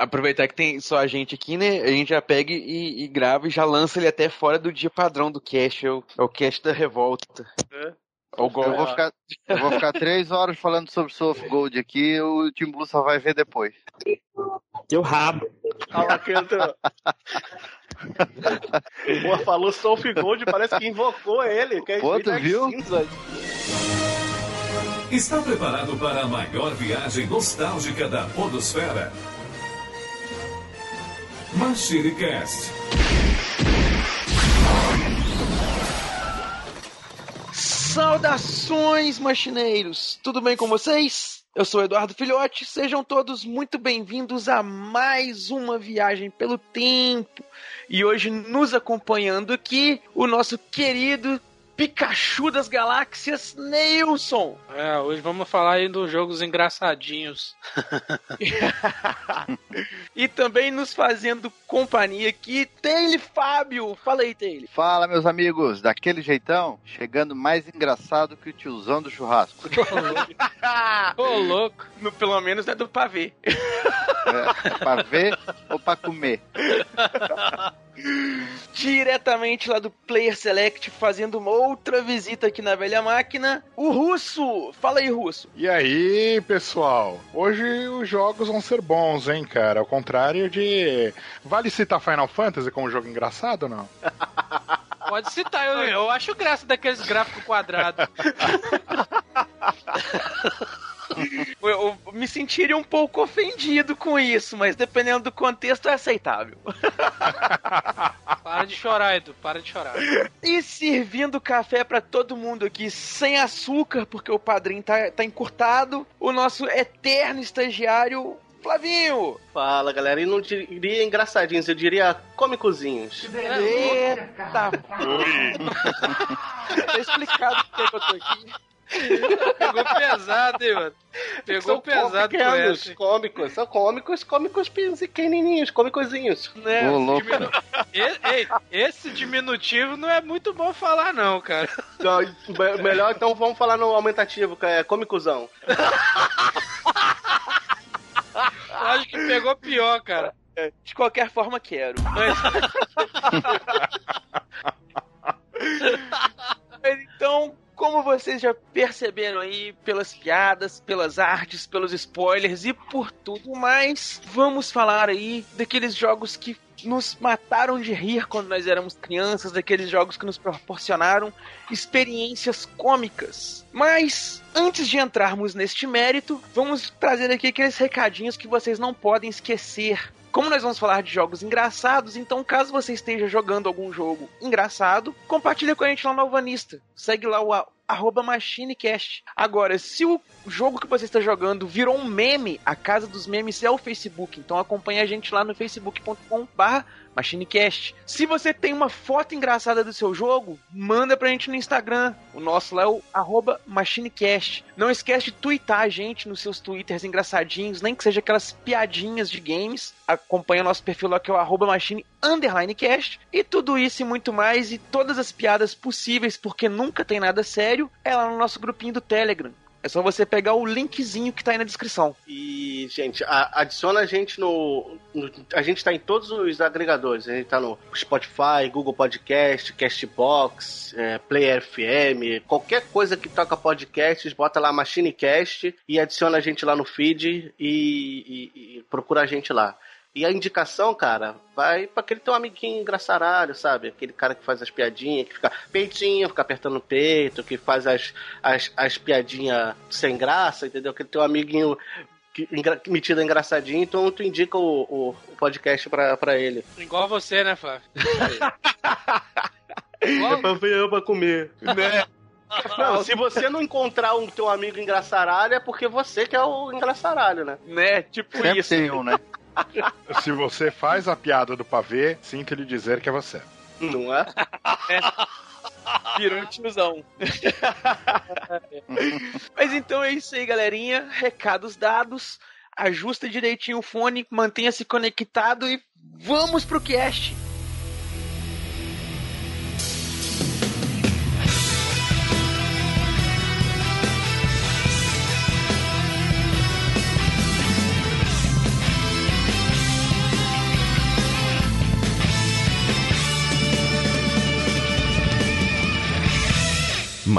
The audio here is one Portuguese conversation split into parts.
aproveitar que tem só a gente aqui, né? A gente já pega e, e grava e já lança ele até fora do dia padrão do cast. É o, é o cast da revolta. É. Eu vou, ficar, eu vou ficar três horas falando sobre Soft Gold aqui o Tim Blue só vai ver depois. Teu rabo. Olha aqui, entrou. Pô, falou Soft Gold, parece que invocou ele. Que é Pô, tu viu? Cinza. Está preparado para a maior viagem nostálgica da Podosfera? Machine Cast. Saudações, machineiros! Tudo bem com vocês? Eu sou Eduardo Filhote, sejam todos muito bem-vindos a mais uma viagem pelo tempo. E hoje nos acompanhando aqui o nosso querido Pikachu das Galáxias, Neilson. É, hoje vamos falar aí dos jogos engraçadinhos. e também nos fazendo companhia aqui, Taylor Fábio. Fala aí, Taylor. Fala, meus amigos. Daquele jeitão, chegando mais engraçado que o tiozão do churrasco. Ô, louco. louco. No, pelo menos é do pavê. É, é pra ver ou pra comer? Diretamente lá do Player Select, fazendo uma outra visita aqui na velha máquina, o Russo. Fala aí, Russo. E aí, pessoal? Hoje os jogos vão ser bons, hein, cara? Ao contrário de. Vale citar Final Fantasy como jogo engraçado ou não? Pode citar, eu, eu acho graça daqueles gráficos quadrados. eu, eu me sentiria um pouco ofendido com isso, mas dependendo do contexto é aceitável. Para de chorar, Edu, para de chorar. E servindo café para todo mundo aqui sem açúcar, porque o padrinho tá, tá encurtado, o nosso eterno estagiário, Flavinho! Fala, galera. E não diria engraçadinhos, eu diria cômicozinhos. Eita! tá explicado por que eu tô aqui. Pegou pesado, hein, mano? Pegou são pesado com esse. cômicos, são cômicos, cômicos pequenininhos, cômicozinhos. Né? Diminu... Ei, esse diminutivo não é muito bom falar, não, cara. Não, melhor então vamos falar no aumentativo, que é cômicozão. Acho que pegou pior, cara. É, de qualquer forma, quero. então, como vocês já perceberam aí pelas piadas, pelas artes, pelos spoilers e por tudo mais, vamos falar aí daqueles jogos que nos mataram de rir quando nós éramos crianças, daqueles jogos que nos proporcionaram experiências cômicas. Mas antes de entrarmos neste mérito, vamos trazer aqui aqueles recadinhos que vocês não podem esquecer como nós vamos falar de jogos engraçados, então caso você esteja jogando algum jogo engraçado, compartilha com a gente lá no Alvanista. Segue lá o arroba MachineCast. Agora, se o jogo que você está jogando virou um meme, a casa dos memes é o Facebook. Então acompanhe a gente lá no facebook.com barra MachineCast. Se você tem uma foto engraçada do seu jogo, manda pra gente no Instagram. O nosso lá é o arroba MachineCast. Não esquece de twittar a gente nos seus twitters engraçadinhos, nem que seja aquelas piadinhas de games. Acompanha o nosso perfil lá que é o arroba Machine Cast. E tudo isso e muito mais, e todas as piadas possíveis, porque nunca tem nada sério, é lá no nosso grupinho do Telegram. É só você pegar o linkzinho que tá aí na descrição. E, gente, a, adiciona a gente no, no, A gente tá em todos os agregadores. A gente tá no Spotify, Google Podcast, Castbox, é, Player FM, qualquer coisa que toca podcasts, bota lá MachineCast e adiciona a gente lá no feed e, e, e procura a gente lá. E a indicação, cara, vai para aquele teu amiguinho engraçaralho, sabe? Aquele cara que faz as piadinhas, que fica peitinho, fica apertando o peito, que faz as, as, as piadinhas sem graça, entendeu? Aquele teu amiguinho que, engra, metido engraçadinho, então tu indica o, o, o podcast pra, pra ele. Igual você, né, Flávio? é pra ver, pra comer. Né? Não, se você não encontrar um teu amigo engraçaralho, é porque você que é o engraçaralho, né? Né? Tipo Sempre isso. Tem um, né? Se você faz a piada do pavê, sinto lhe dizer que é você. Não é? é. Virou um tiozão. Mas então é isso aí, galerinha. Recados dados. Ajusta direitinho o fone, mantenha-se conectado e vamos pro cast.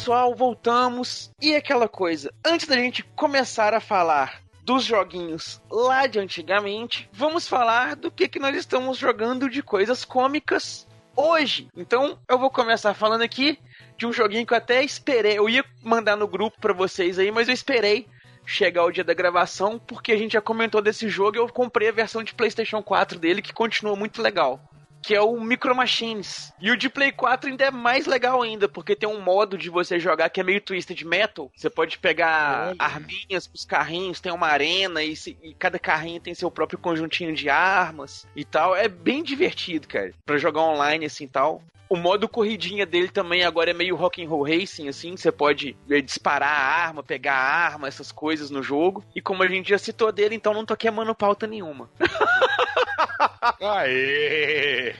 Pessoal, voltamos. E aquela coisa, antes da gente começar a falar dos joguinhos lá de antigamente, vamos falar do que, que nós estamos jogando de coisas cômicas hoje. Então, eu vou começar falando aqui de um joguinho que eu até esperei. Eu ia mandar no grupo pra vocês aí, mas eu esperei chegar o dia da gravação, porque a gente já comentou desse jogo e eu comprei a versão de PlayStation 4 dele, que continua muito legal. Que é o Micro Machines. E o de Play 4 ainda é mais legal ainda, porque tem um modo de você jogar que é meio Twisted Metal. Você pode pegar arminhas pros carrinhos, tem uma arena e, se- e cada carrinho tem seu próprio conjuntinho de armas e tal. É bem divertido, cara, pra jogar online assim e tal. O modo corridinha dele também agora é meio rock and roll racing, assim. Você pode eh, disparar a arma, pegar a arma, essas coisas no jogo. E como a gente já citou dele, então não tô queimando pauta nenhuma. Aê!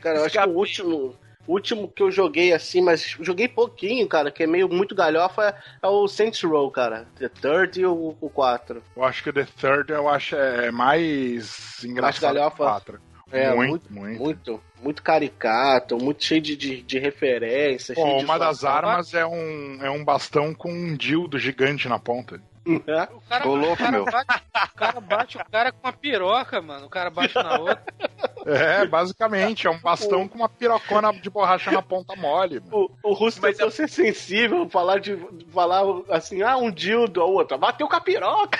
Cara, eu acho que o último, o último que eu joguei assim, mas joguei pouquinho, cara, que é meio muito galhofa, é, é o Saints Row, cara. The Third e o, o 4. Eu acho que o The Third eu acho é mais engraçado. galhofa. que o quatro. É, muito, muito. Muito, muito caricato, muito cheio de, de, de referências. Bom, cheio de uma das armas é um, é um bastão com um dildo gigante na ponta. É. O cara, Ô, louco, o cara meu. Bate, o cara bate o cara com uma piroca, mano. O cara bate na outra. É, basicamente, é um bastão com uma pirocona de borracha na ponta mole. mano. O, o russo Mas tentou ser sensível, falar de falar assim, ah, um dildo, a outra, bateu com a piroca.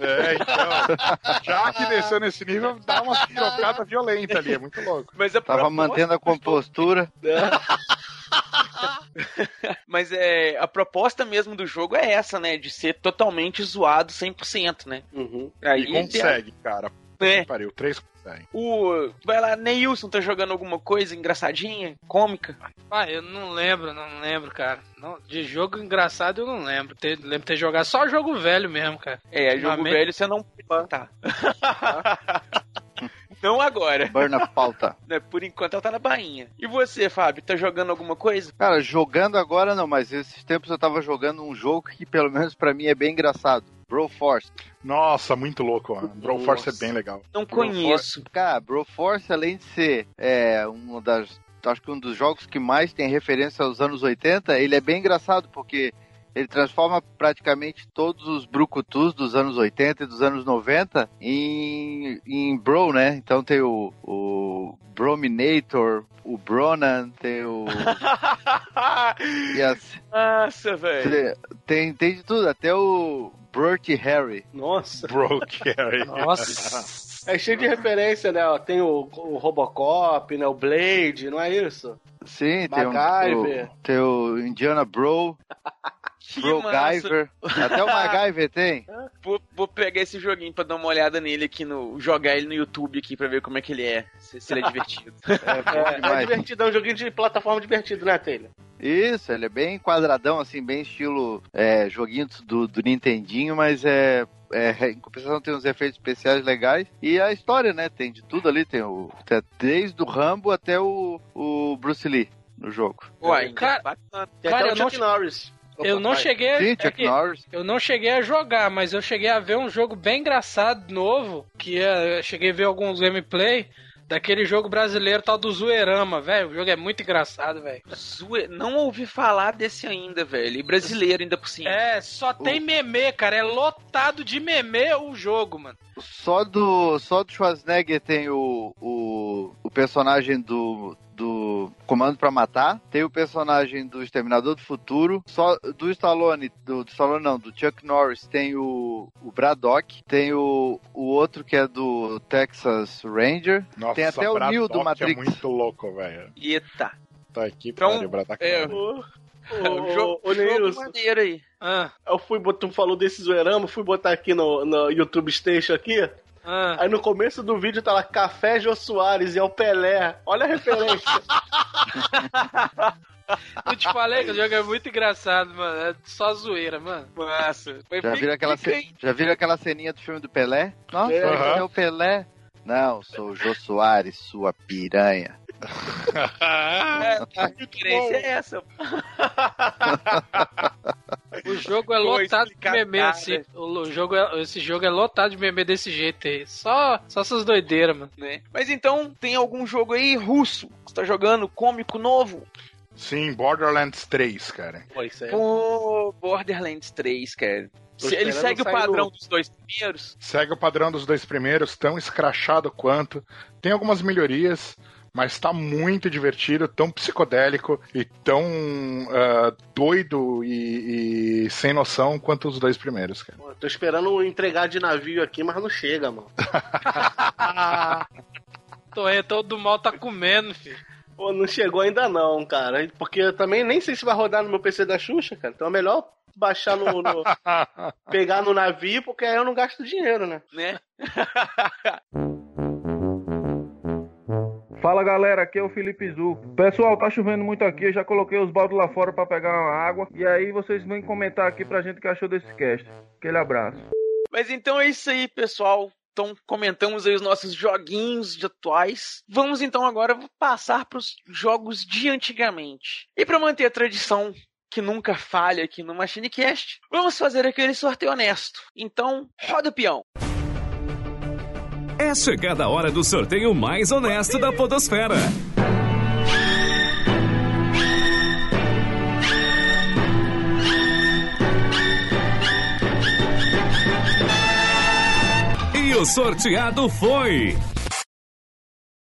É, então, já que desceu nesse nível, dá uma pirocada violenta ali, é muito louco. Mas a Tava mantendo a compostura. Mas é, a proposta mesmo do jogo é essa, né? De ser totalmente zoado 100%, né? Uhum. Aí E consegue, cara. É. Pariu, três O. Vai lá, Neilson tá jogando alguma coisa engraçadinha, cômica? Ah, eu não lembro, não lembro, cara. Não, de jogo engraçado eu não lembro. Ter, lembro de ter jogado só jogo velho mesmo, cara. É, jogo Ultimamente- velho você não. Tá. não agora. Burna pauta. né? Por enquanto ela tá na bainha. E você, Fábio, tá jogando alguma coisa? Cara, jogando agora não, mas esses tempos eu tava jogando um jogo que pelo menos pra mim é bem engraçado. Broforce. Nossa, muito louco, mano. Broforce é Nossa. bem legal. Não conheço. Cara, Broforce, além de ser é, um das. Acho que um dos jogos que mais tem referência aos anos 80, ele é bem engraçado, porque ele transforma praticamente todos os brucutus dos anos 80 e dos anos 90 em, em Bro, né? Então tem o, o Brominator, o Bronan, tem o. as- Nossa, velho. tem, tem de tudo, até o Bertie Harry. Nossa. Bro Carry. Nossa. É cheio de referência, né? Tem o, o Robocop, né? O Blade, não é isso? Sim, tem o, MacGyver. o, tem o Indiana Bro, Que. Guyver. Até o MacGyver tem. Vou, vou pegar esse joguinho pra dar uma olhada nele aqui no. jogar ele no YouTube aqui pra ver como é que ele é. Se, se ele é divertido. É, É, é demais. divertido, é um joguinho de plataforma divertido, né, Taylor? Isso, ele é bem quadradão, assim, bem estilo é, joguinho do, do Nintendinho, mas é, é, em compensação tem uns efeitos especiais legais. E a história, né? Tem de tudo ali, tem o. tem desde o Rambo até o, o Bruce Lee no jogo. Uai, Cara- bacana. Tem Cara, até o Chuck Norris. Eu não cheguei Sim, é Chuck que- Norris. Eu não cheguei a jogar, mas eu cheguei a ver um jogo bem engraçado, novo, que é, eu cheguei a ver alguns gameplay daquele jogo brasileiro tal do Zoeirama, velho. O jogo é muito engraçado, velho. Zoe- Não ouvi falar desse ainda, velho. E brasileiro ainda por cima. É, só tem meme, cara. É lotado de meme o jogo, mano. Só do, só do Schwarzenegger tem o, o, o personagem do, do do Comando pra Matar. Tem o personagem do Exterminador do Futuro. Só do Stallone, do, do Stallone não, do Chuck Norris, tem o, o Braddock. Tem o, o outro que é do Texas Ranger. Nossa, Tem até o Neo do Braddock Matrix. É muito louco, velho. Eita. Tá aqui, Então, pariu, Braddock. é, É um ô, jogo, ô, jogo maneiro aí. Ah, eu fui, tu falou desse zoeirama, fui botar aqui no, no YouTube Station aqui. Ah. Aí no começo do vídeo tá lá Café Jô Soares e é o Pelé. Olha a referência. Eu te falei que o jogo é muito engraçado, mano. É só zoeira, mano. Massa. Mas Já viram aquela, ce- já viram aquela ceninha do filme do Pelé? Nossa, É. é o Pelé. Não, sou o Jô Soares, sua piranha. É, a referência é essa. O jogo é Pô, lotado de meme nada. assim. O jogo é- esse jogo é lotado de meme desse jeito aí. Só, só essas doideiras, mano. Né? Mas então, tem algum jogo aí russo que você tá jogando, cômico novo? Sim, Borderlands 3, cara. Pô, isso aí. Pô, Borderlands 3, cara. Se- Ele segue o padrão no- dos dois primeiros? Segue o padrão dos dois primeiros, tão escrachado quanto. Tem algumas melhorias, mas tá muito divertido, tão psicodélico e tão ah, doido e, e sem noção quanto os dois primeiros, cara. Pô, tô esperando entregar de navio aqui, mas não chega, mano. Torretor do mal tá comendo, filho. Pô, não chegou ainda não, cara. Porque eu também nem sei se vai rodar no meu PC da Xuxa, cara. Então é melhor baixar no. no- pegar no navio, porque aí eu não gasto dinheiro, né? Né? Fala galera, aqui é o Felipe Zu. Pessoal, tá chovendo muito aqui, eu já coloquei os baldos lá fora pra pegar uma água. E aí vocês vêm comentar aqui pra gente o que achou desse cast. Aquele abraço. Mas então é isso aí, pessoal. Então comentamos aí os nossos joguinhos de atuais. Vamos então agora passar para os jogos de antigamente. E para manter a tradição que nunca falha aqui no MachineCast, vamos fazer aquele sorteio honesto. Então, roda o peão. É chegada a hora do sorteio mais honesto da Podosfera. E o sorteado foi.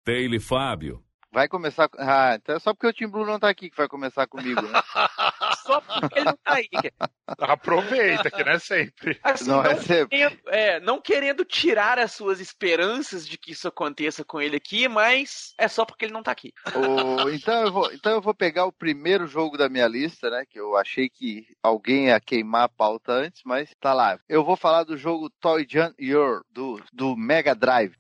Taylor Fábio. Vai começar. com- Ah, então é só porque o Tim Blue não tá aqui que vai começar comigo, né? Só porque ele não tá aí. cara. Aproveita, que não é sempre. Assim, Não não, é sempre. querendo, é, não querendo tirar as suas esperanças de que isso aconteça com ele aqui, mas é só porque ele não tá aqui. O- então, eu vou, então eu vou pegar o primeiro jogo da minha lista, né? Que eu achei que alguém ia queimar a pauta antes, mas tá lá. Eu vou falar do jogo Toy Jam Your, do, do Mega Drive.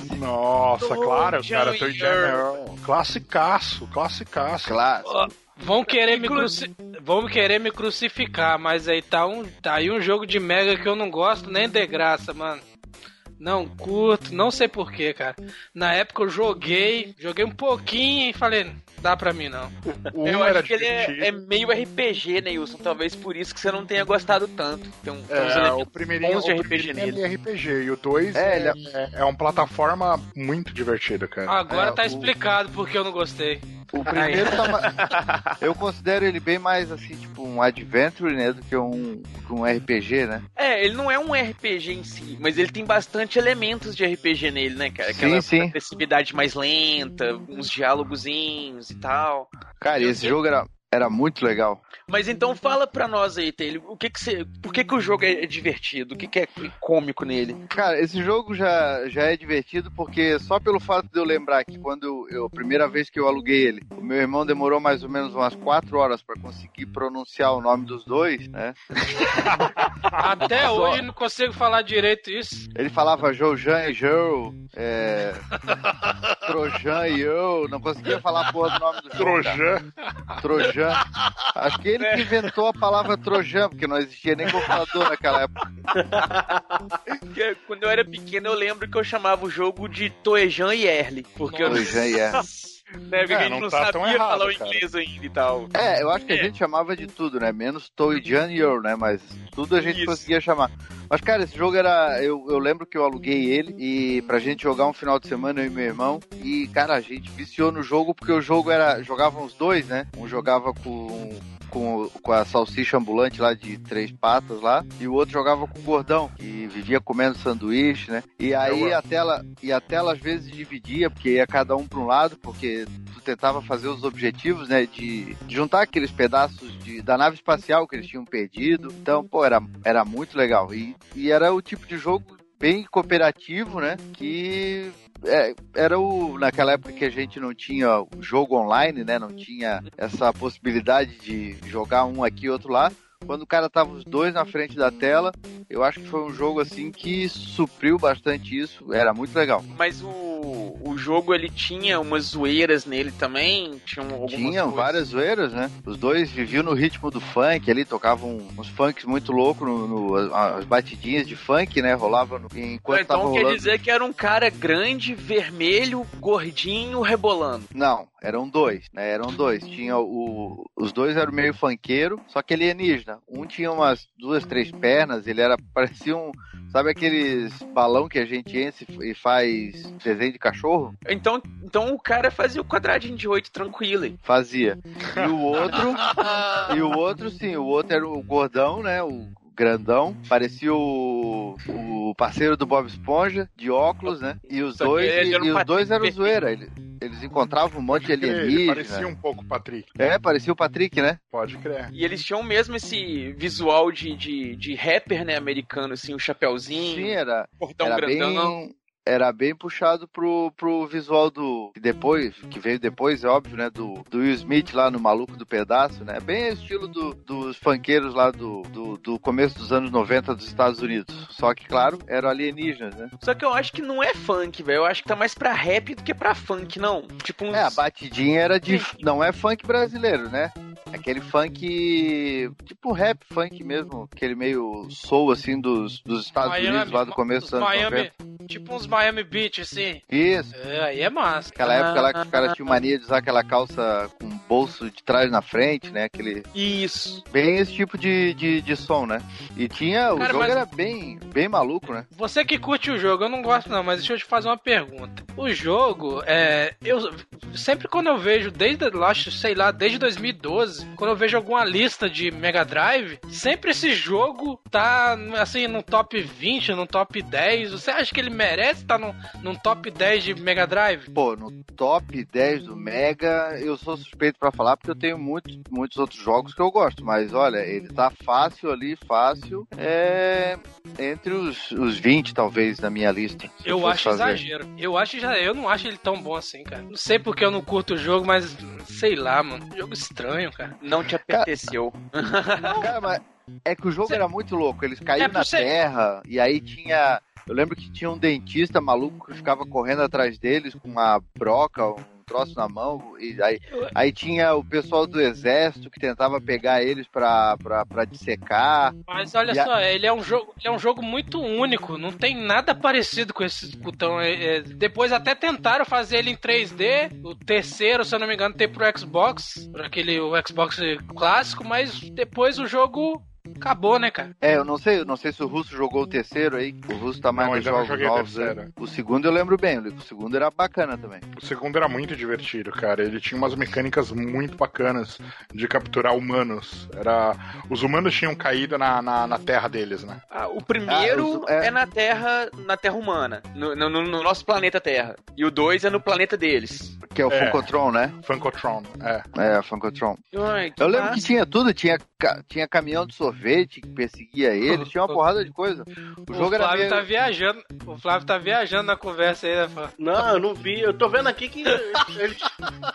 Desse? Nossa, Tô claro, cara. Toy Jam Your. é classicaço, classicaço. Claro. Vão querer, me cruci... Vão querer me crucificar, mas aí tá, um, tá aí um jogo de Mega que eu não gosto nem de graça, mano. Não curto, não sei porquê, cara. Na época eu joguei, joguei um pouquinho e falei, dá pra mim não. O Eu acho que ele é, é meio RPG, né, Wilson? Talvez por isso que você não tenha gostado tanto. Tem, um, tem uns É, o elementos primeirinho, bons de o RPG primeirinho nele. é RPG e o 2 É, é, ele é, é uma plataforma muito divertida, cara. Agora É, tá o- explicado porque eu não gostei. O primeiro tá ma- Eu considero ele bem mais assim, tipo, um adventure, né? Do que um, que um RPG, né? É, ele não é um RPG em si, mas ele tem bastante elementos de RPG nele, né, cara? Aquela Sim, sim. agressividade mais lenta, uns diálogozinhos e tal. Cara, e esse jogo era, era muito legal. Mas então fala pra nós aí, Taylor, o que que você, por que que o jogo é divertido? O que que é cômico nele? Cara, esse jogo já, já é divertido porque só pelo fato de eu lembrar que quando eu, a primeira vez que eu aluguei ele, o meu irmão demorou mais ou menos umas quatro horas pra conseguir pronunciar o nome dos dois, né? Até hoje não consigo falar direito isso. Ele falava Jojan e Joe, é, Trojan e eu, não conseguia falar a porra do nome do jogo. Trojan Trojan. Acho que ele que inventou a palavra Trojan, porque não existia nem computador naquela época. Quando eu era pequeno, eu lembro que eu chamava o jogo de Toejan e Erle. Porque eu não, Trojan e é. né, porque É, a gente não não, tá sabia tão errado, falar o cara. inglês ainda e tal. É, eu acho que a gente chamava de tudo, né? Menos Toy Junior, né? Mas tudo a gente Isso. conseguia chamar. Mas, cara, esse jogo era. Eu, eu lembro que eu aluguei ele e pra gente jogar um final de semana, eu e meu irmão. E, cara, a gente viciou no jogo porque o jogo era. Jogavam os dois, né? Um jogava com. Com, com a salsicha ambulante lá de três patas lá, e o outro jogava com o gordão, que vivia comendo sanduíche, né? E aí a tela, e a tela às vezes dividia, porque ia cada um para um lado, porque tu tentava fazer os objetivos, né, de, de juntar aqueles pedaços de, da nave espacial que eles tinham perdido. Então, pô, era, era muito legal. E, e era o tipo de jogo bem cooperativo, né, que é, era o naquela época que a gente não tinha jogo online, né, não tinha essa possibilidade de jogar um aqui e outro lá. Quando o cara tava os dois na frente da tela, eu acho que foi um jogo assim que supriu bastante isso, era muito legal. Mas o, o jogo, ele tinha umas zoeiras nele também? Tinha várias zoeiras, né? Os dois viviam no ritmo do funk ali, tocavam uns funks muito loucos, no, no- as batidinhas de funk, né? Rolavam no, enquanto tava Então quer rolando. dizer que era um cara grande, vermelho, gordinho, rebolando. Não, eram dois, né? Eram dois. Tinha o. Os dois eram meio funkeiro, só que alienígena. Um tinha umas duas, três pernas, ele era. parecia um. Sabe aqueles balão que a gente enche e faz desenho de cachorro? Então, então o cara fazia o quadradinho de oito tranquilo. hein? Fazia. E o outro. e o outro, sim, o outro era o gordão, né? O grandão. Parecia o, o parceiro do Bob Esponja, de óculos, né? E os dois, um e os dois eram zoeira. Eles, eles encontravam um monte de alienígena. parecia um pouco o Patrick. É, parecia o Patrick, né? Pode crer. E eles tinham mesmo esse visual de, de, de rapper, né, americano, assim, o chapéuzinho, Sim, era, portão era grandão. bem. Era bem puxado pro, pro visual do. Que depois, que veio depois, é óbvio, né? Do, do Will Smith lá no Maluco do Pedaço, né? Bem estilo do, dos funkeiros lá do, do, do começo dos anos 90 dos Estados Unidos. Só que, claro, eram alienígenas, né? Só que eu acho que não é funk, velho. Eu acho que tá mais pra rap do que pra funk, não. Tipo uns... É, a batidinha era de. Não é funk brasileiro, né? Aquele funk. Tipo rap funk mesmo. Aquele meio soul assim dos, dos Estados Miami, Unidos lá do começo os dos anos Miami, 90. Tipo uns Miami Beach, assim. Isso. É, aí é massa. Aquela época lá que os caras tinham mania de usar aquela calça com bolso de trás na frente, né? Aquele. Isso. Bem esse tipo de, de, de som, né? E tinha. O Cara, jogo mas- era bem, bem maluco, né? Você que curte o jogo, eu não gosto não, mas deixa eu te fazer uma pergunta. O jogo, é, eu sempre quando eu vejo desde acho, sei lá, desde 2012, quando eu vejo alguma lista de Mega Drive, sempre esse jogo tá assim no top 20, no top 10. Você acha que ele merece estar no, num top 10 de Mega Drive? Pô, no top 10 do Mega, eu sou suspeito pra falar porque eu tenho muitos, muitos outros jogos que eu gosto. Mas olha, ele tá fácil ali, fácil. É. Entre os, os 20, talvez, na minha lista. Eu acho fazer. exagero. Eu acho já, eu não acho ele tão bom assim, cara. Não sei porque eu não curto o jogo, mas sei lá, mano. Jogo estranho, cara. Não te apeteceu. Cara, mas é que o jogo Cê- era muito louco. Eles caíam É, na você- terra e aí tinha. Eu lembro que tinha um dentista maluco que ficava correndo atrás deles com uma broca, um troço na mão. E aí, aí tinha o pessoal do exército que tentava pegar eles pra, pra, pra dissecar. Mas olha a- só, ele é um jogo, ele é um jogo muito único, não tem nada parecido com esse botão. É, é, depois até tentaram fazer ele em 3D, o terceiro, se eu não me engano, tem pro Xbox, para aquele o Xbox clássico, mas depois o jogo acabou, né, cara? É, eu não sei, eu não sei se o Russo jogou o terceiro aí. O Russo tá mais Não, nos ainda não jogos joguei novos. né? terceiro. O segundo eu lembro bem, o segundo era bacana também. O segundo era muito divertido, cara. Ele tinha umas mecânicas muito bacanas de capturar humanos. Era... Os humanos tinham caído na, na, na terra deles, né? Ah, o primeiro Ah, os- é. é... na Terra, na Terra humana, no, no- no nosso planeta Terra. E o dois é no planeta deles. Que é o É. Funkotron, né? Funkotron, é. É, Funkotron. Ai, Eu lembro massa. que tinha tudo, tinha, tinha caminhão de sorvete, sorvete que perseguia ele, tinha uma porrada de coisa. O, O, jogo era Flávio meio... tá viajando. O Flávio tá viajando na conversa aí, né, Flávio? Não, eu não vi. Eu tô vendo aqui que eles,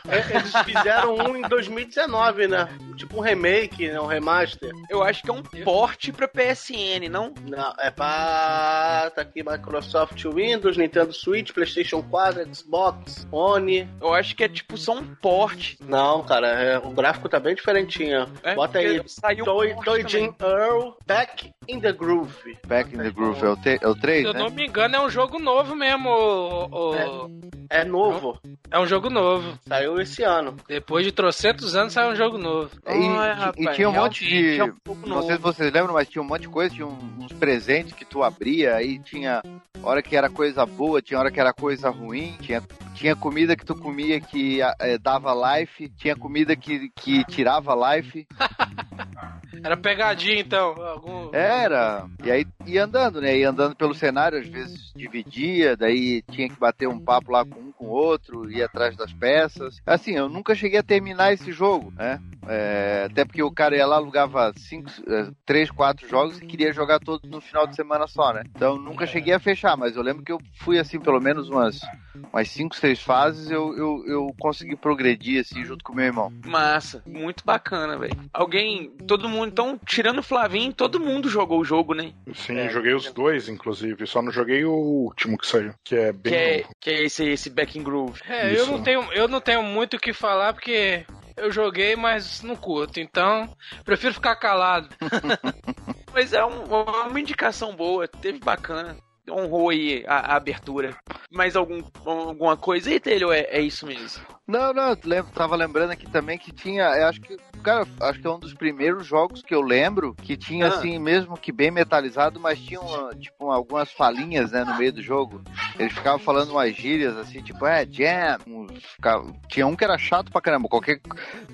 eles fizeram um em 2019, né? Tipo um remake, né? um remaster. Eu acho que é um porte pra PSN, não? Não, é pra. Tá aqui Microsoft Windows, Nintendo Switch, PlayStation 4, Xbox, One. Eu acho que é tipo só um porte. Não, cara, é- o gráfico tá bem diferentinho. É, Bota aí. saiu um Toy Jim Earl, Back in the Groove. Back in the Groove, é o, te- é o 3, Se eu né? não me engano, é um jogo novo mesmo. o- o- É novo, É um jogo novo. saiu esse ano. Depois de trocentos anos sai um jogo novo. E, e- e rapaz, tinha um monte de. é um pouco não sei se vocês lembram, mas tinha um monte de coisa, tinha uns presentes que tu abria, aí tinha hora que era coisa boa, tinha hora que era coisa ruim, tinha, tinha comida que tu comia que eh, dava life, tinha comida que, que tirava life. Era pegadinha, então. Algum... Era. E aí ia andando, né? Ia andando pelo cenário, às vezes dividia, daí tinha que bater um papo lá com com o outro, ia atrás das peças. Assim, eu nunca cheguei a terminar esse jogo, né? É, até porque o cara ia lá, alugava cinco, eh, três, quatro jogos e queria jogar todos no final de semana só, né? Então nunca cheguei a fechar, mas eu lembro que eu fui assim, pelo menos umas, umas cinco, seis fases, eu, eu, eu consegui progredir assim junto com meu irmão. Massa, muito bacana, velho. Alguém, todo mundo, então, tirando o Flavinho, todo mundo jogou o jogo, né? Sim, É. joguei os dois, inclusive. Só não joguei o último que saiu, que é bem Que é, que é esse, esse Back in Groove. É, eu não, tenho, eu não tenho muito o que falar porque eu joguei, mas não curto. Então, prefiro ficar calado. Mas é um- uma indicação boa, teve bacana. Honrou aí a, a abertura. Mais algum, alguma coisa aí, Taylor? É, é isso mesmo. Não, não, eu lembro, tava lembrando aqui também que tinha, eu acho que, cara, acho que é um dos primeiros jogos que eu lembro que tinha Ah. assim, mesmo que bem metalizado, mas tinha uma, tipo algumas falinhas, né, no meio do jogo. Eles ficavam falando umas gírias assim, tipo, é, jam. ficava- tinha um que era chato pra caramba, qualquer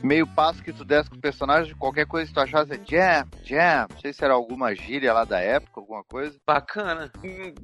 meio passo que tu desse com o personagem, qualquer coisa que tu achasse, é jam, jam. Não sei se era alguma gíria lá da época, alguma coisa. Bacana.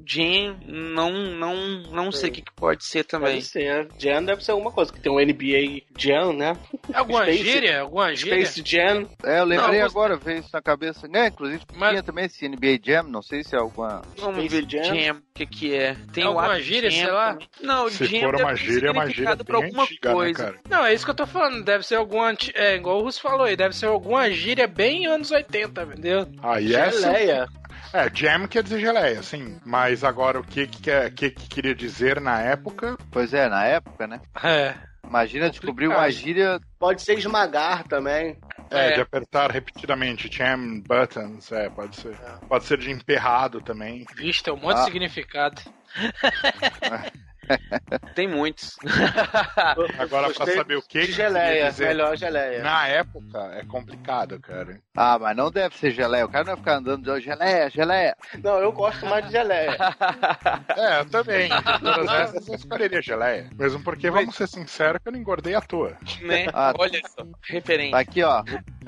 Jam, não, não, não sei o que, que pode ser também. Deve ser, né? Jam deve ser alguma coisa, que tem um NBA Jam, né? Alguma Space- gíria? Alguma gíria? Space Jam. É, eu lembrei Não, você- agora, veio isso na cabeça. É, inclusive Mas- tinha também esse NBA Jam, não sei se é alguma. Vamos Space ver Jam? Jam, o que que é. Tem Alguma o ato gíria, Jam sei lá? também. Não, Se Jam for uma gíria, é uma gíria pra bem alguma antiga, né, coisa. cara? Não, é isso que eu tô falando. Deve ser alguma. anti- É, igual o Russo falou aí. Deve ser alguma gíria bem anos 80, entendeu? Ah, e essa... Geleia. É, jam quer dizer geleia, sim. Mas agora o que que, quer- que que queria dizer na época? Pois é, na época, né? É. Imagina descobrir Complicado. uma gíria. Pode ser esmagar também. É, É. de apertar repetidamente, jam buttons, é, pode ser. Pode ser de emperrado também. Vixe, tem um monte Ah. de significado. Tem muitos. Agora, pra Gostei saber o que de que geleia, dizer melhor geleia. na época, é complicado, cara. Ah, mas não deve ser geleia. O cara não vai ficar andando de geleia, geleia. Não, eu gosto mais de geleia. É, eu também. De todas essas, eu escolheria geleia. Mesmo porque, vamos ser sinceros, que eu não engordei à toa. né? Ah. Olha só, referência. Tá aqui, ó.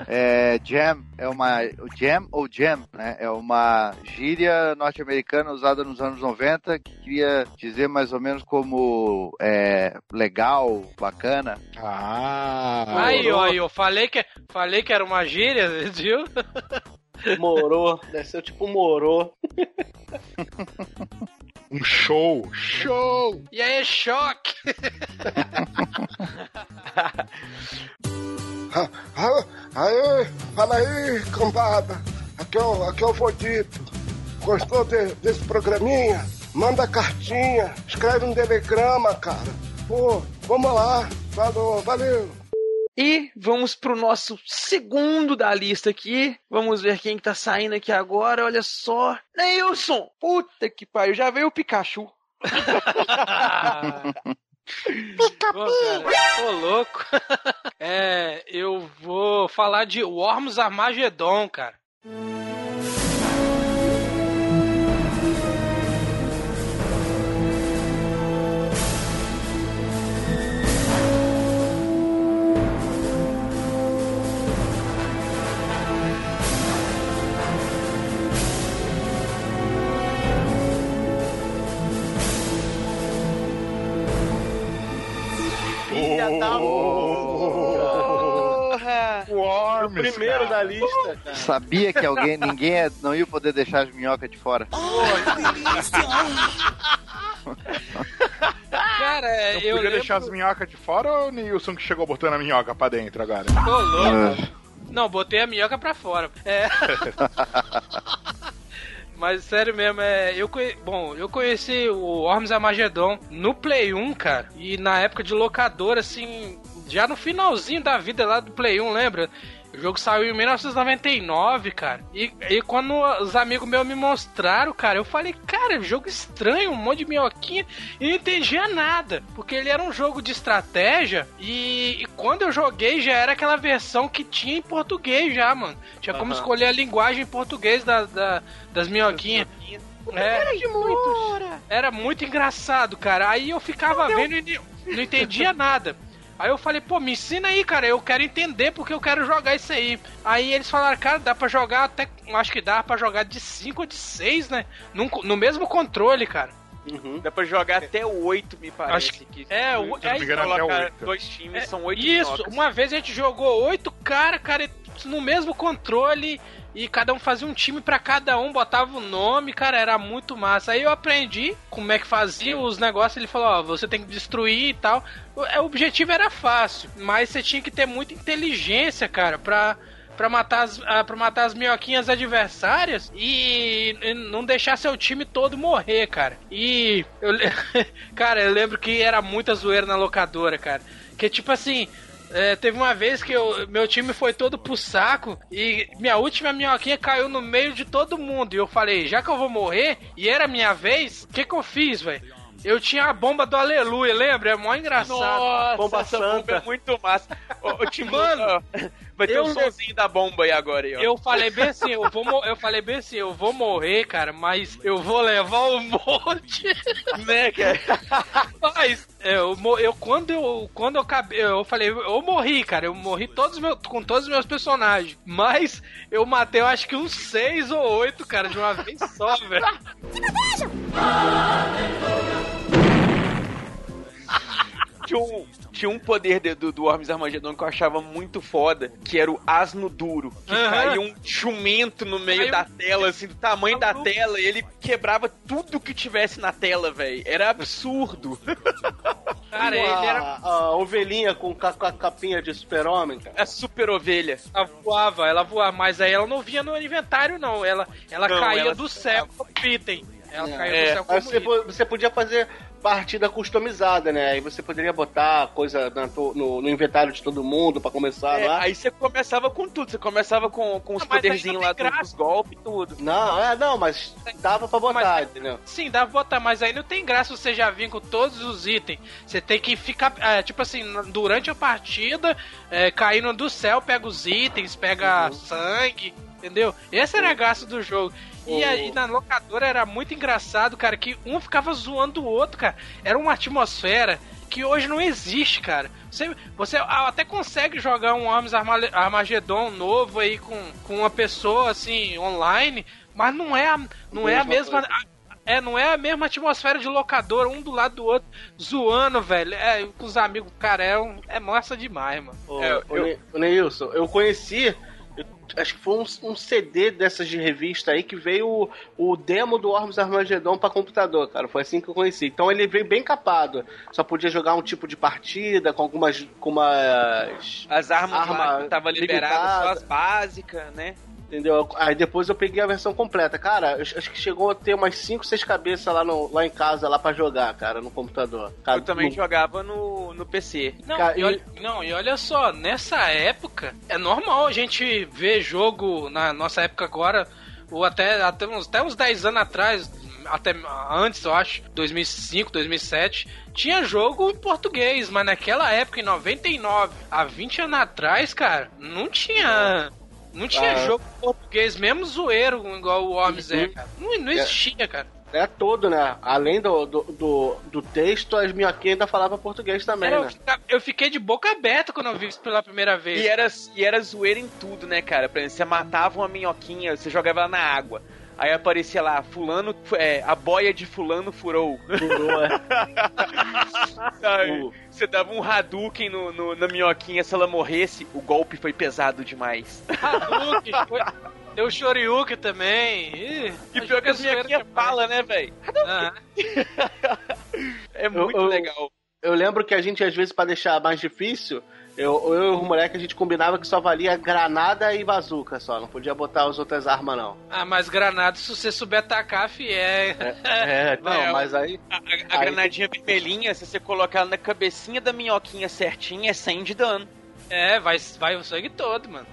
É, jam é uma. O jam ou jam, né? É uma gíria norte-americana usada nos anos 90 que queria dizer mais ou menos como é, legal, bacana. Ah, aí, ó, aí, eu falei que, falei que era uma gíria, viu? Morou. Deve ser tipo morou. um show. Show! E aí, choque! Ah, Aê, fala aí, cambada. Aqui é o, aqui é o Fodito. Gostou de- desse programinha? Manda cartinha, escreve um telegrama, cara. Pô, vamos lá. Falou, valeu. E vamos pro nosso segundo da lista aqui. Vamos ver quem que tá saindo aqui agora. Olha só. Neilson! Puta que pariu, já veio o Pikachu. Pô, cara, ô louco. É, eu vou falar de Worms Armageddon, cara. Filha da porra! Ah, O Worms, o primeiro cara. da lista, cara. Sabia que alguém, ninguém ia- não ia poder deixar as minhocas de fora. Cara, Eu eu podia lembro... deixar as minhocas de fora ou o Nilson que chegou botando a minhoca pra dentro agora? Ô, louco. Ah, Não, botei a minhoca pra fora. É. Mas sério mesmo, é, eu conhe... bom, eu conheci o Orms Armageddon no Play 1, cara, e na época de locadora, assim, já no finalzinho da vida lá do Play 1, lembra? O jogo saiu em 1999, cara. E, e quando os amigos meus me mostraram, cara, eu falei, cara, jogo estranho, um monte de minhoquinha. E não entendia nada. Porque ele era um jogo de estratégia. E, e quando eu joguei, já era aquela versão que tinha em português já, mano. Tinha como Aham. escolher a linguagem em português da, da- das minhoquinhas. É, de muito. era muito engraçado, cara. Aí eu ficava vendo e não entendia nada. Aí eu falei, pô, me ensina aí, cara. Eu quero entender porque eu quero jogar isso aí. Aí eles falaram, cara, dá pra jogar até. Acho que dá pra jogar de 5 ou de 6, né? Num- no mesmo controle, cara. Uhum. Dá pra jogar até o 8, me parece. Acho que É, o- é o colocar 8. dois times, É, são oito Isso, minhocas. uma vez a gente jogou oito cara, cara, no mesmo controle e cada um fazia um time pra cada um, botava o nome, cara, era muito massa. Aí eu aprendi como é que fazia os negócios, ele falou, ó, você tem que destruir e tal. O, é, o objetivo era fácil, mas você tinha que ter muita inteligência, cara, pra Pra matar, as, ah, pra matar as minhoquinhas adversárias e, e não deixar seu time todo morrer, cara. E eu, cara, eu lembro que era muita zoeira na locadora, cara. Que tipo assim, é, teve uma vez que eu- meu time foi todo pro saco e minha última minhoquinha caiu no meio de todo mundo. E eu falei, já que eu vou morrer e era minha vez, o que que eu fiz, velho? Eu tinha a bomba do Aleluia, lembra? É mó engraçado. Nossa, Bomba essa Santa. bomba é muito massa. Ô, Mano, vai ter eu o le- somzinho da bomba aí agora. Aí, ó. Eu falei bem assim, eu vou eu falei bem assim, eu vou morrer, cara, mas eu vou levar um monte. Né, cara? Mas é, eu, eu quando eu quando eu acabei, eu falei, eu morri, cara, eu morri todos os meus, com todos os meus personagens, mas eu matei eu acho que uns seis ou oito, cara, de uma vez só, velho. Tinha um, tinha um poder de- do, do Ormes Armageddon que eu achava muito foda, que era o asno duro. Que Aham. caía um jumento no meio Caiu- da tela, assim, do tamanho da tela, e ele quebrava tudo que tivesse na tela, velho. Era absurdo. Cara, a, ele era a ovelhinha com, ca- com a capinha de super-homem, cara. A super ovelha. ela voava, ela voava, mas aí ela não vinha no inventário não, ela ela Não, caía ela- do céu item. Ela caía É. do céu Aí como você, você podia fazer partida customizada, né? Aí você poderia botar coisa na no, no inventário de todo mundo pra começar É, lá. aí você começava com tudo, você começava com, com os poderzinhos lá dos graça. golpes e tudo. Não, é, não, mas dava pra botar, Mas- entendeu? Sim, dá pra botar, mas aí não tem graça você já vir com todos os itens. Você tem que ficar, é, tipo assim, durante a partida, é, caindo do céu, pega os itens, pega Uhum. sangue, entendeu? Esse era a graça do jogo. E aí na locadora era muito engraçado, cara, que um ficava zoando o outro, cara. Era uma atmosfera que hoje não existe, cara. Você, você até consegue jogar um Arms Arma- Armageddon novo aí com, com uma pessoa assim online, mas não é a, não é a Mesma mesma é, não é a mesma atmosfera de locador, um do lado do outro, zoando, velho. É, com os amigos, cara, é, um, é massa demais, mano. Ô, É, eu- ô, Neilson, eu conheci, acho que foi um, um CD dessas de revista aí que veio o, o demo do Ormus Armageddon pra computador, cara. Foi assim que eu conheci. Então ele veio bem capado. Só podia jogar um tipo de partida com algumas. com umas. As armas Arma que tava liberada, só as básicas, né? Entendeu? Aí depois eu peguei a versão completa. Cara, eu acho que chegou a ter umas 5, 6 cabeças lá, no, lá em casa, lá pra jogar, cara, no computador. Cara, Eu também no- jogava no, no PC. Não, Cara, e olha, não, e olha só, nessa época, é normal a gente ver jogo na nossa época agora, ou até, até, uns, até uns 10 anos atrás, até antes, eu acho, 2005, 2007, tinha jogo em português, mas naquela época, em 99, há 20 anos atrás, cara, não tinha. Não tinha Ah. jogo em português, mesmo zoeiro, igual o é, Uhum. cara. Não, não existia, cara. É todo, né? Além do, do, do, do texto, as minhoquinhas ainda falavam português também, né? eu fiquei de boca aberta quando eu vi isso pela primeira vez. E era, e era zoeira em tudo, né, cara? Por exemplo, você matava uma minhoquinha, você jogava ela na água. Aí aparecia lá, fulano, é, a boia de fulano furou. Furou, é. Você dava um Hadouken no, no- na minhoquinha, se ela morresse, o golpe foi pesado demais. Hadouken, foi... Deu Shoryuken também. Ih, E pior que as minhoquinhas falam, né, velho? Ah, É muito eu- legal. Eu lembro que a gente, às vezes, pra deixar mais difícil, eu, eu e o moleque, a gente combinava que só valia granada e bazuca só. Não podia botar as outras armas, não. ah, mas granada, se você souber atacar, fi, é. É, não, É, mas aí. A, a- a Aí- granadinha vermelhinha, se você colocar ela na cabecinha da minhoquinha certinha, é 100 de dano. É, vai, vai o sangue todo, mano.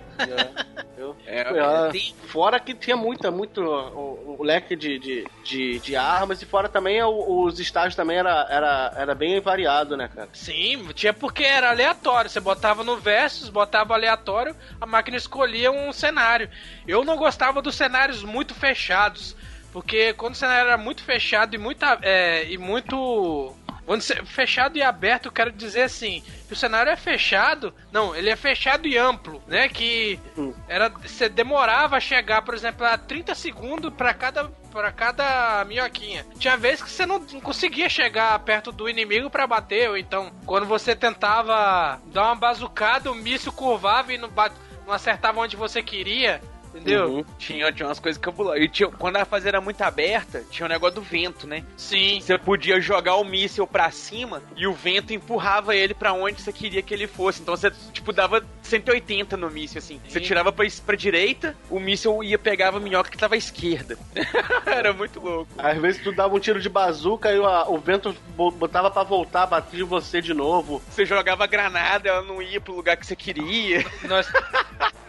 Eu, É, Ah, tem- Fora que tinha muita, muito o, o leque de, de, de, de armas, e fora também o- os estágios também era, era, era bem variado, né, cara? Sim, tinha porque era aleatório. Você botava no Versus, botava aleatório, a máquina escolhia um cenário. Eu não gostava dos cenários muito fechados. Porque quando o cenário era muito fechado e muito. É, e muito. Quando você- fechado e aberto, eu quero dizer assim, que o cenário é fechado, não, ele é fechado e amplo, né? Que era você demorava a chegar, por exemplo, a 30 segundos para cada para cada minhoquinha. Tinha vezes que você não, não conseguia chegar perto do inimigo para bater, ou então quando você tentava dar uma bazucada, o míssil curvava e não, bate, não acertava onde você queria. Entendeu? Uhum. Tinha, tinha umas coisas cabulosas. E tinha, quando a fase era muito aberta, tinha o negócio do vento, né? Sim. Você podia jogar o míssil pra cima e o vento empurrava ele pra onde você queria que ele fosse. Então você, tipo, dava 180 no míssil, assim. Você Sim. tirava pra, pra direita, o míssil ia pegava a minhoca que tava à esquerda. era muito louco. Às vezes tu dava um tiro de bazuca e o, o vento bo- botava pra voltar, bater em você de novo. Você jogava granada, ela não ia pro lugar que você queria. Nós,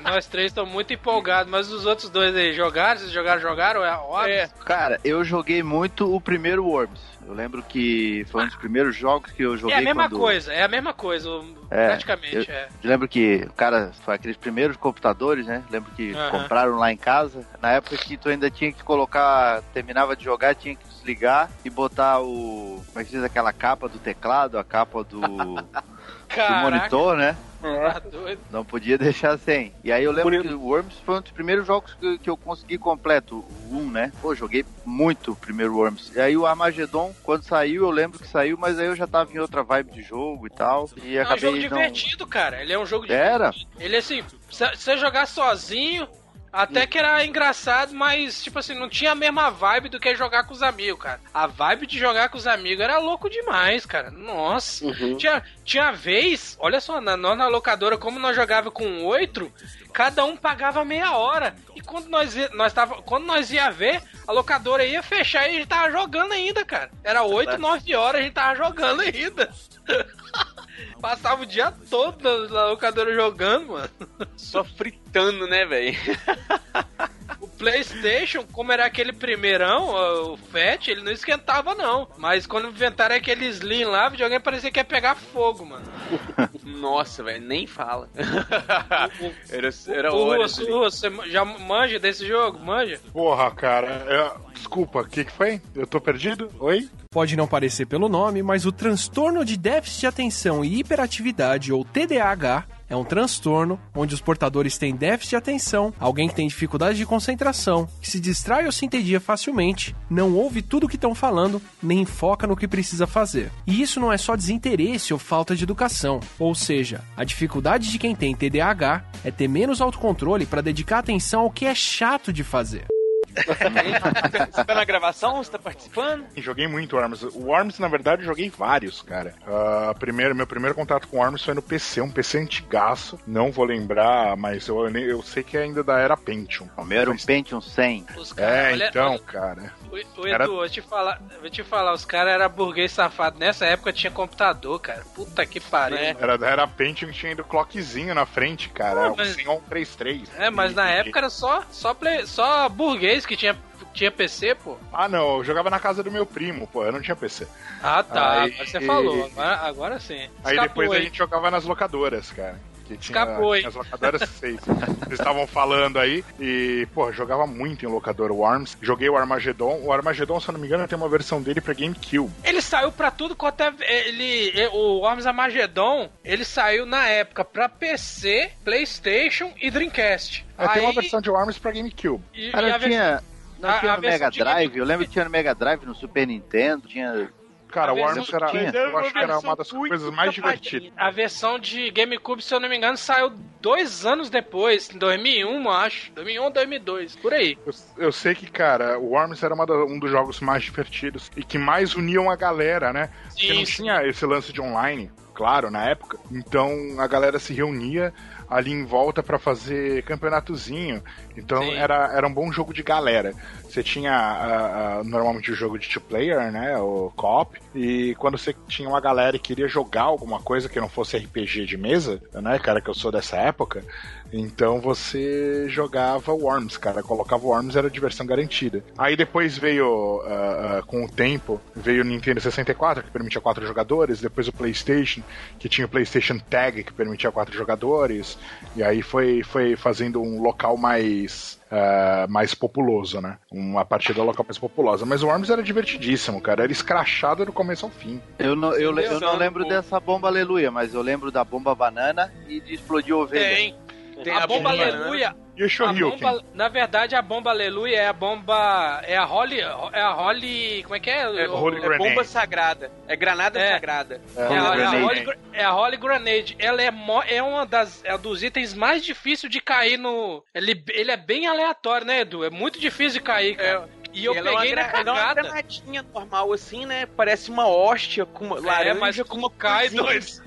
nós três estamos muito empolgados, mas os outros dois aí jogaram? Vocês jogaram, jogaram? É óbvio. É. Cara, eu joguei muito o primeiro Worms. Eu lembro que foi um dos primeiros jogos que eu joguei É a mesma quando... coisa, é a mesma coisa, É, praticamente, eu- é. Eu lembro que o cara foi aqueles primeiros computadores, né? Lembro que Aham. compraram lá em casa. Na época que tu ainda tinha que colocar, terminava de jogar, tinha que desligar e botar o. Como é que diz aquela capa do teclado, a capa do, do monitor, né? Tá doido. Não podia deixar sem. E aí eu lembro que o Worms foi um dos primeiros jogos que, que eu consegui completo, o 1, né? Pô, joguei muito o primeiro Worms. E aí o Armageddon, quando saiu, eu lembro que saiu, mas aí eu já tava em outra vibe de jogo e tal. E É um acabei jogo não... divertido, cara. Ele é um jogo Era? divertido. Ele assim, se você jogar sozinho, até que era engraçado, mas tipo assim, não tinha a mesma vibe do que jogar com os amigos, cara. A vibe de jogar com os amigos era louco demais, cara. Nossa. Uhum. Tinha, tinha vez, olha só, na, nós na locadora, como nós jogava com oito, cada um pagava meia hora. E quando nós, nós tava, quando nós ia ver, a locadora ia fechar e a gente tava jogando ainda, cara. Era oito, nove horas, a gente tava jogando ainda. Passava o dia todo na, locadora jogando, mano. Só fritando, né, velho? O PlayStation, como era aquele primeirão, o Fat, ele não esquentava não. Mas quando inventaram aquele Slim lá, o videogame parecia que ia pegar fogo, mano. Nossa, velho, nem fala. era era Ô, horas. Russo, Russo, você já manja desse jogo? Manja? Porra, cara. é- Desculpa, o que, que foi? Eu tô perdido? Oi? Pode não parecer pelo nome, mas o transtorno de déficit de atenção e hiperatividade, ou TDAH, é um transtorno onde os portadores têm déficit de atenção, alguém que tem dificuldade de concentração, que se distrai ou se entedia facilmente, não ouve tudo o que estão falando, nem foca no que precisa fazer. E isso não é só desinteresse ou falta de educação, ou seja, a dificuldade de quem tem TDAH é ter menos autocontrole para dedicar atenção ao que é chato de fazer. Você tá na gravação? Você tá participando? Joguei muito Worms. O Worms, na verdade, eu joguei vários, cara. Ah, primeiro, meu primeiro contato com Worms foi no PC, um PC antigaço. Não vou lembrar, mas eu, eu sei que é ainda da era Pentium. O meu era um Pentium 100. Os caras, É, olha- então, olha- cara. O, o Era- Edu, vou te falar, vou te falar, os caras eram burguês safado. Nessa época tinha computador, cara. Puta que pariu. É. Era era Pentium tinha ainda o clockzinho na frente, cara. Ah, É o mas- 133. É, mas na E- época era só, só, play- só burguês que tinha, tinha PC, pô. Ah, não, eu jogava na casa do meu primo, pô, eu não tinha PC. Ah, tá. Aí- Agora você falou. Agora, agora sim. Aí Escapou depois a aí. gente jogava nas locadoras, cara. Que tinha, hein? tinha as locadoras seis. Eles estavam falando aí e, pô, jogava muito em locadora o Arms. Joguei o Armageddon. O Armageddon, se eu não me engano, tem uma versão dele pra GameCube. Ele saiu pra tudo quanto é. Ele, o Worms Armageddon, ele saiu na época pra PC, PlayStation e Dreamcast. É, tem uma Aí- versão de Arms pra GameCube. E, Cara, e tinha, Não A- tinha no Mega de Drive? Eu lembro que tinha no Mega Drive, no Super Nintendo, tinha. Cara, A o versão era, tinha. eu acho que era uma das coisas mais divertidas. A versão de GameCube, se eu não me engano, saiu dois anos depois, em 2001, eu acho. 2001 ou 2002, por aí. Eu, eu sei que, cara, o Worms era uma da- um dos jogos mais divertidos e que mais uniam a galera, né? Porque não Sim, tinha esse lance de online, claro, na época. Então a galera se reunia ali em volta pra fazer campeonatozinho. Então Sim. era, era um bom jogo de galera. Você tinha normalmente o jogo de two player, né? O co-op. E quando você tinha uma galera e queria jogar alguma coisa que não fosse RPG de mesa, né, cara, que eu sou dessa época, então você jogava Worms, cara. Colocava Worms era diversão garantida. Aí depois veio, ah, ah, com o tempo, veio o Nintendo 64, que permitia quatro jogadores. Depois o PlayStation, que tinha o PlayStation Tag, que permitia quatro jogadores. E aí foi, foi fazendo um local mais. Ah, mais populoso, né? Uma partida local mais populosa. Mas o Worms era divertidíssimo, cara. Era escrachado do começo ao fim. Eu não, eu, eu não lembro dessa bomba aleluia, mas eu lembro da bomba banana e de explodir ovelha. Tem. Tem a, a bomba aleluia. E o Shoryuken? bomba, na verdade, a bomba aleluia é a bomba. É a Holly. É a Holly. Como é que é? É, Holy é bomba sagrada. É granada É. sagrada. É, É a, é, a. Holy, é a Holy Grenade. Ela é, mo- é uma das é dos itens mais difíceis de cair no. Ele, ele é bem aleatório, né, Edu? É muito difícil de cair, cara. E eu é uma, peguei na gra- ela é uma cagada. granadinha normal assim, né? Parece uma hóstia com uma laranja É, mas com uma cai dois.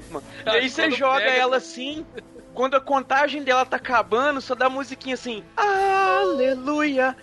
E aí você joga pega- ela assim, quando a contagem dela tá acabando, só dá a musiquinha assim, aleluia.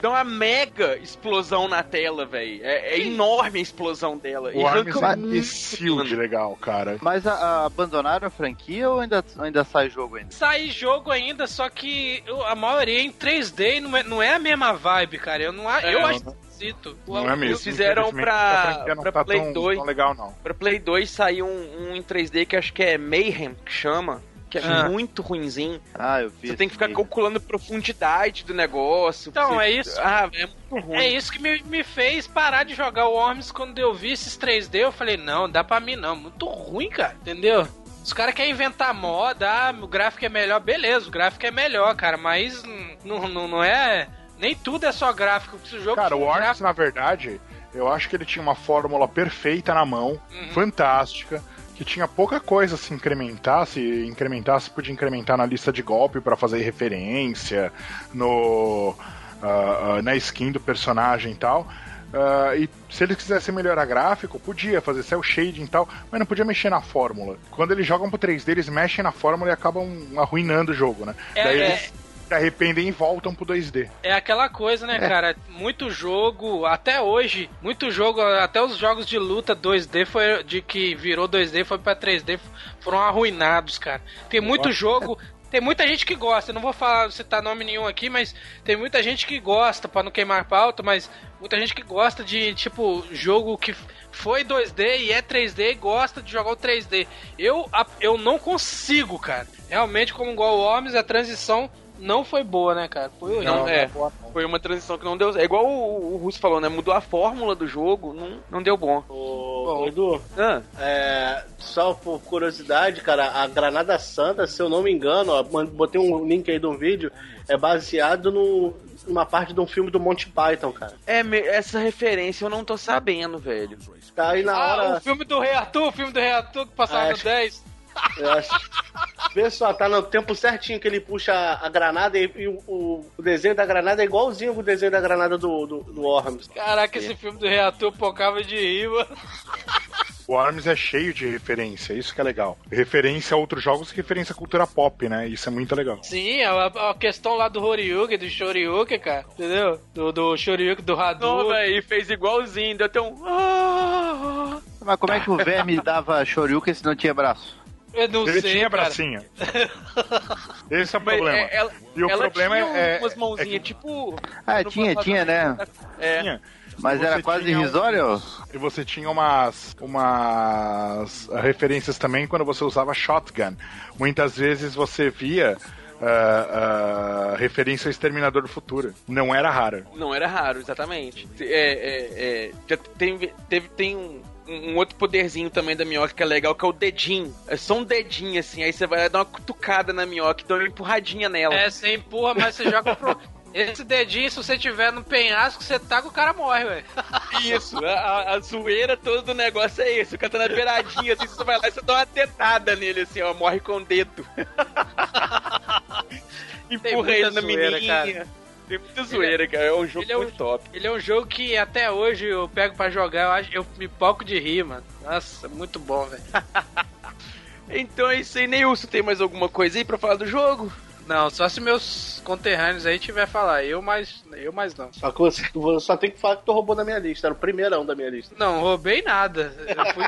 Dá uma mega explosão na tela, velho. É, é enorme a explosão dela. O Worms arranca é de legal, cara. Mas a- a- abandonaram a franquia ou ainda, ainda sai jogo ainda? Sai jogo ainda, só que a maioria é em 3D e não é, não é a mesma vibe, cara. Eu, não, a- É, eu não, acho esquisito. Não é mesmo. Eles fizeram pra- pra tá Play tão, 2. tão legal, não. Pra Play 2 saiu um, um em 3D que acho que é Mayhem, que chama. Que é Ah. muito ruinzinho. Ah, eu vi. Você tem que ficar esse calculando a profundidade do negócio. Então, Você- é isso. Ah, é muito ruim. É isso que me, me fez parar de jogar o Worms quando eu vi esses 3D. Eu falei, não, dá pra mim não. Muito ruim, cara. Entendeu? Os caras querem inventar moda, ah, o gráfico é melhor. Beleza, o gráfico é melhor, cara. Mas não, não, não é. Nem tudo é só gráfico. Se o jogo Cara, o Worms, gráfico- na verdade, eu acho que ele tinha uma fórmula perfeita na mão, Uhum. fantástica, que tinha pouca coisa se incrementar. Se incrementasse, podia incrementar na lista de golpe pra fazer referência, no ah, na skin do personagem e tal. Ah, e se eles quisessem melhorar gráfico, podia fazer cel shading e tal, mas não podia mexer na fórmula. Quando eles jogam pro 3D, eles mexem na fórmula e acabam arruinando o jogo, né? É, Daí é. Se arrependem e voltam pro 2D. É aquela coisa, né, cara? Muito jogo, até hoje, muito jogo, até os jogos de luta 2D foi de que virou 2D foi pra 3D foram arruinados, cara. Tem muito jogo, tem muita gente que gosta, eu não vou falar citar nome nenhum aqui, mas tem muita gente que gosta pra não queimar pauta, mas muita gente que gosta de tipo jogo que foi 2D e é 3D e gosta de jogar o 3D. Eu eu não consigo, cara. Realmente como igual o Worms, a transição não foi boa, né, cara? Foi horrível. Não, é. Foi uma transição que não deu. É igual o, o Russo falou, né? Mudou a fórmula do jogo, não, não deu bom. Ô, Edu, Ah, é, só por curiosidade, cara, a Granada Santa, se eu não me engano, ó, botei um link aí de um vídeo, é baseado no, numa parte de um filme do Monty Python, cara. é, essa referência eu não tô sabendo, velho. Tá aí na Ah, hora. o filme do Rei Arthur, o filme do Rei Arthur que passava Ah, no acho- 10. Eu acho. Vê só, tá no tempo certinho que ele puxa a granada e, e o, o- desenho da granada é igualzinho o desenho da granada do, do, do Worms. Caraca, esse filme do Rei Arthur pocava de rir, mano. O Arms é cheio de referência, isso que é legal. Referência a outros jogos e referência à cultura pop, né? Isso é muito legal. Sim, a, a questão lá do Horyuken, do Shoryuken, cara. Entendeu? Do, do Shoryuken, do Não, Hadouken. velho, e fez igualzinho, deu até um. Mas como é que o verme dava Shoryuken se não tinha braço? Eu não Ele sei, tinha cara. bracinho. Esse é o mas problema. é, ela, E o ela problema tinha é- umas é mãozinhas, que- tipo. Ah, tinha, tinha, né? É. Tinha. Mas era quase um- irrisório? E você tinha umas, umas referências também quando você usava shotgun. Muitas vezes você via ah, ah, referência ao Exterminador do Futuro. Não era raro. Não era raro, exatamente. É, é, é, tem, teve, tem um, um outro poderzinho também da minhoca que é legal, que é o dedinho. É só um dedinho, assim, aí você vai dar uma cutucada na minhoca e dá uma empurradinha nela. É, você empurra, mas você joga pro. Esse dedinho, se você tiver no penhasco, você taca, o cara morre, velho. Isso, a, a- zoeira toda do negócio é esse. O cara tá na beiradinha, assim, você vai lá e você dá uma tetada nele, assim, ó, morre com o dedo. Empurra ele na zoeira, menininha. Tem muita zoeira, cara. É um jogo ele é um- muito top. Ele é um jogo que até hoje eu pego pra jogar, eu, acho, eu me poco de rir, mano. Nossa, muito bom, velho. Então é isso aí, Neilson. Tem mais alguma coisa aí pra falar do jogo? Não, só se meus conterrâneos aí tiver falar. Eu mais, eu mais não. Só que você, você só tem que falar que tu roubou da minha lista. Era o primeirão da minha lista. Não, roubei nada. Eu fui,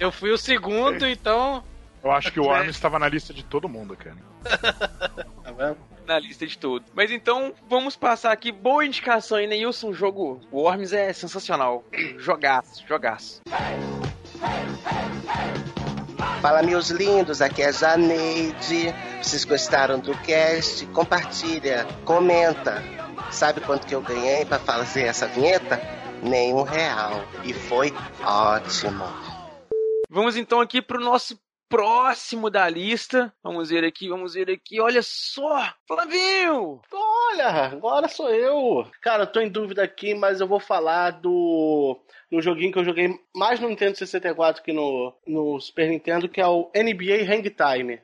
eu fui o segundo, então. Eu acho que o Worms estava na lista de todo mundo, cara. Tá vendo? Na lista de tudo. Mas então, vamos passar aqui. Boa indicação aí, Neilson. O jogo Worms é sensacional. Jogaço, jogaço. Fala, meus lindos, aqui é a Janeide. Vocês gostaram do cast? Compartilha, comenta. Sabe quanto que eu ganhei pra fazer essa vinheta? Nenhum real. E foi ótimo. Vamos então aqui pro nosso próximo da lista. Vamos ver aqui, vamos ver aqui. Olha só, Flavinho! Olha, agora sou eu. Cara, eu tô em dúvida aqui, mas eu vou falar do, do joguinho que eu joguei mais no Nintendo 64 que no, no Super Nintendo, que é o NBA Hang Time.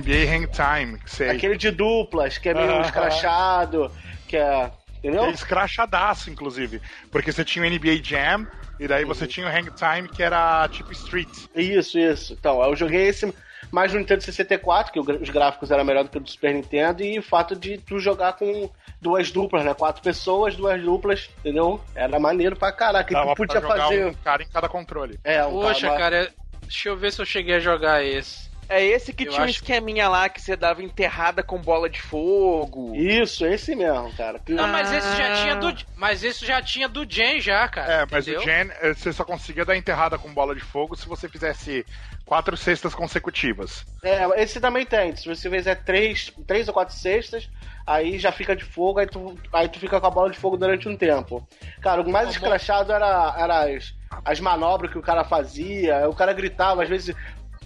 NBA Hang Time, que sei. Aquele de duplas, que é meio Ah. escrachado, que é. Entendeu? É escrachadaço, inclusive. Porque você tinha o NBA Jam, e daí você tinha o Hang Time, que era tipo Street. Isso, isso. Então, eu joguei esse mais no Nintendo 64, que os gráficos eram melhor do que o do Super Nintendo, e o fato de tu jogar com duas duplas, né? Quatro pessoas, duas duplas, entendeu? Era maneiro pra caraca. Dava tu podia pra jogar fazer. um cara em cada controle. É, um Poxa, cara- cara, deixa eu ver se eu cheguei a jogar esse. É esse que Eu tinha um acho- esqueminha lá que você dava enterrada com bola de fogo. Isso, esse mesmo, cara. Que- Não, mas esse já Ah. tinha do. Mas esse já tinha do Jen já, cara. É, mas entendeu? o Gen, eh, você só conseguia dar enterrada com bola de fogo se você fizesse quatro cestas consecutivas. É, esse também tem. Se você fizer três, três ou quatro cestas, aí já fica de fogo, aí tu, aí tu fica com a bola de fogo durante um tempo. Cara, o mais Como- escrachado era, era as, as manobras que o cara fazia, o cara gritava, às vezes,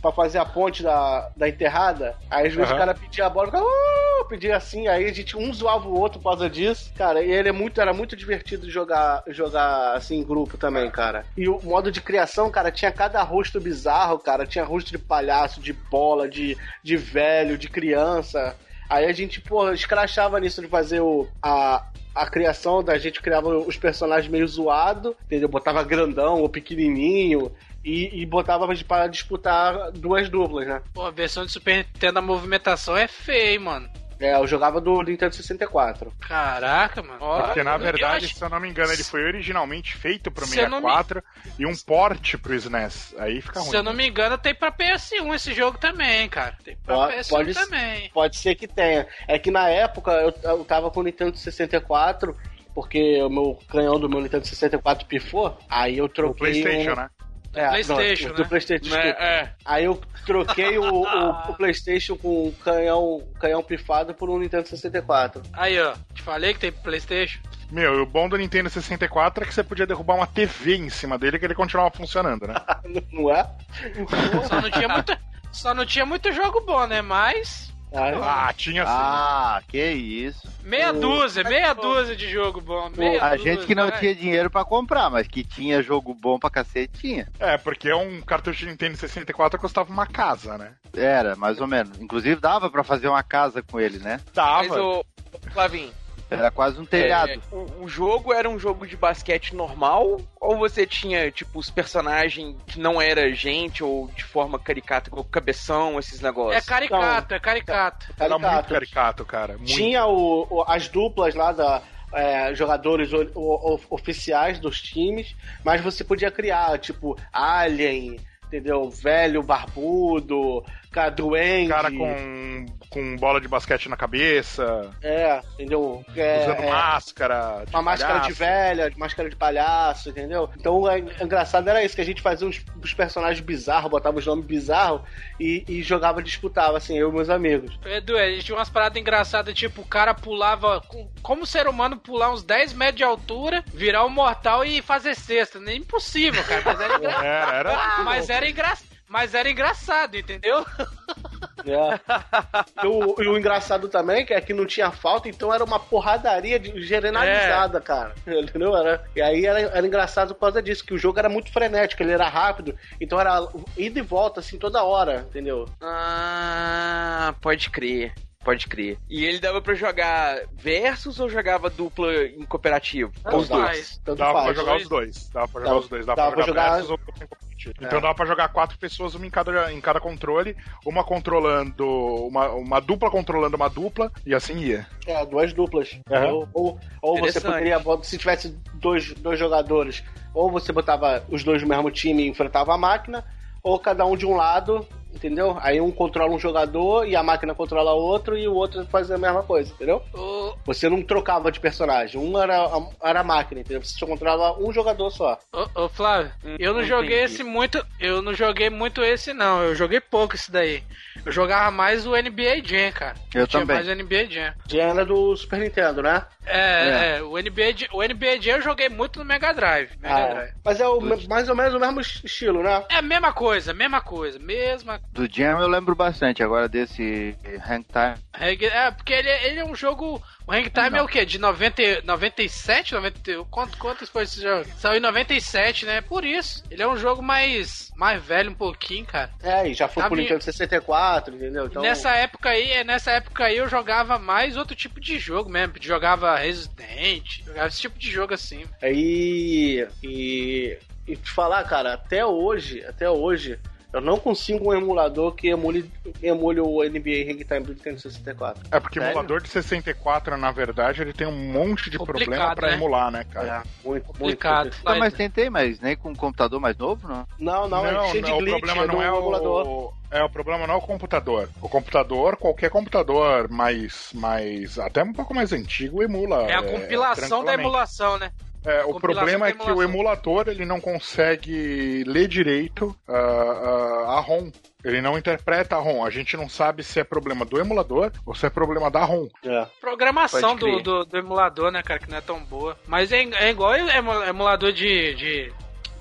pra fazer a ponte da, da enterrada, aí às vezes Aham. o cara pedia a bola, ficava, "Uh", pedia assim, aí a gente um zoava o outro por causa disso. Cara, e ele é muito, era muito divertido jogar, jogar assim em grupo também, cara. E o modo de criação, cara, tinha cada rosto bizarro, cara. Tinha rosto de palhaço, de bola, de, de velho, de criança. Aí a gente, porra, escrachava nisso de fazer o, a, a criação da gente criava os personagens meio zoado, entendeu? Botava grandão ou pequenininho e, e botava pra disputar duas duplas, né? Pô, a versão de Super Nintendo, a movimentação é feia, hein, mano. É, eu jogava do Nintendo 64. Caraca, mano. Porque, na verdade, acho- se eu não me engano, ele foi originalmente feito pro Se eu não me- 64 e um porte pro SNES. Aí fica ruim. Se eu não me engano, tem pra PS1 esse jogo também, cara. Tem pra Pode- PS1 pode- também. Pode ser que tenha. É que na época eu, eu tava com o Nintendo 64, porque o meu canhão do meu Nintendo 64 pifou, aí eu O troquei. PlayStation, um... né? É, PlayStation, não, do né? PlayStation, Né? desculpa. É. Aí eu troquei o, o- o PlayStation com o canhão, canhão pifado por um Nintendo 64. Aí, ó. Te falei que tem pro PlayStation. Meu, e o bom do Nintendo 64 é que você podia derrubar uma TV em cima dele que ele continuava funcionando, né? Não é? Só não tinha muito, só não tinha muito jogo bom, né? Mas Ah, tinha sim. Ah, que isso. meia dúzia, meia dúzia de jogo bom. Meia A dúzia, gente que não tinha dinheiro pra comprar, mas que tinha jogo bom pra cacete, tinha. É, porque um cartucho de Nintendo 64 custava uma casa, né? Era, mais ou menos. Inclusive dava pra fazer uma casa com ele, né? Dava. Mas o Flavinho, Era quase um telhado. é, o, o jogo era um jogo de basquete normal ou você tinha tipo os personagens que não era gente ou de forma caricata, como cabeção, esses É negócios? caricato, é caricato. Era muito Caricato. caricato, cara. Muito. Tinha o, o- as duplas lá da, é, jogadores o- o- oficiais dos times, mas você podia criar, tipo, Alien, entendeu? Velho barbudo, cara doente. Cara com, com bola de basquete na cabeça, É, entendeu? É, usando é, máscara. de Uma máscara de palhaço. velha, de máscara de palhaço, entendeu? Então, é, é engraçado era isso, que a gente fazia uns, uns personagens bizarros, botava os nomes bizarros e, e jogava, disputava, assim, eu e meus amigos. Edu, a gente tinha umas paradas engraçadas, tipo, o cara pulava. com- Como ser humano pular uns 10 metros de altura, virar um mortal e fazer cesta. É impossível, cara. Mas era, engra... Era, era. mas era, engra... mas era engraçado, entendeu? É. E, o, e o engraçado também que é que não tinha falta, então era uma porradaria de, generalizada, cara. Entendeu? Era, e aí era, era engraçado por causa disso, que o jogo era muito frenético, ele era rápido, então era ida e volta, assim, toda hora, entendeu? Ah, pode crer. Pode crer. E ele dava pra jogar versus ou jogava dupla em cooperativo? Tanto Os dois. faz, tanto Dava pra faz. jogar os dois. Dava pra jogar Dava- os dois. Dava, dava pra pra jogar, jogar- versus ou dupla em competitivo. Então dava pra jogar quatro pessoas, uma em cada, em cada controle, uma controlando. Uma, uma dupla controlando uma dupla, e assim ia. É, duas duplas. Aham. Ou, ou, ou você poderia, se tivesse dois, dois jogadores, ou você botava os dois no mesmo time e enfrentava a máquina, ou cada um de um lado, entendeu? Aí um controla um jogador e a máquina controla outro e o outro faz a mesma coisa, entendeu? Você não trocava de personagem, um era a, era a máquina, entendeu? Você só controlava um jogador só. ô, ô, Flávio, eu não Hum, joguei entendi. esse muito. Eu não joguei muito esse, não. Eu joguei pouco esse daí. Eu jogava mais o NBA Jam, cara. Eu tinha também. mais o NBA Jam. Já era do Super Nintendo, né? É, é, o, NBA, Jam- o NBA Jam eu joguei muito no Mega Drive. Mega Ah, é. Drive. Mas é o, mais ou menos o mesmo estilo, né? É a mesma coisa, mesma coisa, mesma Do Jam eu lembro bastante, agora desse Hang Time. É, porque ele, ele é um jogo. O Hang Time Não. é o quê? De 90, 97? 90, quanto, quantos foi esse jogo? Saiu em 97, né? Por isso. Ele é um jogo mais, mais velho um pouquinho, cara. É, e já foi pro Nintendo 64, entendeu? Então, Nessa época aí, é, nessa época aí eu jogava mais outro tipo de jogo mesmo. Jogava Resident, jogava esse tipo de jogo assim. Aí. E. E te falar, cara, até hoje, até hoje, eu não consigo um emulador que emule, emule o NBA Hang Time do Nintendo 64. É porque o emulador de 64, na verdade, ele tem um monte de Complicado, problema pra né? emular, né, cara? É, muito, Complicado. muito. Não, mas tentei, mas nem com um computador mais novo, não. Não, não, é cheio de o glitch, problema é não é emulador. o é o problema não é o computador. O computador, qualquer computador mais mais até um pouco mais antigo emula. É a compilação da tranquilamente. emulação, né? É, o problema é que o emulador ele não consegue ler direito ah, ah, a ROM. Ele não interpreta a ROM. A gente não sabe se é problema do emulador ou se é problema da ROM. É. Programação do, do, do emulador, né, cara, que não é tão boa. Mas é, é igual emu- emulador de, de,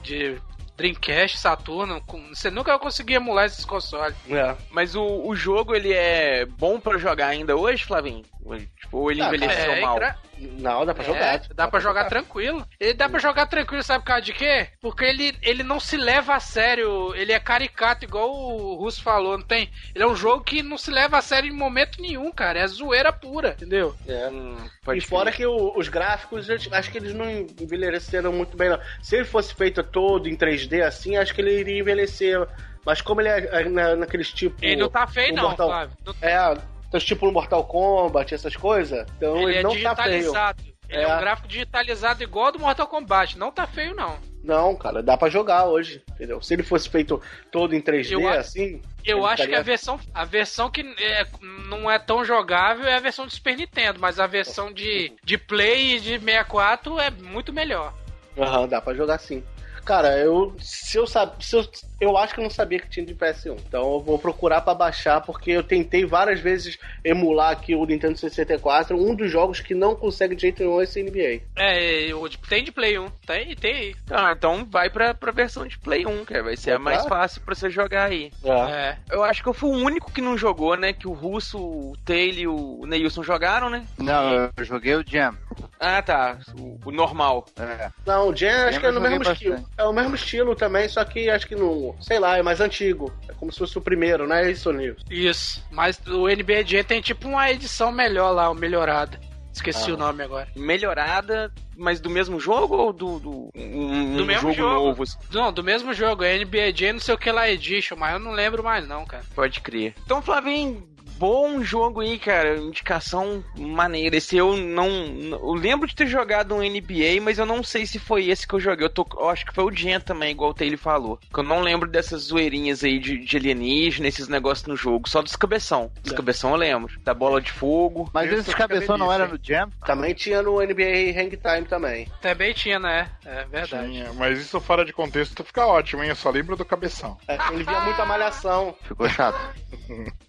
de Dreamcast, Saturno. com- Você nunca vai conseguir emular esses consoles. É. Mas o, o jogo, ele é bom pra jogar ainda hoje, Flavinho? Ou, tipo, ou ele Ah, envelheceu É, mal? engra- Não, dá pra É, jogar. dá pra jogar tranquilo. Ele dá pra jogar tranquilo, sabe por causa de quê? Porque ele, ele não se leva a sério, ele é caricato, igual o Russo falou, não tem? Ele é um jogo que não se leva a sério em momento nenhum, cara. É zoeira pura, entendeu? É. Hum, pode e fora que o- os gráficos, acho que eles não envelheceram muito bem, não. Se ele fosse feito todo em 3D assim, acho que ele iria envelhecer. Mas como ele é, é na, naqueles tipo. Ele não tá feio, o não, Mortal- Flávio. Não- É, então, tipo no Mortal Kombat, essas coisas. Então ele, Ele é não tá feio. digitalizado. Ele é. É. um gráfico digitalizado igual ao do Mortal Kombat. Não tá feio, não. Não, cara, dá pra jogar hoje, entendeu? Se ele fosse feito todo em 3D, Eu assim. Eu acho que a estaria- versão, a versão que é- não é tão jogável é a versão do Super Nintendo, mas a versão de, de Play e de 64 é muito melhor. Aham, dá pra jogar sim. Cara, eu. Se eu sabia. Se eu, eu acho que eu não sabia que tinha de PS1. Então eu vou procurar pra baixar, porque eu tentei várias vezes emular aqui o Nintendo 64. Um dos jogos que não consegue de jeito nenhum é esse NBA. É, o de- tem de Play 1, tem, tem aí. Ah, então vai pra, pra versão de Play 1, cara. Vai ser a mais fácil pra você jogar aí. É. Eu acho que eu fui o único que não jogou, né? Que o Russo, o Taylor e o Neilson jogaram, né? Não, eu joguei o Jam. Ah, tá. O, o normal. É. Não, o Jam acho que é eu no mesmo estilo. É o mesmo estilo também, só que acho que não. Sei lá, é mais antigo. É como se fosse o primeiro, não é isso, Nilson? Isso. Mas o NBA Jam tem tipo uma edição melhor lá, uma melhorada. Esqueci Ah. o nome agora. Melhorada, mas do mesmo jogo ou do, do, um, Do um mesmo jogo, jogo. novo? Não, do mesmo jogo, é NBA Jam, não sei o que lá Edition, mas eu não lembro mais não, cara. Pode crer. Então, Flavinho, Bom jogo aí, cara. Indicação maneira. Esse eu não. Eu lembro de ter jogado um NBA, mas eu não sei se foi esse que eu joguei. Eu, tô, eu acho que foi o Gen também, igual o Taylor falou. Que eu não lembro dessas zoeirinhas aí de, de alienígena, esses negócios no jogo. Só dos cabeção. Dos cabeção eu lembro. Da bola de fogo. Mas esse cabeção não era no Jam? Também tinha no NBA Hang Time também. Também tinha, né? É verdade. Tinha, mas isso fora de contexto fica ótimo, hein? Eu só lembro do cabeção. É, ele via muita malhação. Ficou chato.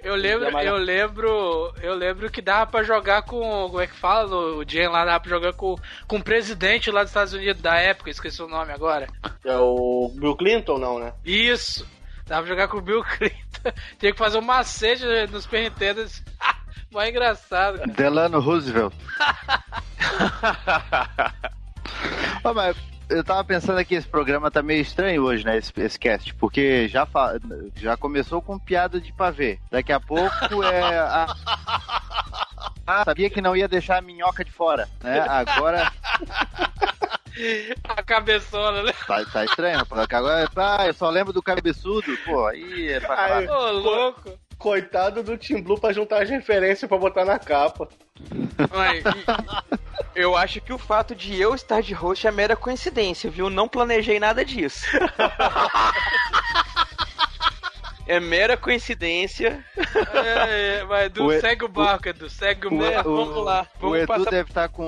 Eu lembro, eu lembro, eu lembro que dava pra jogar com, como é que fala, o Jen lá dava pra jogar com, com o presidente lá dos Estados Unidos da época, esqueci o nome agora. É o Bill Clinton, não, né? Isso! Dava pra jogar com o Bill Clinton. Tinha que fazer um macete nos Nintendo. Mais engraçado, cara. Delano Roosevelt. Ô, mas eu tava pensando aqui, esse programa tá meio estranho hoje, né? Esse, esse cast, porque já, fa- já começou com piada de pavê. Daqui a pouco é. A... Ah, sabia que não ia deixar a minhoca de fora, né? Agora A cabeçona, né? tá, tá estranho, rapaz. Agora, ah, eu só lembro do cabeçudo, pô, aí é pra Ai, Ô, louco. Coitado do Team Blue pra juntar as referências pra botar na capa. Mas, e- eu acho que o fato de eu estar de host é mera coincidência, viu? Não planejei nada disso. É mera coincidência. É, é, mas do, O segue o barco, Edu, segue o O, barco. o- vamos lá, o vamos Edu passar- deve estar com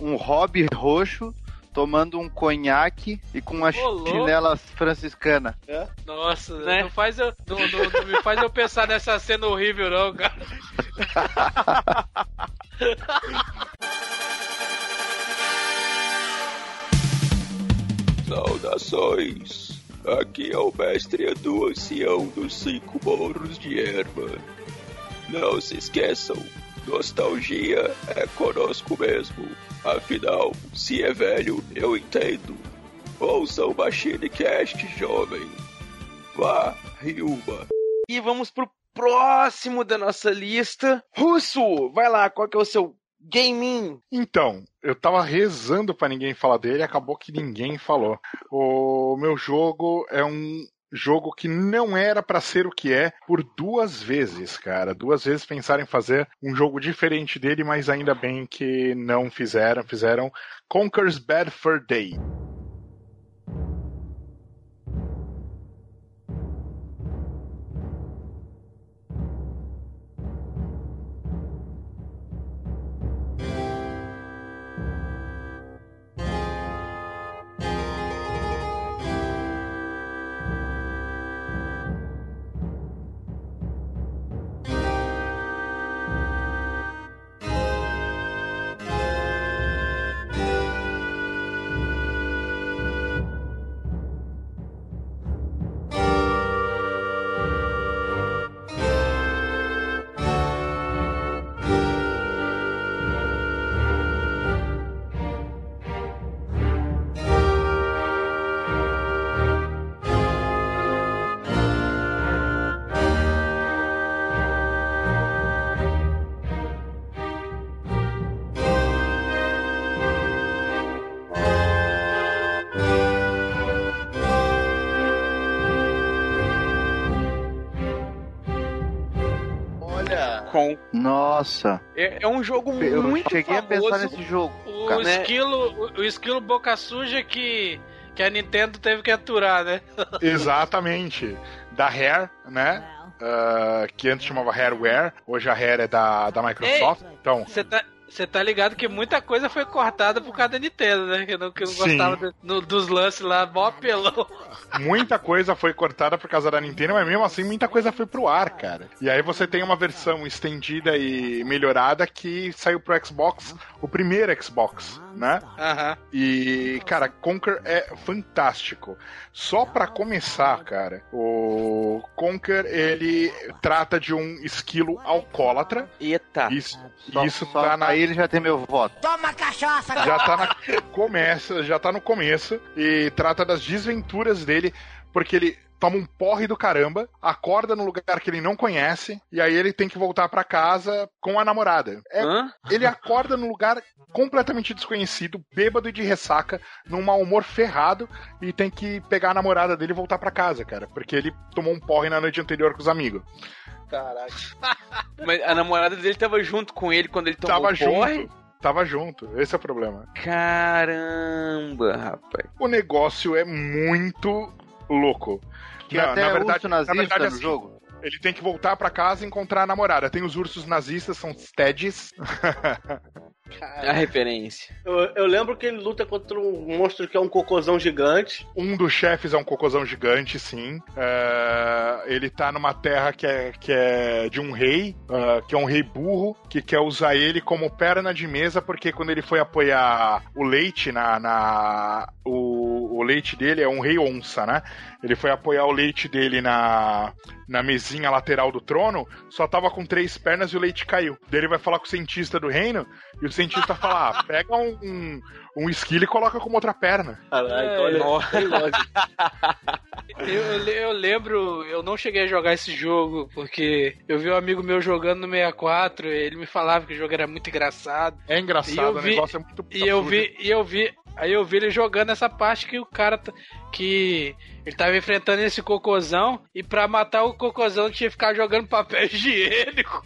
um hobby roxo, tomando um conhaque e com uma Ô, chinela franciscana. Nossa, Né? não, faz eu, não, não- não me faz eu pensar nessa cena horrível, não, cara. Saudações! Aqui é o mestre Edu Ancião dos Cinco Morros de Erma. Não se esqueçam, nostalgia é conosco mesmo. Afinal, se é velho, eu entendo. Ouça o Machine Cast, jovem. Vá, Ryuma. E vamos pro próximo da nossa lista. Russo, vai lá, qual que é o seu gaming? Então, eu tava rezando pra ninguém falar dele, acabou que ninguém falou. O meu jogo é um jogo que não era pra ser o que é por duas vezes, cara. Duas vezes pensaram em fazer um jogo diferente dele, mas ainda bem que não fizeram. Fizeram Conker's Bad Fur Day. Olha. Com. Nossa, É, é um jogo eu muito cheguei a famoso. pensar nesse jogo. O cara. né? esquilo, o, o esquilo boca suja que, que a Nintendo teve que aturar, né? Exatamente. Da Rare, né? Ah, que antes chamava Hareware, hoje a Rare é da, da Microsoft. Então, Você tá, você tá ligado que muita coisa foi cortada por causa da Nintendo, né? Que não, que não gostava do- no- dos lances lá, mó apelão. muita coisa foi cortada por causa da Nintendo, mas mesmo assim muita coisa foi pro ar, cara. E aí você tem uma versão estendida e melhorada que saiu pro Xbox, o primeiro Xbox, né? Aham. E, cara, Conker é fantástico. Só pra começar, cara, o Conker ele trata de um esquilo alcoólatra. Eita. Isso, Só- isso só tá na Aí ele já tem meu voto. já tá na começa, já tá no começo e trata das desventuras dele, porque ele toma um porre do caramba, acorda no lugar que ele não conhece, e aí ele tem que voltar pra casa com a namorada. É- Hã? ele acorda num lugar completamente desconhecido, bêbado e de ressaca, num mau humor ferrado, e tem que pegar a namorada dele e voltar pra casa, cara, porque ele tomou um porre na noite anterior com os amigos. Caraca. Mas a namorada dele tava junto com ele quando ele tomou Tava o porre? junto. Tava junto, esse é o problema. Caramba, rapaz. O negócio é muito louco. Tinha Não, até na verdade, urso nazista na verdade, no assim, jogo. Ele tem que voltar pra casa e encontrar a namorada. Tem os ursos nazistas, são os Teddies. A referência. Eu, eu lembro que ele luta contra um monstro que é um cocôzão gigante. Um dos chefes é um cocôzão gigante, sim. É, ele tá numa terra que é, que é de um rei, ah, que é um rei burro, que quer usar ele como perna de mesa, porque quando ele foi apoiar o leite na. na o, o leite dele é um rei onça, né? Ele foi apoiar o leite dele na, na mesinha lateral do trono, só tava com três pernas e o leite caiu. Daí ele vai falar com o cientista do reino, e o cientista fala: ah, pega um, um, um esquilo e coloca como outra perna. Caralho, olha- tem lógica. Eu, eu le- eu lembro, eu não cheguei a jogar esse jogo, porque eu vi um amigo meu jogando no 64, ele me falava que o jogo era muito engraçado. É E engraçado, eu o vi- negócio é muito E eu vi, e eu vi, aí eu vi ele jogando essa parte que o cara que ele tava enfrentando esse cocôzão e pra matar o cocôzão tinha que ficar jogando papel higiênico.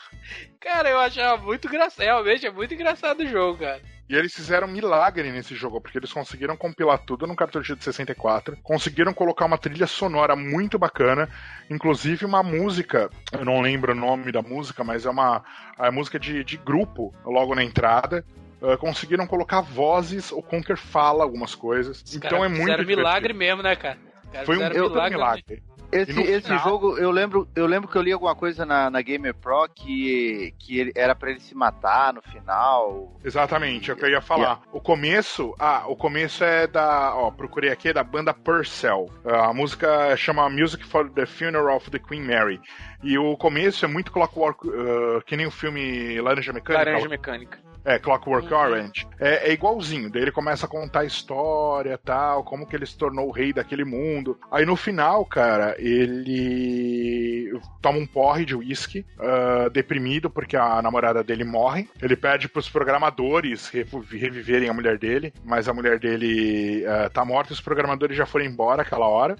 cara, eu achava muito engraçado, realmente é muito engraçado o jogo, cara. E eles fizeram um milagre nesse jogo, porque eles conseguiram compilar tudo no cartucho de 64, conseguiram colocar uma trilha sonora muito bacana, inclusive uma música, eu não lembro o nome da música, mas é uma a música de, de grupo logo na entrada. Uh, conseguiram colocar vozes, o Conker fala algumas coisas. Os então é muito divertido. milagre mesmo, né, cara? Foi um fizeram puta milagre. Esse, E esse jogo, eu lembro, eu lembro que eu li alguma coisa na, na Gamer Pro que, que ele, era pra ele se matar no final. Exatamente, é o que eu ia falar. O começo, ah, o começo é da, ó, procurei aqui, é da banda Purcell. A música chama Music for the Funeral of the Queen Mary. E o começo é muito Clockwork, uh, que nem o filme Laranja Mecânica. Laranja mecânica. É, Clockwork Orange. É, é igualzinho. Daí ele começa a contar a história tal, como que ele se tornou o rei daquele mundo. Aí no final, cara, ele toma um porre de uísque, ah, deprimido porque a namorada dele morre. Ele pede pros programadores reviverem a mulher dele, mas a mulher dele ah, tá morta e os programadores já foram embora aquela hora.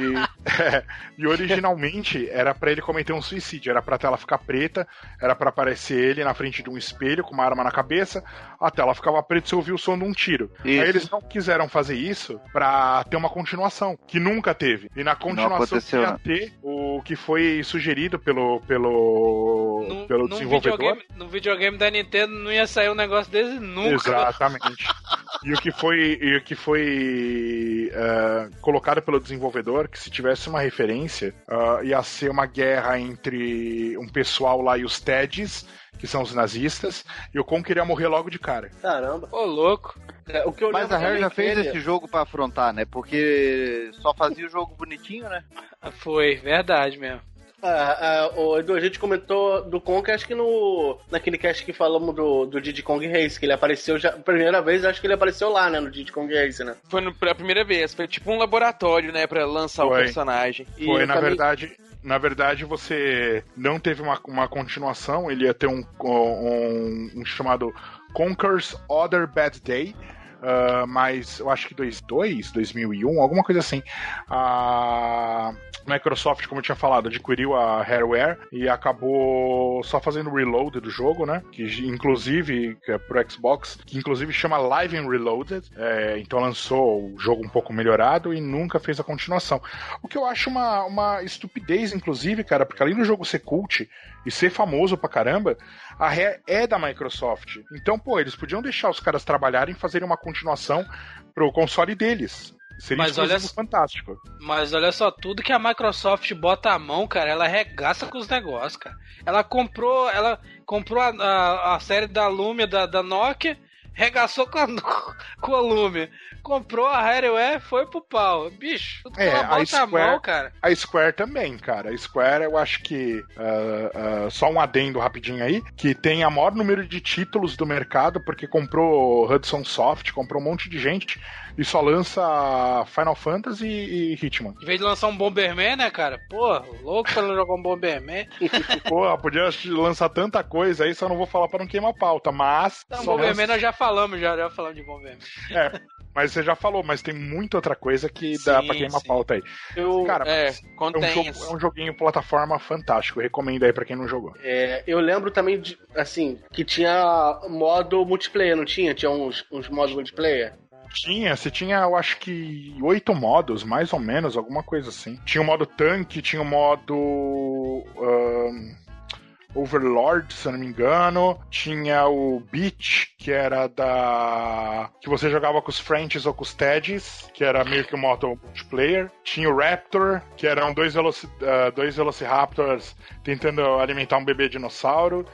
E, é, e originalmente era pra ele cometer um suicídio, era pra tela ficar preta, era pra aparecer ele na frente de um espelho com uma arma na cabeça, a tela ficava preta e você ouvia o som de um tiro. Isso. Aí eles não quiseram fazer isso pra ter uma continuação, que nunca teve. E na continuação aconteceu, ia né? ter o que foi sugerido pelo, pelo, Num, pelo desenvolvedor. videogame, no videogame da Nintendo não ia sair um negócio desse nunca. Exatamente. E o que foi, e o que foi eh, colocado pelo desenvolvedor, que se tivesse uma referência, ah, ia ser uma guerra entre um pessoal lá e os Teddies, que são os nazistas, e o Conker ia morrer logo de cara. Caramba. Ô, louco. É, o que eu Mas a Rare já fez esse jogo pra afrontar, né? Porque só fazia o jogo bonitinho, né? Foi, verdade mesmo. Ah, ah, o Edu, a gente comentou do Kong, acho que no. Naquele cast que falamos do, do Diddy Kong Race, que ele apareceu já. Primeira vez, acho que ele apareceu lá, né? No Diddy Kong Race, né? Foi no, pela primeira vez, foi tipo um laboratório, né, pra lançar o Foi. personagem. E Foi, na também- verdade. Na verdade, você não teve uma, uma continuação, ele ia ter um, um, um chamado Conker's Other Bad Day, ah, mas eu acho que 2002, 2001, alguma coisa assim. A Microsoft, como eu tinha falado, adquiriu a Hareware e acabou só fazendo reload do jogo, né? Que inclusive, que é pro Xbox, que inclusive chama Live and Reloaded. É, então lançou o jogo um pouco melhorado e nunca fez a continuação. O que eu acho uma, uma estupidez, inclusive, cara, porque além do jogo ser cult e ser famoso pra caramba, a Rare é da Microsoft. Então, pô, eles podiam deixar os caras trabalharem e fazerem uma continuação pro console deles. Seria Mas olha fantástico. Mas olha só, tudo que a Microsoft bota a mão, cara, ela regaça com os negócios, cara. Ela comprou, ela comprou a, a, a série da Lumia da, da Nokia regaçou com, a- com o lume. Comprou a Rareware, foi pro pau. Bicho, tu É, a bota a Square, mão, cara. a Square também, cara. A Square, eu acho que. ah, ah, só um adendo rapidinho aí, que tem a maior número de títulos do mercado, porque comprou Hudson Soft, comprou um monte de gente e só lança Final Fantasy e Hitman. Em vez de lançar um Bomberman, né, cara? Pô, louco pra não jogar um Bomberman. Pô, podia lançar tanta coisa aí, só não vou falar pra não queimar a pauta, mas. Só Bomberman lança- nós já falamos, já, já falamos de Bomberman. É, mas você já falou, mas tem muita outra coisa que dá Sim, pra queimar sim. pauta aí. Eu, Cara, É, é um, jogo, é um joguinho plataforma fantástico. Recomendo aí pra quem não jogou. é, eu lembro também, de, assim, que tinha modo multiplayer, não tinha? Tinha uns, uns modos multiplayer? Tinha, você tinha, eu acho que oito modos, mais ou menos, alguma coisa assim. Tinha o modo tanque, tinha o modo. ahn, Overlord, se eu não me engano. Tinha o Beach, que era da. que você jogava com os Frenches ou com os Teddies, que era meio que um modo multiplayer. Tinha o Raptor, que eram dois, veloci... ah, dois Velociraptors tentando alimentar um bebê dinossauro.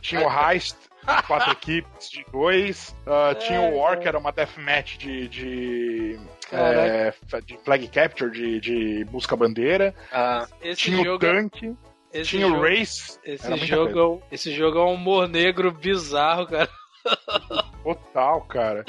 Tinha o Heist, quatro equipes de dois. Ah, tinha o War, que era uma deathmatch de. de... é, de flag capture, de, de busca-bandeira. Ah, Tinha o jogo, tanque, esse tinha o jogo- race. Esse jogo, é um- esse jogo é um humor negro bizarro, cara. Total, cara.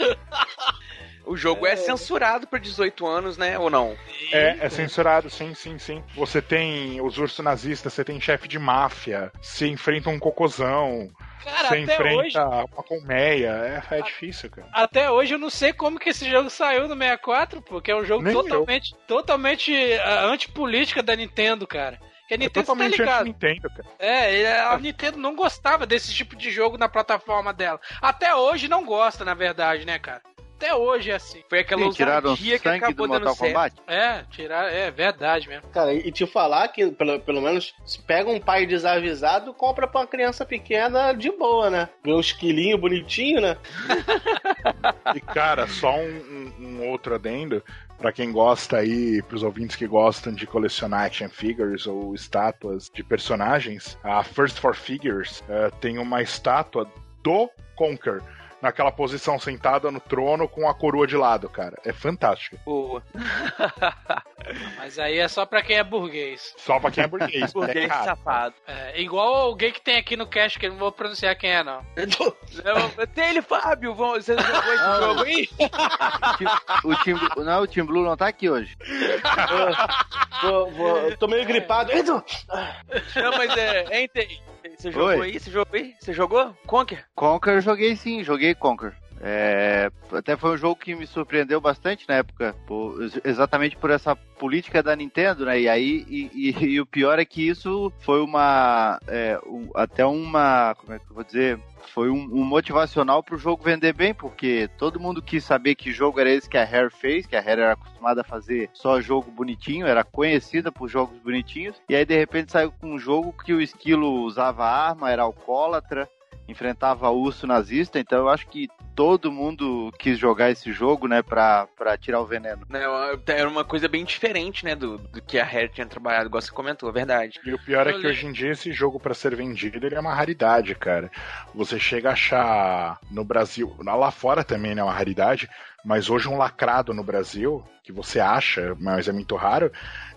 O jogo é, censurado por 18 anos, né? Ou não? É, é censurado, sim, sim, sim. Você tem os ursos nazistas, você tem chefe de máfia, você enfrenta um cocôzão, Cara, você até hoje, uma colmeia. É, é difícil, cara. até hoje eu não sei como que esse jogo saiu no 64, porque é um jogo Nem eu. totalmente, totalmente ah, antipolítica da Nintendo, cara. Que a É Nintendo tá totalmente ligado. anti-Nintendo, cara. É, a Nintendo não gostava desse tipo de jogo na plataforma dela. Até hoje não gosta, na verdade, né, cara? Até hoje é assim. Foi aquela Sim, tiraram ousadia que acabou do dando Mortal certo. Kombat? É, tirar, é verdade mesmo. Cara, e te falar que, pelo, pelo menos, se pega um pai desavisado, compra pra uma criança pequena de boa, né? Ganha um esquilinho bonitinho, né? E, cara, só um, um- um outro adendo. Pra quem gosta aí, pros ouvintes que gostam de colecionar action figures ou estátuas de personagens, a First for Figures eh, tem uma estátua do Conker naquela posição sentada no trono com a coroa de lado, cara. É fantástico. Boa. Mas aí é só pra quem é burguês. Só pra quem é burguês. Burguês é safado. É, igual alguém que tem aqui no cast, que eu não vou pronunciar quem é, não. Não, Tem ele, Fábio. Vamos, você jogou esse jogo aí? O Team, não, o Team Blue não tá aqui hoje. Vou, vou, tô meio gripado. Edu! Não, mas é. Hein, tem- Você jogou Oi. aí? Você jogou aí? Você jogou? Conker? Conquer eu joguei sim, joguei Conquer. É, até foi um jogo que me surpreendeu bastante na época, por- exatamente por essa política da Nintendo, né? E aí, e, e- e o pior é que isso foi uma, é, um- até uma, como é que eu vou dizer, foi um, um motivacional pro jogo vender bem, porque todo mundo quis saber que jogo era esse que a Rare fez, que a Rare era acostumada a fazer só jogo bonitinho, era conhecida por jogos bonitinhos, e aí de repente saiu com um jogo que o esquilo usava arma, era alcoólatra, enfrentava urso nazista, então eu acho que todo mundo quis jogar esse jogo, né, pra, pra tirar o veneno. Não, era uma coisa bem diferente, né? Do, do que a Rare tinha trabalhado, igual você comentou, é verdade. E o pior é Eu que li- hoje em dia esse jogo, pra ser vendido, ele é uma raridade, cara. Você chega a achar no Brasil, lá fora também né, é uma raridade, mas hoje um lacrado no Brasil, que você acha, mas é muito raro,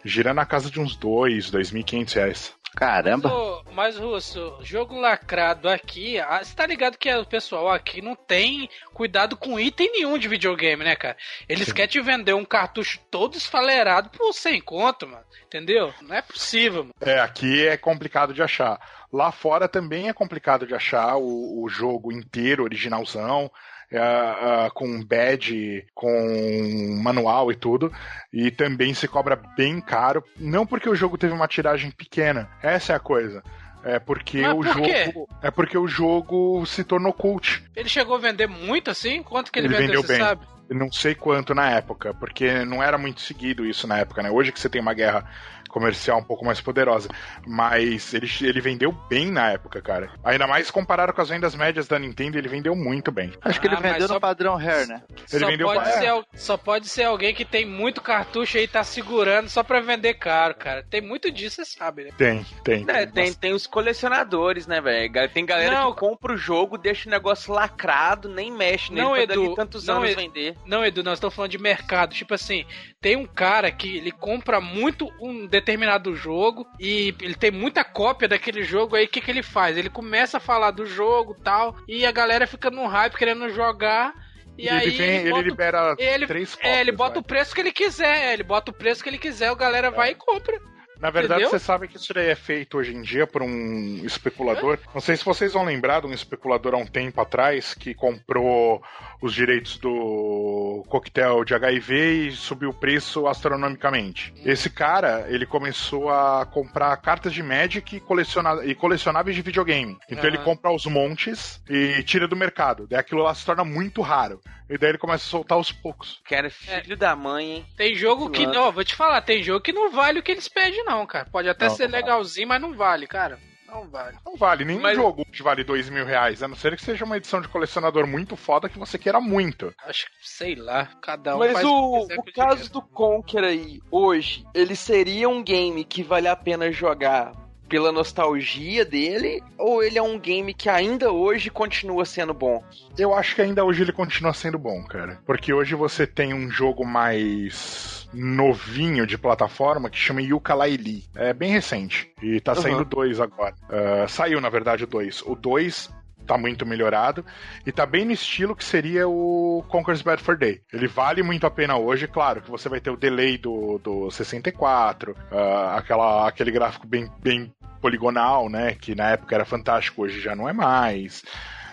gira na casa de uns dois, dois mil e quinhentos reais. Caramba! Mas, Russo, jogo lacrado aqui, ah, você tá ligado que o pessoal aqui não tem cuidado com item nenhum de videogame, né, cara? Eles Sim. querem te vender um cartucho todo esfalerado por 100 conto, mano. Entendeu? Não é possível, mano. É, aqui é complicado de achar. Lá fora também é complicado de achar o, o jogo inteiro, originalzão, é, com badge, com manual e tudo. E também se cobra bem caro. Não porque o jogo teve uma tiragem pequena, essa é a coisa. É porque Mas o por quê? jogo. É porque o jogo se tornou cult. Ele chegou a vender muito assim? Quanto que ele, Ele vendeu, vendeu bem. sabe? Não sei quanto na época, porque não era muito seguido isso na época, né? Hoje que você tem uma guerra comercial um pouco mais poderosa. Mas ele, ele vendeu bem na época, cara. Ainda mais comparado com as vendas médias da Nintendo, ele vendeu muito bem. Acho que ele Ah, vendeu só- no padrão Hair, né? Ele só, vendeu pode pra- ser, só pode ser alguém que tem muito cartucho aí e tá segurando só pra vender caro, cara. Tem muito disso, você sabe, né? Tem, tem. É, tem, tem os colecionadores, né, velho? Tem galera Não, que compra o jogo, deixa o negócio lacrado, nem mexe nele Não, pra Edu, tantos não, anos Edu. vender. Não, Edu, nós estamos falando de mercado. Tipo assim, tem um cara que ele compra muito um determinado jogo e ele tem muita cópia daquele jogo aí. O que, que ele faz? Ele começa a falar do jogo tal, e a galera fica num hype querendo jogar. E, E aí ele, vem- ele bota libera ele, três é, ele cópias, bota vai. o preço que ele quiser. Ele bota o preço que ele quiser, a galera vai e compra. Na verdade, Entendeu? você sabe que isso daí é feito hoje em dia por um especulador. Não sei se vocês vão lembrar de um especulador há um tempo atrás que comprou os direitos do coquetel de HIV e subiu o preço astronomicamente. Esse cara, ele começou a comprar cartas de Magic e, coleciona e colecionáveis de videogame. Então ele Aham. compra aos montes e tira do mercado. Daí aquilo lá se torna muito raro. E daí ele começa a soltar aos poucos. Cara, filho da mãe, hein? Tem jogo que não, vou te falar, tem jogo que não vale o que eles pedem, não, cara. Pode até Não, ser não vale. legalzinho, mas não vale, cara. Não vale. Não vale nenhum Mas- jogo que vale dois mil reais, a não ser que seja uma edição de colecionador muito foda que você queira muito. Acho que, sei lá, cada um Mas faz o, o com caso do Conker aí, hoje, ele seria um game que vale a pena jogar pela nostalgia dele? Ou ele é um game que ainda hoje continua sendo bom? Eu acho que ainda hoje ele continua sendo bom, cara. Porque hoje você tem um jogo mais novinho de plataforma que chama Yooka-Laylee. É bem recente. E tá Uhum. saindo dois agora. Ah, saiu, na verdade, o dois. O dois tá muito melhorado e tá bem no estilo que seria o Conker's Bad for Day. Ele vale muito a pena hoje, claro, que você vai ter o delay do, do 64, ah, aquela, aquele gráfico bem, bem poligonal, né, que na época era fantástico, hoje já não é mais.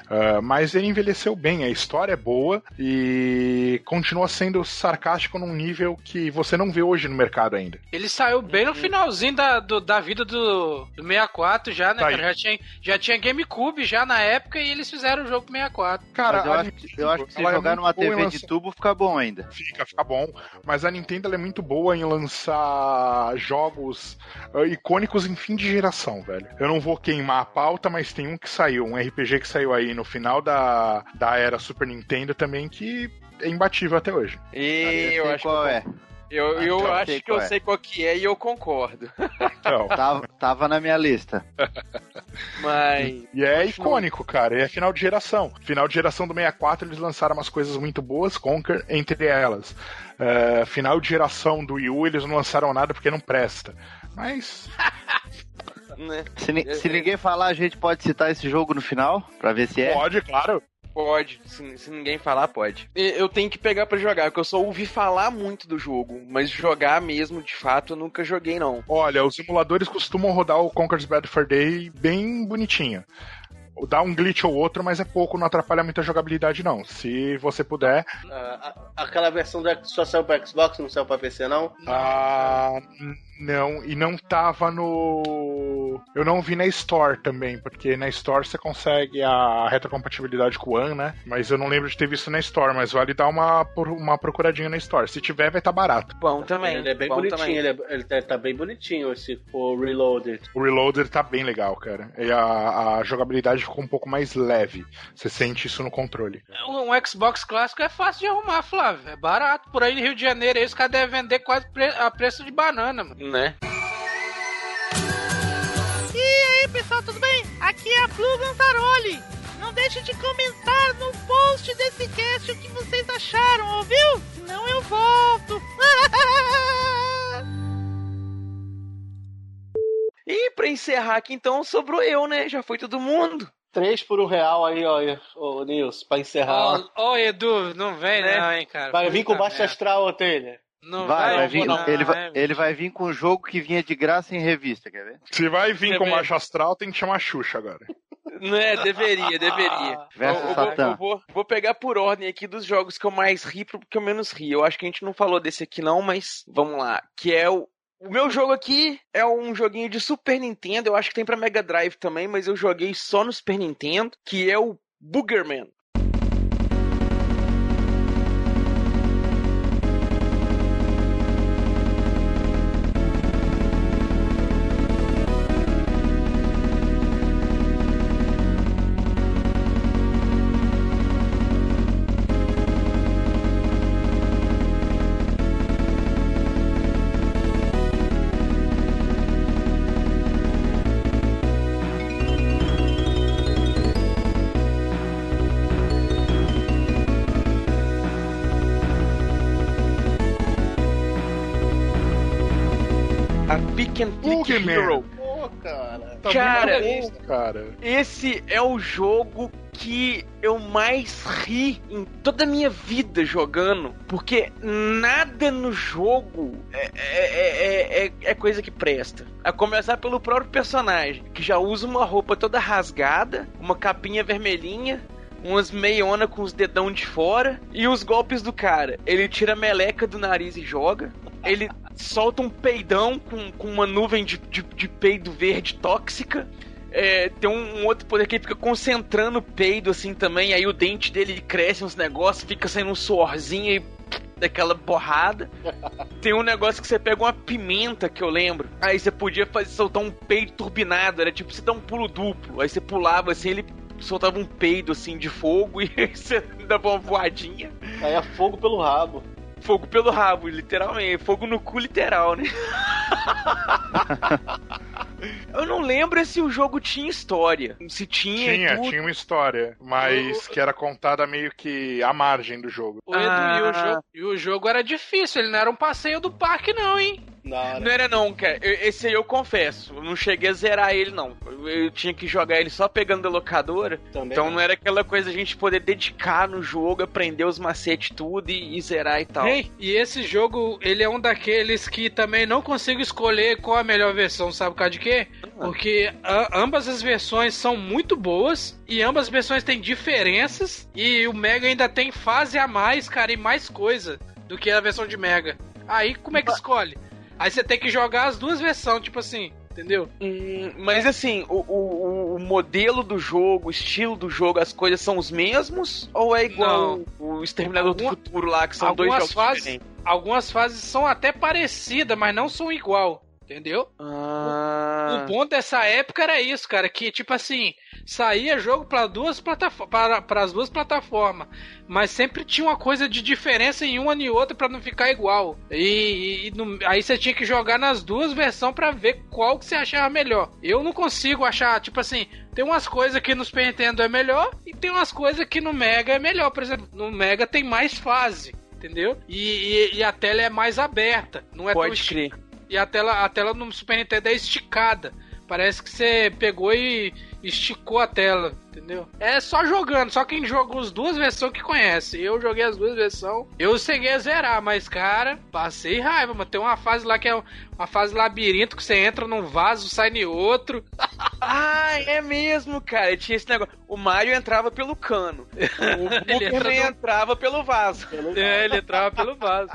Ah, mas ele envelheceu bem, a história é boa e continua sendo sarcástico num nível que você não vê hoje no mercado ainda. Ele saiu bem no finalzinho da, do- da vida do, do 64 já, né, Tá cara? Já tinha, já tinha GameCube já na época e eles fizeram o jogo pro 64. Cara, Mas eu acho, Nintendo, que- eu acho que se é jogar muito numa TV lançar- de tubo fica bom ainda. Fica, fica bom. Mas a Nintendo ela é muito boa em lançar jogos ah, icônicos em fim de geração, velho. Eu não vou queimar a pauta, mas tem um que saiu, um RPG que saiu aí no final da, da era Super Nintendo também, que é imbatível até hoje. E eu acho qual que é. eu, Ah, eu então, acho sei que eu é. sei qual que é e eu concordo. Então, Tava, tava na minha lista. Mas E é icônico, cara. E é final de geração. Final de geração do 64, eles lançaram umas coisas muito boas, Conker entre elas. É, final de geração do Wii U, eles não lançaram nada porque não presta. Mas. né, Se, ni- se ninguém falar, a gente pode citar esse jogo no final, pra ver se é. Pode, claro. pode. Se, se ninguém falar, pode. Eu tenho que pegar pra jogar, porque eu só ouvi falar muito do jogo. Mas jogar mesmo, de fato, eu nunca joguei, não. Olha, os emuladores costumam rodar o Conker's Bad for Day bem bonitinho. Dá um glitch ou outro, mas é pouco, não atrapalha muito a jogabilidade, não. Se você puder. Ah, a- aquela versão do X- só saiu pra Xbox, não saiu pra PC, não? Ah, não, e não tava no. Eu não vi na Store também, porque na Store você consegue a retrocompatibilidade com o One, né? Mas eu não lembro de ter visto na Store, mas vale dar uma, por- uma procuradinha na Store. Se tiver, vai estar barato. Bom também. Ele é bem bom bonitinho, ele, é- ele tá, tá bem bonitinho esse o Reloaded. O Reloader tá bem legal, cara. E a, a jogabilidade ficou um pouco mais leve. Você sente isso no controle. Um Xbox clássico é fácil de arrumar, Flávio. É barato. Por aí no Rio de Janeiro, aí os caras devem vender quase pre- a preço de banana, mano. Né? E aí, pessoal, tudo bem? Aqui é a Blue Gantaroli. Não deixe de comentar no post desse cast o que vocês acharam, ouviu? Senão eu volto. E pra encerrar aqui, então, sobrou eu, né? Já foi todo mundo. Três por um real aí, ó, ô Nils, pra encerrar. Ô, ô, Edu, não vem Né? não, hein, cara. vai vir com Puta baixo astral, ô Taylor. Não Vai, vai vai, vir, não, ele, né, vai, ele vai vir com um jogo que vinha de graça em revista, quer ver? Se vai vir Quer com ver? baixo astral, tem que chamar Xuxa agora. Né? Deveria, deveria. Versus eu, eu vou, Satã. eu vou- vou pegar por ordem aqui dos jogos que eu mais ri pro que eu menos ri. Eu acho que a gente não falou desse aqui não, mas vamos lá. Que é o. O meu jogo aqui é um joguinho de Super Nintendo. Eu acho que tem pra Mega Drive também, mas eu joguei só no Super Nintendo. Que é o Boogerman. Boogeyman. Hero. Pô, cara. Tá Cara, bom, cara. Esse é o jogo que eu mais ri em toda a minha vida jogando, porque nada no jogo é, é- é- é- é coisa que presta. A começar pelo próprio personagem, que já usa uma roupa toda rasgada, uma capinha vermelhinha, umas meiona com os dedão de fora, e os golpes do cara. Ele tira a meleca do nariz e joga. Ele solta um peidão com, com uma nuvem de, de, de peido verde tóxica. É, tem um, um outro poder que ele fica concentrando o peido assim também, aí o dente dele cresce uns negócios, fica saindo um suorzinho e daquela borrada. Tem um negócio que você pega uma pimenta que eu lembro. Aí você podia fazer, soltar um peido turbinado, era tipo você dá um pulo duplo. Aí você pulava assim, ele soltava um peido assim de fogo e você dava uma voadinha. Aí é fogo pelo rabo. Fogo pelo rabo, literalmente. Fogo no cu literal, né? Eu não lembro se o jogo tinha história. Se tinha. Tinha, tudo. tinha uma história, mas que era contada meio que à margem do jogo. O Edu, e, o jogo, e o jogo era difícil, ele não era um passeio do parque, não, hein? Não, Não era não, cara. Eu- Esse aí eu confesso. Eu não cheguei a zerar ele, não. Eu, eu tinha que jogar ele só pegando da locadora. Também então não. não era aquela coisa a gente poder dedicar no jogo, aprender os macetes tudo e, e zerar e tal. Ei, e esse jogo, ele é um daqueles que também não consigo escolher qual a melhor versão, sabe por causa de quê? Porque a- ambas as versões são muito boas e ambas as versões têm diferenças e o Mega ainda tem fase a mais, cara, e mais coisa do que a versão de Mega. Aí como é que escolhe? Aí você tem que jogar as duas versões, tipo assim, entendeu? Hum, mas assim, o, o, o modelo do jogo, o estilo do jogo, as coisas são os mesmos? Ou é igual o Exterminador do Futuro lá, que são dois jogos fases, diferentes? algumas fases são até parecidas, mas não são igual, entendeu? Ah. O bom dessa época era isso, cara, que tipo assim, saía jogo para duas plataformas, para, para as duas plataformas, mas sempre tinha uma coisa de diferença em uma e outra para não ficar igual. E, e no- aí você tinha que jogar nas duas versões para ver qual que você achava melhor. Eu não consigo achar, tipo assim, tem umas coisas que no Super Nintendo é melhor e tem umas coisas que no Mega é melhor. Por exemplo, no Mega tem mais fase. Entendeu? E, e- e a tela é mais aberta. Não é tão Pode esti- crer. E a tela, a tela no Super Nintendo é esticada. Parece que você pegou e esticou a tela, entendeu? É só jogando, só quem jogou as duas versões que conhece. Eu joguei as duas versões, eu cheguei a zerar, mas cara, passei raiva, mano. Tem uma fase lá que é uma fase labirinto que você entra num vaso, sai em outro. Ah, é mesmo, cara. Tinha esse negócio. O Mario entrava pelo cano. O Ele entra Boomerang no- entrava pelo vaso. É, ele entrava pelo vaso.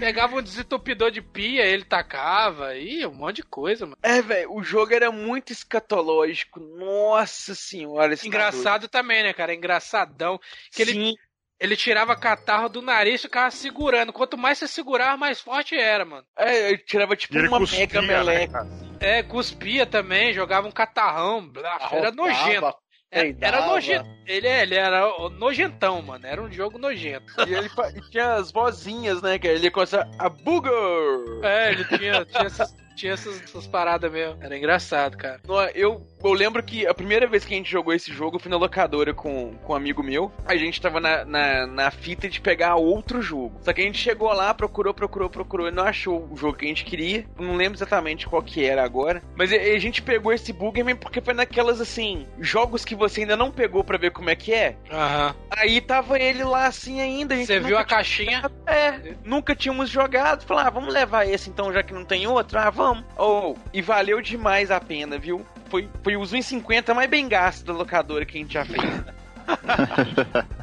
Pegava um desentupidor de pia, ele tacava, e um monte de coisa, mano. É, velho, o jogo era muito escatológico. Nossa senhora. esse Engraçado também, né, cara? Engraçadão. Que ele, Sim. ele tirava catarro do nariz e ficava segurando. Quanto mais você segurava, mais forte era, mano. É, eu tirava tipo E ele uma cuspia, mega né, meleca. cara? É, cuspia também, jogava um catarrão. blá, Era nojento. Era, era peidava. nojento. Ele, é- ele era nojentão, mano. Era um jogo nojento. E ele e tinha as vozinhas, né, cara? Ele ia começar a Booger! É, ele tinha, tinha, essas, tinha essas, essas paradas mesmo. Era engraçado, cara. Eu, eu lembro que a primeira vez que a gente jogou esse jogo foi na locadora com, com um amigo meu. A gente tava na, na, na fita de pegar outro jogo. Só que a gente chegou lá, procurou, procurou, procurou e não achou o jogo que a gente queria. Não lembro exatamente qual que era agora. Mas a, a gente pegou esse Boogerman porque foi naquelas, assim, jogos que você ainda não pegou pra ver como é que é. Aham. Aí tava ele lá assim ainda. Você viu a caixinha? É, nunca tínhamos jogado. Falei, ah, vamos levar esse então, já que não tem outro. Ah, vamos. Oh, e valeu demais a pena, viu? Foi, foi os 1,50 mais bem gasto da locadora que a gente já fez.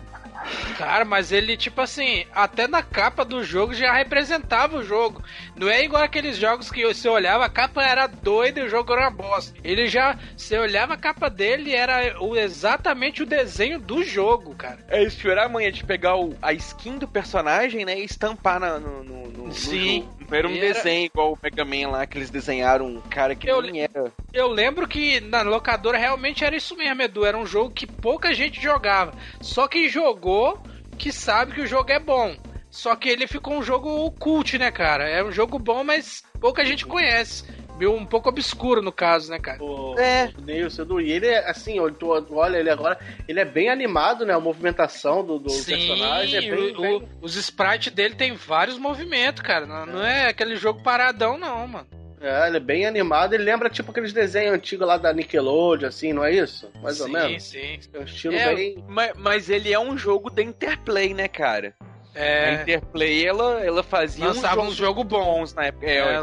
Cara, mas ele, tipo assim, até na capa do jogo já representava o jogo. Não é igual aqueles jogos que você olhava, a capa era doida e o jogo era uma bosta. Ele já, você olhava a capa dele era o, exatamente o desenho do jogo, cara. É isso, era a manha de pegar o- a skin do personagem, né, e estampar na- no, no, no- no Sim. jogo. Não era um era- desenho igual o Mega Man lá, que eles desenharam um cara que Eu nem era. Eu lembro que na locadora realmente era isso mesmo, Edu. Era um jogo que pouca gente jogava. Só quem jogou que sabe que o jogo é bom. Só que ele ficou um jogo cult, né, cara? É um jogo bom, mas pouca gente conhece. Meio um pouco obscuro no caso, né, cara? O, É. o Nilson, e ele é assim, tu olha ele agora, ele é bem animado, né? A movimentação do, do personagem é bem, o- bem- o- os sprites dele tem vários movimentos, cara. Não, não é aquele jogo paradão, não, mano. É, ele é bem animado. Ele lembra tipo aqueles desenhos antigos lá da Nickelodeon, assim, não é isso? Mais ou sim, menos. sim. É um estilo É, bem. mas, mas ele é um jogo da Interplay, né, cara? A É. Interplay, ela, ela fazia Lançava uns jogos bons na época. É, É,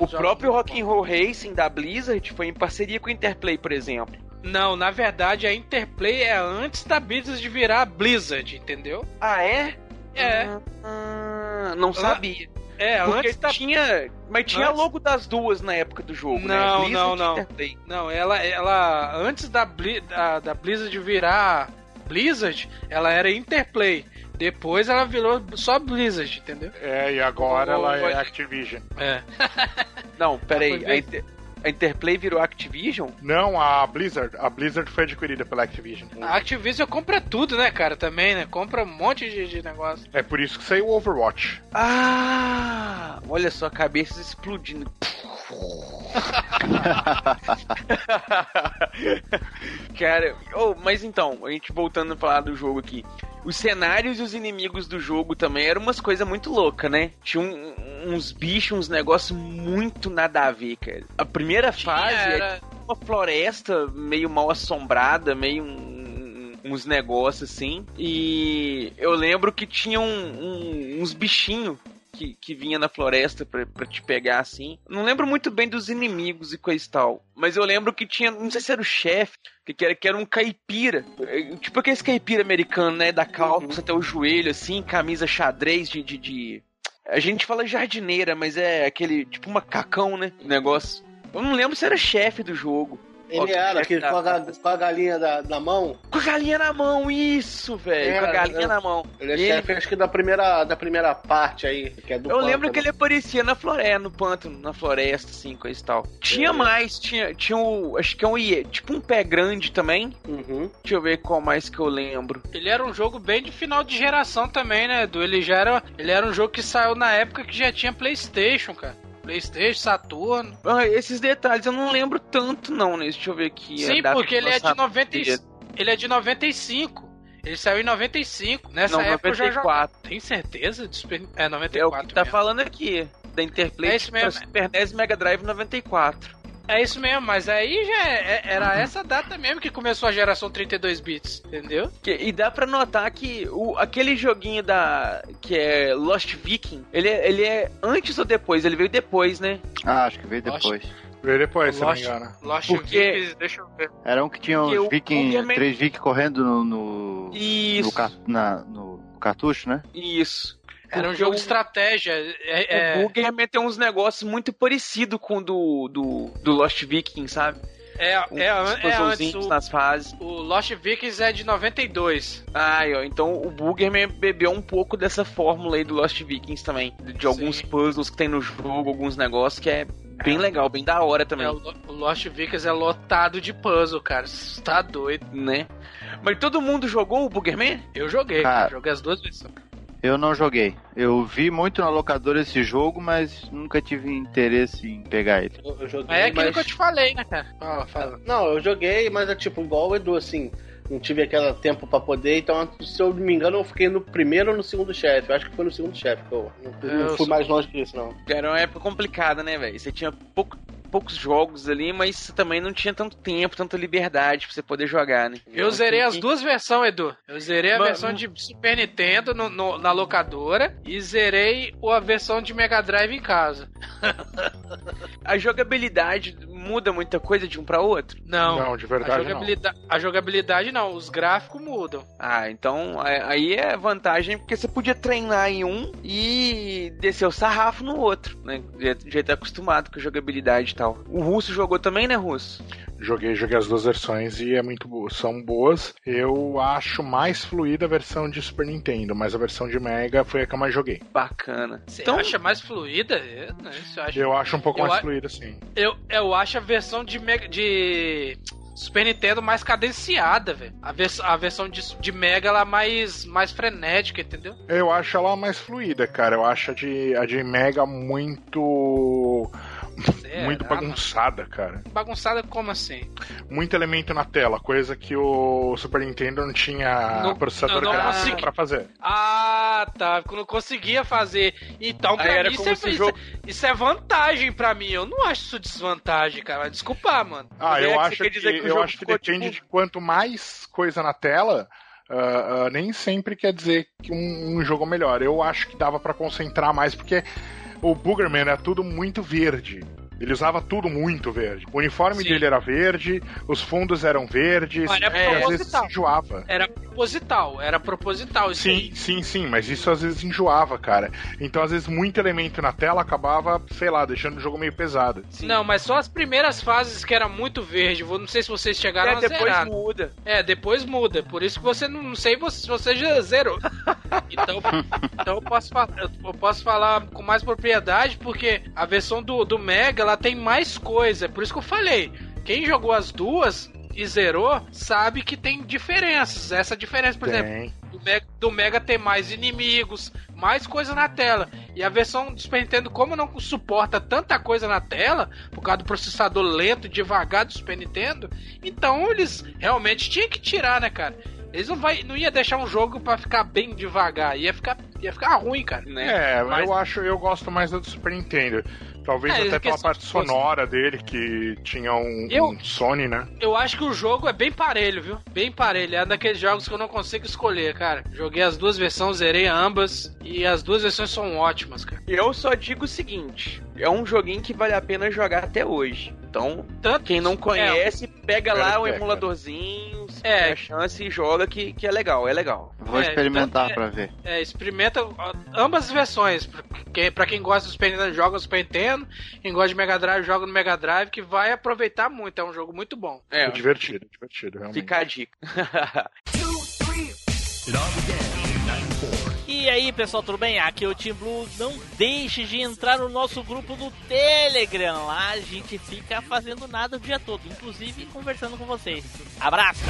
o próprio bons. Rock'n'Roll Racing da Blizzard foi em parceria com a Interplay, por exemplo. Não, na verdade a Interplay é antes da Blizzard virar a Blizzard, entendeu? Ah, é? É. Ah, não sabia. É, Porque antes da. tinha. Mas tinha Antes- logo das duas na época do jogo, né? Não, Blizzard não, não. Interplay. Não, ela, ela antes da, da, da Blizzard virar Blizzard, ela era Interplay. Depois ela virou só Blizzard, entendeu? É, e agora ela é Activision. É. Não, peraí. A, Inter- a Interplay virou Activision? Não, a Blizzard. A Blizzard foi adquirida pela Activision. A Activision compra tudo, né, cara? Também, né? Compra um monte de, de negócio. É por isso que saiu o Overwatch. Ah! Olha só, cabeças explodindo. Cara, oh, mas então, a gente voltando a falar do jogo aqui. Os cenários e os inimigos do jogo também eram umas coisas muito loucas, né? Tinha um- uns bichos, uns negócios muito nada a ver, cara. A primeira fase é era- uma floresta meio mal assombrada, meio um- uns negócios assim. E eu lembro que tinha um- um- uns bichinhos que, que vinha na floresta pra, pra te pegar assim. Não lembro muito bem dos inimigos e coisa e tal. Mas eu lembro que tinha. Não sei se era o chefe, que, era, que era um caipira. eh, Tipo aqueles caipira americano, né? Da calça até o joelho, assim, camisa xadrez de- de- de, a gente fala jardineira, mas é aquele, tipo, macacão, né? Negócio. Eu não lembro se era chefe do jogo. Ele era, da- com, a, com a galinha da, na mão. Com a galinha na mão, isso, velho. É, com a galinha na mão. Ele é chefe, acho que da primeira, da primeira parte aí, que é do Eu lembro pântano. que ele aparecia na floresta, no pântano, na floresta, assim, coisa e tal. Tinha É. mais, tinha, tinha o. Acho que é um IE, tipo um pé grande também. Uhum. Deixa eu ver qual mais que eu lembro. Ele era um jogo bem de final de geração também, né, Edu? Ele já era. Ele era um jogo que saiu na época que já tinha Playstation, cara. Playstation, Saturno. Ah, esses detalhes eu não lembro tanto, não, né? Deixa eu ver aqui. Sim, porque ele é de lançamento 90, e- ele é de 95. Ele saiu em 95. Nessa Não, época eu já 94. jogava. Tem certeza? De Super... É, É o 94. que tá mesmo. falando aqui. Da Interplay É mesmo. Super NES e Mega Drive 94. É isso mesmo, mas aí já é- era essa data mesmo que começou a geração 32 bits, entendeu? Que- e dá pra notar que o, aquele joguinho da. que é Lost Viking, ele, é- ele é antes ou depois? Ele veio depois, né? Ah, acho que veio Lost- depois. Veio depois, se não me Lost, engano. Lost Porque- Vikings, deixa eu ver. Era um que tinha uns o viking, três vikings correndo no, no, Isso. no, na- no cartucho, né? Isso. Era um jogo o- de estratégia. É, O é, tem uns negócios muito parecidos com o do, do, do Lost Viking, sabe? é, é, Uns é, é antes puzzlezinhos o, nas fases. o Lost Vikings é de 92. Ai, ó, então o Boogerman bebeu um pouco dessa fórmula aí do Lost Vikings também. De alguns Sim. puzzles que tem no jogo, alguns negócios que é bem legal, bem da hora também, É, o, Lo- o Lost Vikings é lotado de puzzle, cara. Você tá doido. né? Mas todo mundo jogou o Boogerman? Eu joguei. Joguei as duas versões. Eu não joguei. Eu vi muito na locadora esse jogo, mas nunca tive interesse em pegar ele. Eu, eu joguei, é aquilo mas... que eu te falei, né, cara? Fala, fala. Não, eu joguei, mas é tipo igual o Edu, assim. Não tive aquele tempo pra poder, então, se eu não me engano, eu fiquei no primeiro ou no segundo chefe. Eu acho que foi no segundo chefe que eu não, não eu fui sou- mais longe que isso, não. Era uma época complicada, né, velho? Você tinha pouco- poucos jogos ali, mas você também não tinha tanto tempo, tanta liberdade pra você poder jogar, né? Eu zerei as duas versões, Edu. Eu zerei a versão de Super Nintendo no- no- na locadora e zerei a versão de Mega Drive em casa. A jogabilidade muda muita coisa de um pra outro? Não, Não, de a, verdade não. jogabilidade, a jogabilidade não, os gráficos mudam. Ah, então é- aí é vantagem porque você podia treinar em um e descer o sarrafo no outro, né? Já, já tá acostumado com a jogabilidade e tal. O Russo jogou também, né, Russo? Joguei, joguei as duas versões e é muito boa, são boas. Eu acho mais fluida a versão de Super Nintendo, mas a versão de Mega foi a que eu mais joguei. Bacana. Você Então, acha mais fluida? Eu, isso eu, acho, Eu acho um pouco Eu mais a- fluida, sim. eu, eu acho a versão de, Mega, de Super Nintendo mais cadenciada, velho. A, vers a versão de, de Mega ela é mais, mais frenética, entendeu? Eu acho ela mais fluida, cara. Eu acho a de, a de Mega muito. Será? muito bagunçada, cara. Bagunçada como assim? Muito elemento na tela, coisa que o Super Nintendo não tinha Não- processador não gráfico consegui- pra fazer. Ah, Ah, tá. Não conseguia fazer. Então, pra Aí era mim, isso é, isso, jogo- isso é vantagem pra mim. Eu não acho isso desvantagem, cara. Desculpa, mano. Ah, é eu que você acho que, dizer que o eu acho que depende tipo- de quanto mais coisa na tela. ah, ah, nem sempre quer dizer que um, um jogo é melhor. Eu acho que dava pra concentrar mais, porque o Boogerman era tudo muito verde. Ele usava tudo muito verde. O uniforme Sim. dele era verde, os fundos eram verdes, Mas era às vezes enjoava. Era proposital, era proposital isso Sim, aí. sim, sim, mas isso às vezes enjoava, cara. Então, às vezes, muito elemento na tela acabava, sei lá, deixando o jogo meio pesado. Não, mas só as primeiras fases que era muito verde. Não sei se vocês chegaram É, a depois zerar. muda. É, depois muda. Por isso que você não, não sei se você já zerou. Então, então eu, posso falar, eu posso falar com mais propriedade, porque a versão do, do Mega ela tem mais coisa. É por isso que eu falei. Quem jogou as duas e zerou sabe que tem diferenças. Essa diferença, por exemplo, Tem. do Mega, do Mega tem mais inimigos, mais coisa na tela. E a versão do Super Nintendo, como não suporta tanta coisa na tela, por causa do processador lento e devagar do Super Nintendo, então eles realmente tinham que tirar, né, cara? Eles não, vai, não ia deixar um jogo pra ficar bem devagar, ia ficar, ia ficar ruim, cara. É, Mas- eu acho, eu gosto mais do Super Nintendo. Talvez É, até pela de parte sonora dele, que tinha um, Eu- um Sony, né? Eu acho que o jogo é bem parelho, viu? Bem parelho. É um daqueles jogos que eu não consigo escolher, cara. Joguei as duas versões, zerei ambas. E as duas versões são ótimas, cara. Eu só digo o seguinte: é um joguinho que vale a pena jogar até hoje. Então, Tanto, quem não conhece, pega lá o pega. emuladorzinho, É. é. a chance e joga que, que é legal, é legal. Vou É, experimentar então, é- pra ver. É, experimenta ambas as versões. Pra quem, pra quem gosta do Super Nintendo, joga no Super Nintendo. Quem gosta de Mega Drive, joga no Mega Drive, que vai aproveitar muito. É um jogo muito bom. É, É divertido, divertido, realmente. fica a dica. E aí, pessoal, tudo bem? Aqui é o Team Blue. Não deixe de entrar no nosso grupo do Telegram. Lá a gente fica fazendo nada o dia todo, inclusive conversando com vocês. Abraço!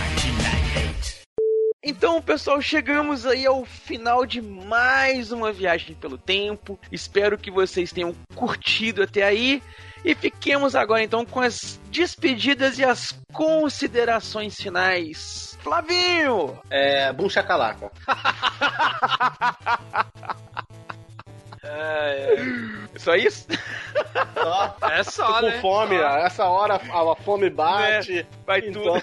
Então, pessoal, chegamos aí ao final de mais uma viagem pelo tempo. Espero que vocês tenham curtido até aí. E fiquemos agora então com as despedidas e as considerações finais. Flavinho! É. Bum chacalaca. Só isso? Só. É só, Tô com né? fome, Só. essa hora a a fome bate. Vai Então. tudo.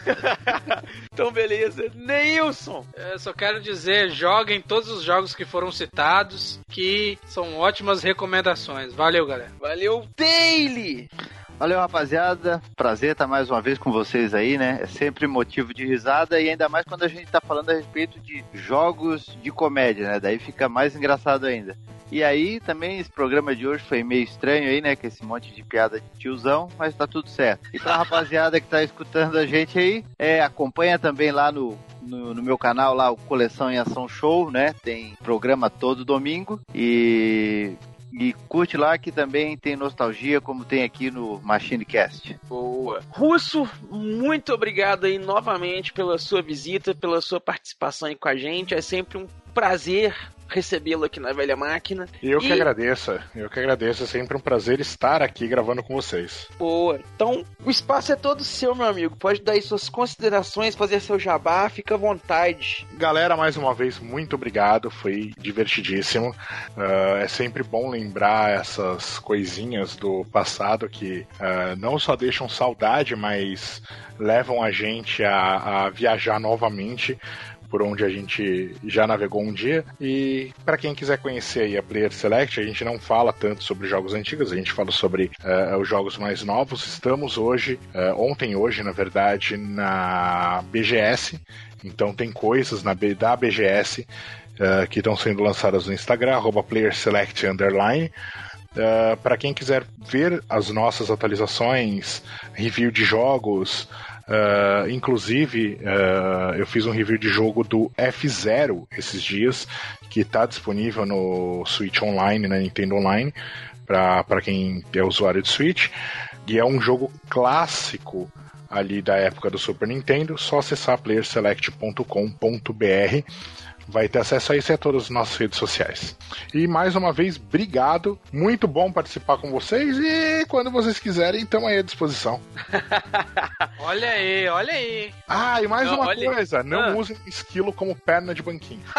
então, beleza. Neilson! Eu só quero dizer, joguem todos os jogos que foram citados, que são ótimas recomendações. Valeu, galera. Valeu, Daily! Valeu, rapaziada. Prazer estar mais uma vez com vocês aí, né? É sempre motivo de risada e ainda mais quando a gente tá falando a respeito de jogos de comédia, né? Daí fica mais engraçado ainda. E aí, também esse programa de hoje foi meio estranho aí, né? Com esse monte de piada de tiozão, mas tá tudo certo. E pra rapaziada que tá escutando a gente aí, é, acompanha também lá no, no, no meu canal lá, o Coleção em Ação Show, né? Tem programa todo domingo e e curte lá que também tem nostalgia, como tem aqui no MachineCast. Boa. Russo, muito obrigado aí novamente pela sua visita, pela sua participação aí com a gente. É sempre um prazer recebê-lo aqui na Velha Máquina. Eu que E- agradeço, eu que agradeço. É sempre um prazer estar aqui gravando com vocês. Boa. Então, o espaço é todo seu, meu amigo. Pode dar aí suas considerações, fazer seu jabá, fica à vontade. Galera, mais uma vez, muito obrigado. Foi divertidíssimo. Ah, é sempre bom lembrar essas coisinhas do passado que ah, não só deixam saudade, mas levam a gente a, a viajar novamente por onde a gente já navegou um dia. E para quem quiser conhecer aí a Player Select, a gente não fala tanto sobre jogos antigos, a gente fala sobre eh, os jogos mais novos. Estamos hoje, eh, ontem hoje, na verdade, na BGS. Então tem coisas na da BGS eh, que estão sendo lançadas no Instagram, PlayerSelect underline. para quem quiser ver as nossas atualizações, review de jogos, Uh, inclusive, uh, eu fiz um review de jogo do F0 esses dias, que está disponível no Switch Online, na Nintendo Online, para quem é usuário de Switch. E é um jogo clássico ali da época do Super Nintendo, só acessar playerselect.com.br vai ter acesso a isso e a todas as nossas redes sociais. E mais uma vez, obrigado. Muito bom participar com vocês e quando vocês quiserem, estamos aí à disposição. olha aí, olha aí. Ah, e mais Não, uma olha- coisa: não Ah. usem esquilo como perna de banquinho.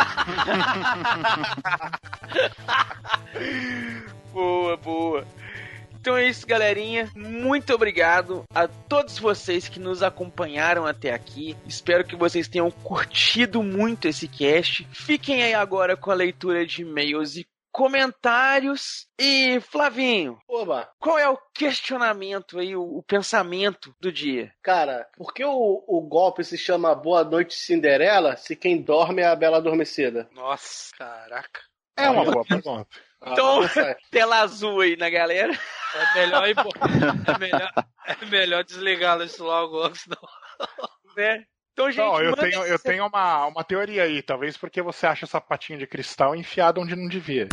boa, boa. Então é isso, galerinha. Muito obrigado a todos vocês que nos acompanharam até aqui. Espero que vocês tenham curtido muito esse cast. Fiquem aí agora com a leitura de e-mails e comentários. E, Flavinho, Oba! qual é o questionamento aí, o, o pensamento do dia? Cara, por que o, o golpe se chama Boa Noite Cinderela se quem dorme é a Bela Adormecida? Nossa, caraca. É uma boa pergunta. Então, não sai. tela azul aí na galera. É melhor, ir é melhor, é melhor desligá-lo isso logo, senão... né? Então, gente, Não, eu tenho, eu tenho uma, uma teoria aí. Talvez porque você acha essa patinha de cristal enfiada onde não devia.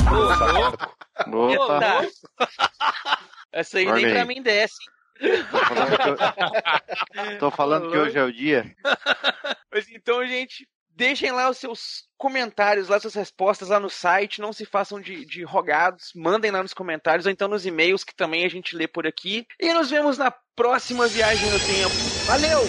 Opa, Essa aí Olha nem aí. pra mim desce. tô falando que hoje é o dia. Mas então, gente, deixem lá os seus comentários, lá suas respostas lá no site. Não se façam de, de rogados. Mandem lá nos comentários ou então nos e-mails que também a gente lê por aqui. E nos vemos na próxima viagem no tempo. Valeu!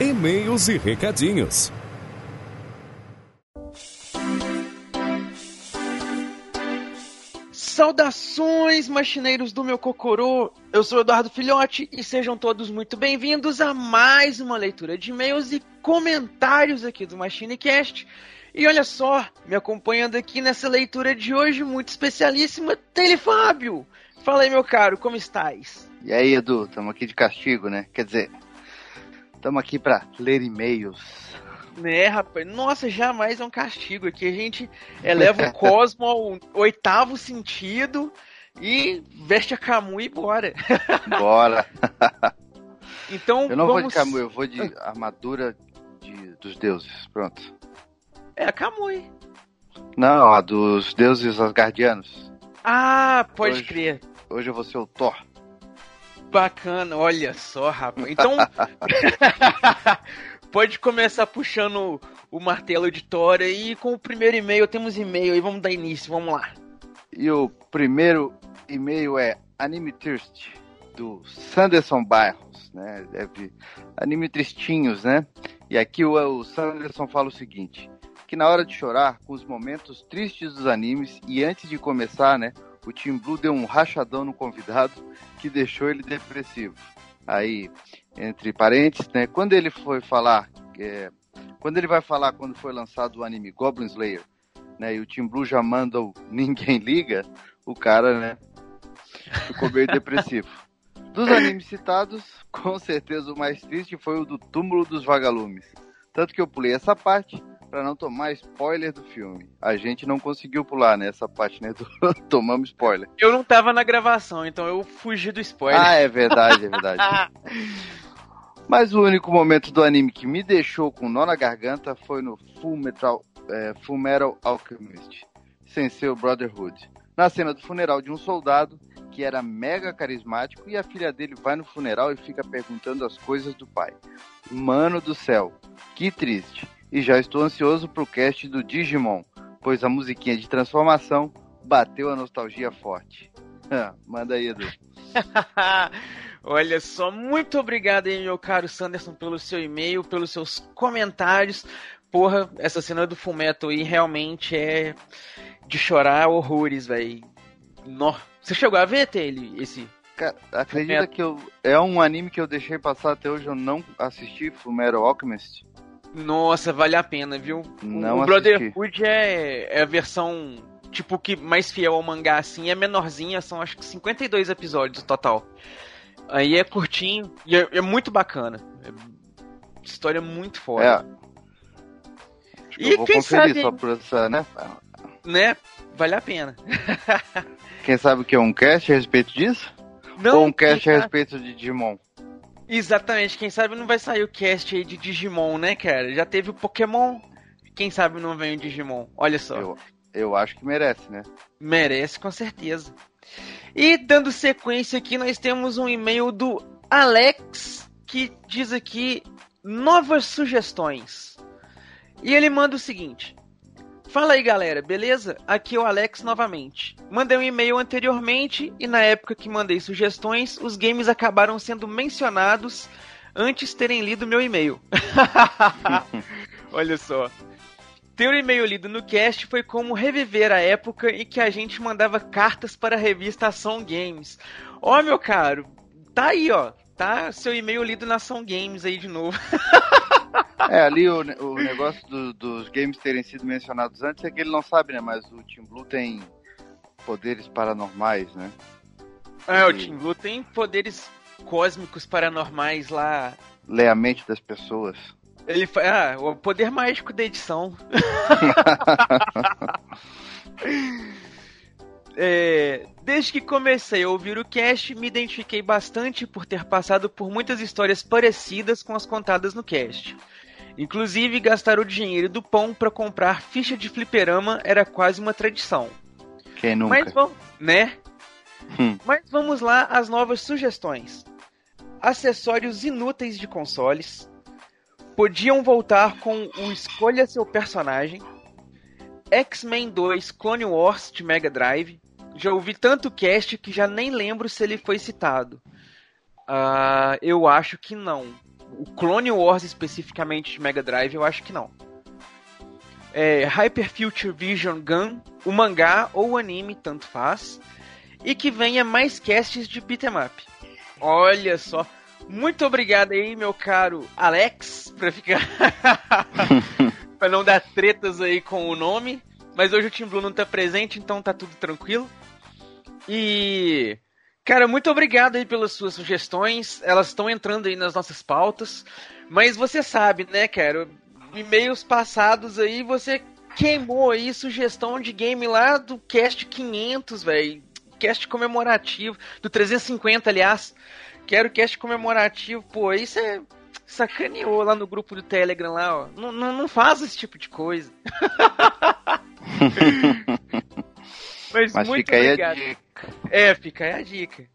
E-mails e recadinhos. Saudações, machineiros do meu Cocorô! Eu sou Eduardo Filhote e sejam todos muito bem-vindos a mais uma leitura de e-mails e comentários aqui do MachineCast. E olha só, me acompanhando aqui nessa leitura de hoje muito especialíssima, Tele Fábio! Fala aí, meu caro, como estás? E aí, Edu, estamos aqui de castigo, né? Quer dizer, estamos aqui para ler e-mails. Né, rapaz? Nossa, jamais é um castigo aqui. A gente eleva o cosmo ao oitavo sentido e veste a Camu e bora. Bora! Então, Eu não vou de vamos... Camu, eu vou de armadura de- dos deuses. Pronto. É a Kamui. Não, a dos deuses asgardianos. Ah, pode Hoje- crer. Hoje eu vou ser o Thor. Bacana, olha só, rapaz. Então, pode começar puxando o martelo de Thor aí. Com o primeiro e-mail, temos e-mail aí, vamos dar início, vamos lá. E o primeiro e-mail é Anime Thirst, do Sanderson Barros, né? Deve... Anime Tristinhos, né? E aqui o, o Sanderson fala o seguinte: que na hora de chorar, com os momentos tristes dos animes, e antes de começar, né? O Team Blue deu um rachadão no convidado que deixou ele depressivo. Aí, entre parênteses, né? Quando ele foi falar, é, quando ele vai falar quando foi lançado o anime Goblin Slayer, né? E o Team Blue já manda o Ninguém Liga, o cara, né? Ficou meio depressivo. Dos animes citados, com certeza o mais triste foi o do Túmulo dos Vagalumes. Tanto que eu pulei essa parte para não tomar spoiler do filme. A gente não conseguiu pular nessa parte, né? Do... Tomamos spoiler. Eu não tava na gravação, então eu fugi do spoiler. Ah, é verdade, é verdade. Mas o único momento do anime que me deixou com nó na garganta foi no Full Metal, é, Full Metal Alchemist, sem seu Brotherhood. Na cena do funeral de um soldado que era mega carismático e a filha dele vai no funeral e fica perguntando as coisas do pai. Mano do céu, que triste. E já estou ansioso pro cast do Digimon, pois a musiquinha de transformação bateu a nostalgia forte. Manda aí, Edu. Olha só, muito obrigado aí, meu caro Sanderson, pelo seu e-mail, pelos seus comentários. Porra, essa cena do Fullmetal aí realmente é de chorar horrores, velho. Você chegou a ver, Tele, esse? Cara, acredita que eu, é um anime que eu deixei passar até hoje, eu não assisti, Fullmetal Alchemist. Nossa, vale a pena, viu? Não o. Brotherhood é, é a versão, tipo, que mais fiel ao mangá, assim, é menorzinha, são acho que 52 episódios total. Aí é curtinho e é, é muito bacana. É história muito É. foda. Acho que E eu vou quem conferir sabe- só por essa, né? Né? Vale a pena. Quem sabe o que é um cast a respeito disso? Não, Ou um cast a respeito de Digimon? Exatamente, quem sabe não vai sair o cast aí de Digimon, né, cara? Já teve o Pokémon, quem sabe não vem o Digimon. Olha só. Eu, eu acho que merece, né? Merece, com certeza. E dando sequência aqui, nós temos um e-mail do Alex que diz aqui novas sugestões. E ele manda o seguinte: Fala aí galera, beleza? Aqui é o Alex novamente. Mandei um e-mail anteriormente e na época que mandei sugestões, os games acabaram sendo mencionados antes terem lido meu e-mail. Olha só. Ter o e-mail lido no cast foi como reviver a época em que a gente mandava cartas para a revista Ação Games. Ó, meu caro, tá aí, ó. Tá seu e-mail lido na Ação Games aí de novo. É, ali o, o negócio do- dos games terem sido mencionados antes é que ele não sabe, né? Mas o Team Blue tem poderes paranormais, né? É, o Team Blue tem poderes cósmicos paranormais lá. Lê a mente das pessoas. Ele. Ah, o poder mágico da edição. É, desde que comecei a ouvir o cast, me identifiquei bastante por ter passado por muitas histórias parecidas com as contadas no cast. Inclusive, gastar o dinheiro do pão para comprar ficha de fliperama era quase uma tradição. Quem nunca? Mas vamos, né? Hum. Mas vamos lá às novas sugestões. Acessórios inúteis de consoles. Podiam voltar com o Escolha seu personagem. X-Men 2 Clone Wars de Mega Drive. Já ouvi tanto cast que já nem lembro se ele foi citado. Ah, eu acho que não. O Clone Wars especificamente de Mega Drive, eu acho que não. É, Hyper Future Vision Gun, o mangá ou o anime, tanto faz. E que venha mais casts de beat'em up. Olha só. Muito obrigado aí, meu caro Alex, pra ficar. pra não dar tretas aí com o nome. Mas hoje o Team Blue não tá presente, então tá tudo tranquilo. E. Cara, muito obrigado aí pelas suas sugestões. Elas estão entrando aí nas nossas pautas. Mas você sabe, né, cara? E-mails passados aí, você queimou aí sugestão de game lá do cast 500, velho. Cast comemorativo. Do 350, aliás. Quero cast comemorativo. Pô, aí você sacaneou lá no grupo do Telegram lá, ó. Não, não, não faz esse tipo de coisa. Mas, Mas muito fica aí a obrigado. dica. É, fica aí a dica.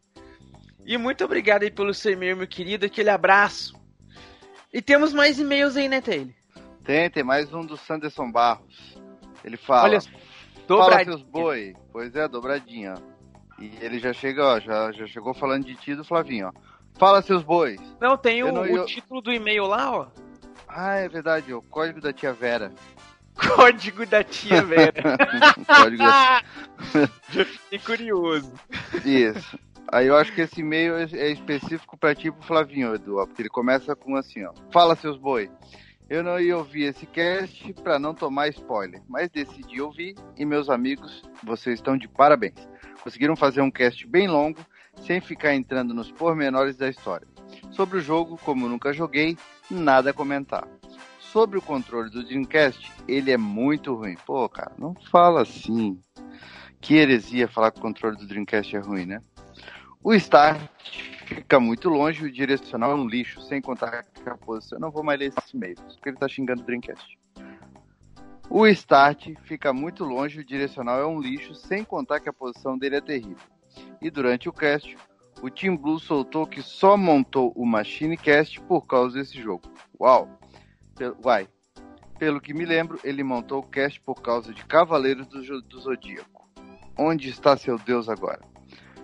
E muito obrigado aí pelo seu e-mail, meu querido. Aquele abraço. E temos mais e-mails aí, né, Taylor? Tem, tem mais um do Sanderson Barros. Ele fala. Olha, Fala dobradinha. seus boi. Pois é, dobradinha. E ele já chega, ó, já, já chegou falando de ti do Flavinho, ó. Fala seus bois. Não, tem o, não- o eu- título do e-mail lá, ó. Ah, é verdade, o código da tia Vera. Código da tia Vera. Código da- fiquei curioso. Isso. Aí eu acho que esse e-mail é é específico pra ti pro Flavinho, Edu, ó, porque ele começa com assim, ó. Fala seus boi. Eu não ia ouvir esse cast pra não tomar spoiler, mas decidi ouvir e meus amigos, vocês estão de parabéns. Conseguiram fazer um cast bem longo, sem ficar entrando nos pormenores da história. Sobre o jogo, como nunca joguei, nada a comentar. Sobre o controle do Dreamcast, ele é muito ruim. Pô, cara, não fala assim. Que heresia falar que o controle do Dreamcast é ruim, né? O Start fica muito longe o direcional é um lixo, sem contar a posição. Eu não vou mais ler esses e-mails, porque ele tá xingando o Dreamcast. O Start fica muito longe o direcional é um lixo, sem contar que a posição dele é terrível. E durante o cast, o Team Blue soltou que só montou o Machine Cast por causa desse jogo. Uau! Uai. Pelo que me lembro, ele montou o cast por causa de Cavaleiros do, do Zodíaco. Onde está seu Deus agora?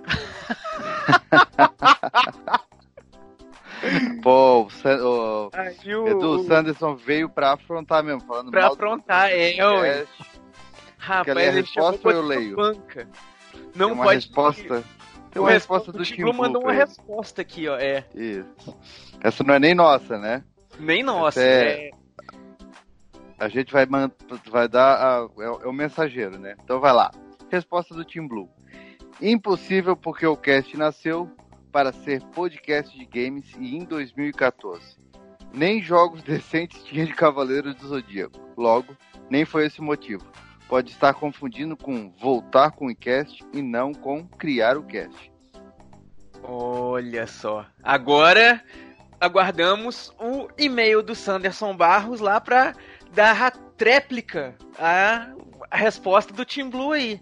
Pô, o, San- o- o- Edu o Sanderson veio pra afrontar mesmo, falando Pra mal do aprontar, é, ué. Rapaz, a resposta ou eu leio? banca. Não Tem uma pode. resposta. Tem O uma resposta resposta do o Tim Blue mandou uma pra resposta aqui, ó. É. Isso. Essa não é nem nossa, né? Nem nossa. Essa É... é- A gente vai, man- vai dar. a- é, o- é o mensageiro, né? Então vai lá. Resposta do Team Blue. Impossível porque o cast nasceu para ser podcast de games e em 2014. Nem jogos decentes tinha de Cavaleiros do Zodíaco. Logo, nem foi esse o motivo. Pode estar confundindo com voltar com o cast e não com criar o cast. Olha só. Agora aguardamos o e-mail do Sanderson Barros lá pra dar a tréplica a, a resposta do Team Blue aí.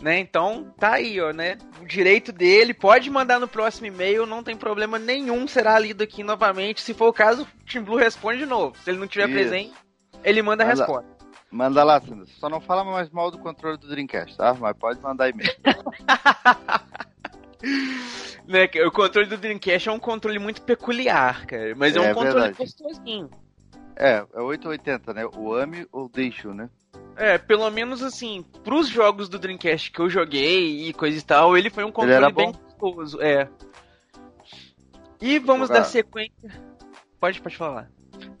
Né? Então, tá aí, ó, né? O direito dele, pode mandar no próximo e-mail, não tem problema nenhum, será lido aqui novamente. Se for o caso, o Team Blue responde de novo. Se ele não tiver Isso. presente, ele manda a Manda- resposta. Manda lá, Sanderson. Só não fala mais mal do controle do Dreamcast, tá? Mas pode mandar e-mail. Né, o controle do Dreamcast é um controle muito peculiar, cara. Mas é, um É controle verdade. gostosinho. É, é 880, né? O ame ou deixo, né? É, pelo menos assim, pros jogos do Dreamcast que eu joguei e coisa e tal, ele foi um controle bem gostoso, é. E vamos Jogar- dar sequência. Pode, pode falar.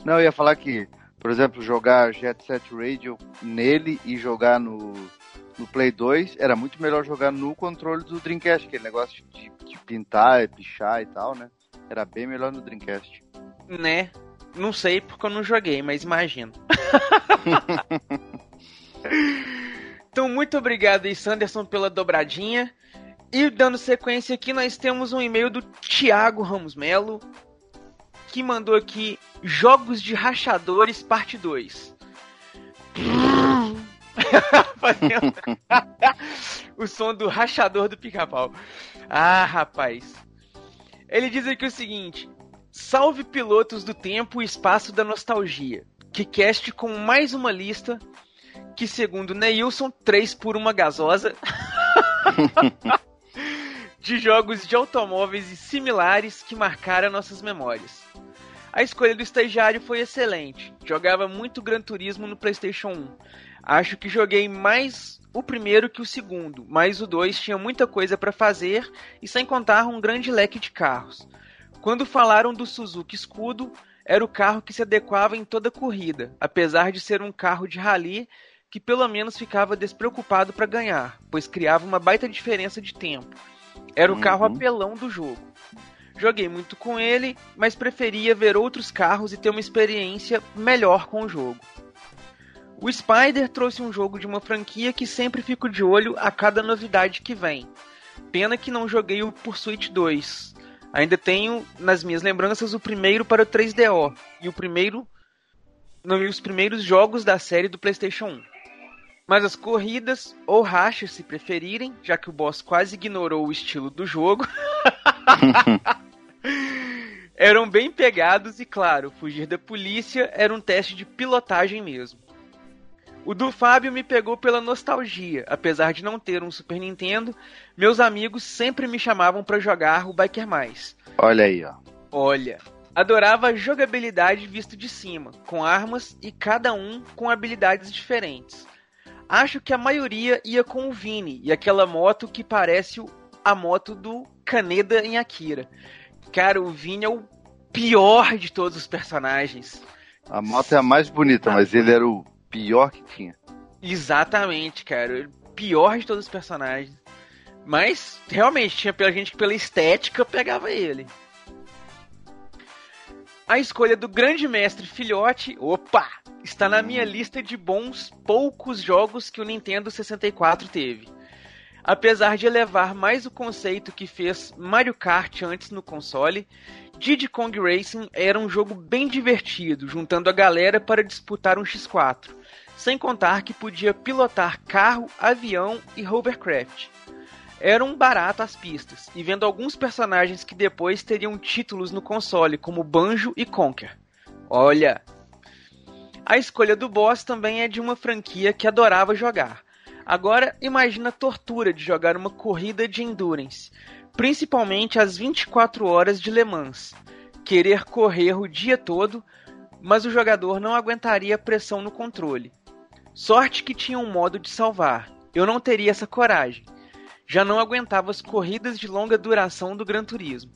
Não, eu ia falar que, por exemplo, jogar Jet Set Radio nele e jogar no, no Play 2 era muito melhor jogar no controle do Dreamcast, aquele negócio de, de pintar, pichar e tal, né? Era bem melhor no Dreamcast. Né? Não sei porque eu não joguei, mas imagino. então, muito obrigado aí, Sanderson, pela dobradinha. E dando sequência aqui, nós temos um e-mail do Thiago Ramos Melo, que mandou aqui Jogos de Rachadores, parte 2. Fazendo o som do rachador do pica-pau. Ah, rapaz. Ele diz aqui o seguinte: Salve pilotos do tempo e espaço da nostalgia. Que cast com mais uma lista que, segundo Neilson, 3 por uma gasosa. de jogos de automóveis e similares que marcaram nossas memórias. A escolha do estagiário foi excelente. Jogava muito Gran Turismo no PlayStation 1. Acho que joguei mais o primeiro que o segundo, mas o 2 tinha muita coisa para fazer e sem contar um grande leque de carros. Quando falaram do Suzuki Escudo, era o carro que se adequava em toda corrida, apesar de ser um carro de rally que pelo menos ficava despreocupado para ganhar, pois criava uma baita diferença de tempo. Era o carro apelão do jogo. Joguei muito com ele, mas preferia ver outros carros e ter uma experiência melhor com o jogo. O Spider trouxe um jogo de uma franquia que sempre fico de olho a cada novidade que vem. Pena que não joguei o Pursuit 2. Ainda tenho nas minhas lembranças o primeiro para o 3DO e o primeiro os primeiros jogos da série do PlayStation 1. Mas as corridas, ou rachas se preferirem, já que o boss quase ignorou o estilo do jogo, eram bem pegados e, claro, fugir da polícia era um teste de pilotagem mesmo. O do Fábio me pegou pela nostalgia. Apesar de não ter um Super Nintendo, meus amigos sempre me chamavam para jogar o Biker Mais. Olha aí, ó. Olha, adorava a jogabilidade visto de cima, com armas e cada um com habilidades diferentes. Acho que a maioria ia com o Vini e aquela moto que parece a moto do Kaneda em Akira. Cara, o Vini é o pior de todos os personagens. A moto é a mais bonita, mas ele era o pior que tinha. Exatamente, cara. Pior de todos os personagens. Mas, realmente, tinha pela gente que pela estética pegava ele. A escolha do grande mestre filhote, opa, está na minha lista de bons poucos jogos que o Nintendo 64 teve. Apesar de elevar mais o conceito que fez Mario Kart antes no console, Diddy Kong Racing era um jogo bem divertido, juntando a galera para disputar um X4, sem contar que podia pilotar carro, avião e hovercraft. Era um barato as pistas, e vendo alguns personagens que depois teriam títulos no console, como Banjo e Conker. Olha! A escolha do boss também é de uma franquia que adorava jogar. Agora, imagina a tortura de jogar uma corrida de endurance, principalmente às 24 horas de Le Mans. Querer correr o dia todo, mas o jogador não aguentaria a pressão no controle. Sorte que tinha um modo de salvar. Eu não teria essa coragem. Já não aguentava as corridas de longa duração do Gran Turismo.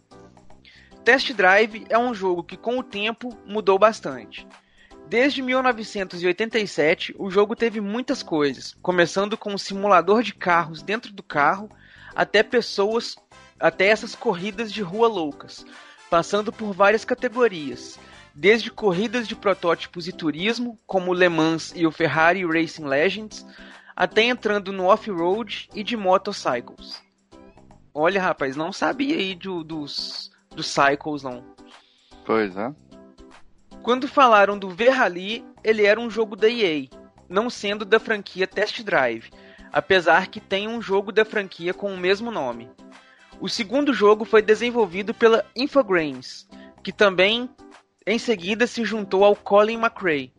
Test Drive é um jogo que com o tempo mudou bastante. Desde 1987, o jogo teve muitas coisas, começando com um simulador de carros dentro do carro, até pessoas, até essas corridas de rua loucas, passando por várias categorias, desde corridas de protótipos e turismo, como o Le Mans e o Ferrari Racing Legends, até entrando no off-road e de motorcycles. Olha, rapaz, não sabia aí do- dos, dos cycles, não. Pois é. Quando falaram do V-Rally, ele era um jogo da EA, não sendo da franquia Test Drive, apesar que tem um jogo da franquia com o mesmo nome. O segundo jogo foi desenvolvido pela Infogrames, que também em seguida se juntou ao Colin McRae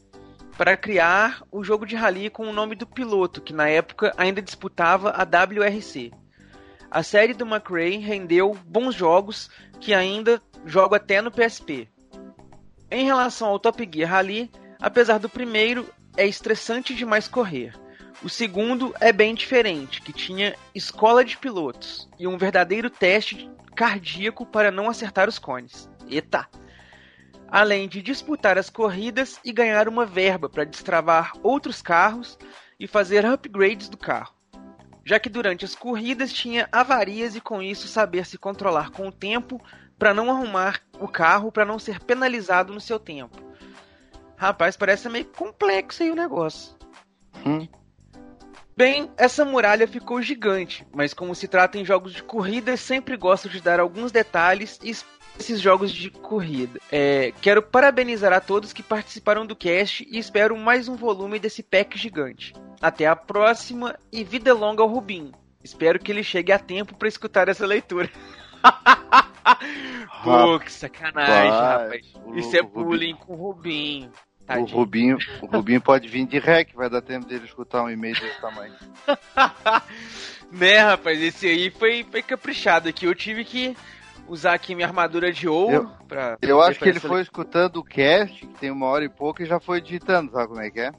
para criar o jogo de rally com o nome do piloto, que na época ainda disputava a WRC. A série do McRae rendeu bons jogos que ainda jogo até no PSP. Em relação ao Top Gear Rally, apesar do primeiro é estressante demais correr. O segundo é bem diferente, que tinha escola de pilotos e um verdadeiro teste cardíaco para não acertar os cones. Eita! Além de disputar as corridas e ganhar uma verba para destravar outros carros e fazer upgrades do carro. Já que durante as corridas tinha avarias e com isso saber se controlar com o tempo para não arrumar o carro para não ser penalizado no seu tempo. Rapaz, parece meio complexo aí o negócio. Hum. Bem, essa muralha ficou gigante, mas como se trata em jogos de corrida, sempre gosto de dar alguns detalhes e esses jogos de corrida. É, quero parabenizar a todos que participaram do cast e espero mais um volume desse pack gigante. Até a próxima e vida longa ao Rubinho. Espero que ele chegue a tempo para escutar essa leitura. Pô, que sacanagem, rapaz. Isso é bullying com o Rubinho. O Rubinho, o Rubinho pode vir de rec, vai dar tempo dele escutar um e-mail desse tamanho. né, rapaz, esse aí foi, foi caprichado aqui. Eu tive que usar aqui minha armadura de ouro Eu, pra. eu acho que ele foi escutando o cast, que tem uma hora e pouco, e já foi digitando, sabe como é que é?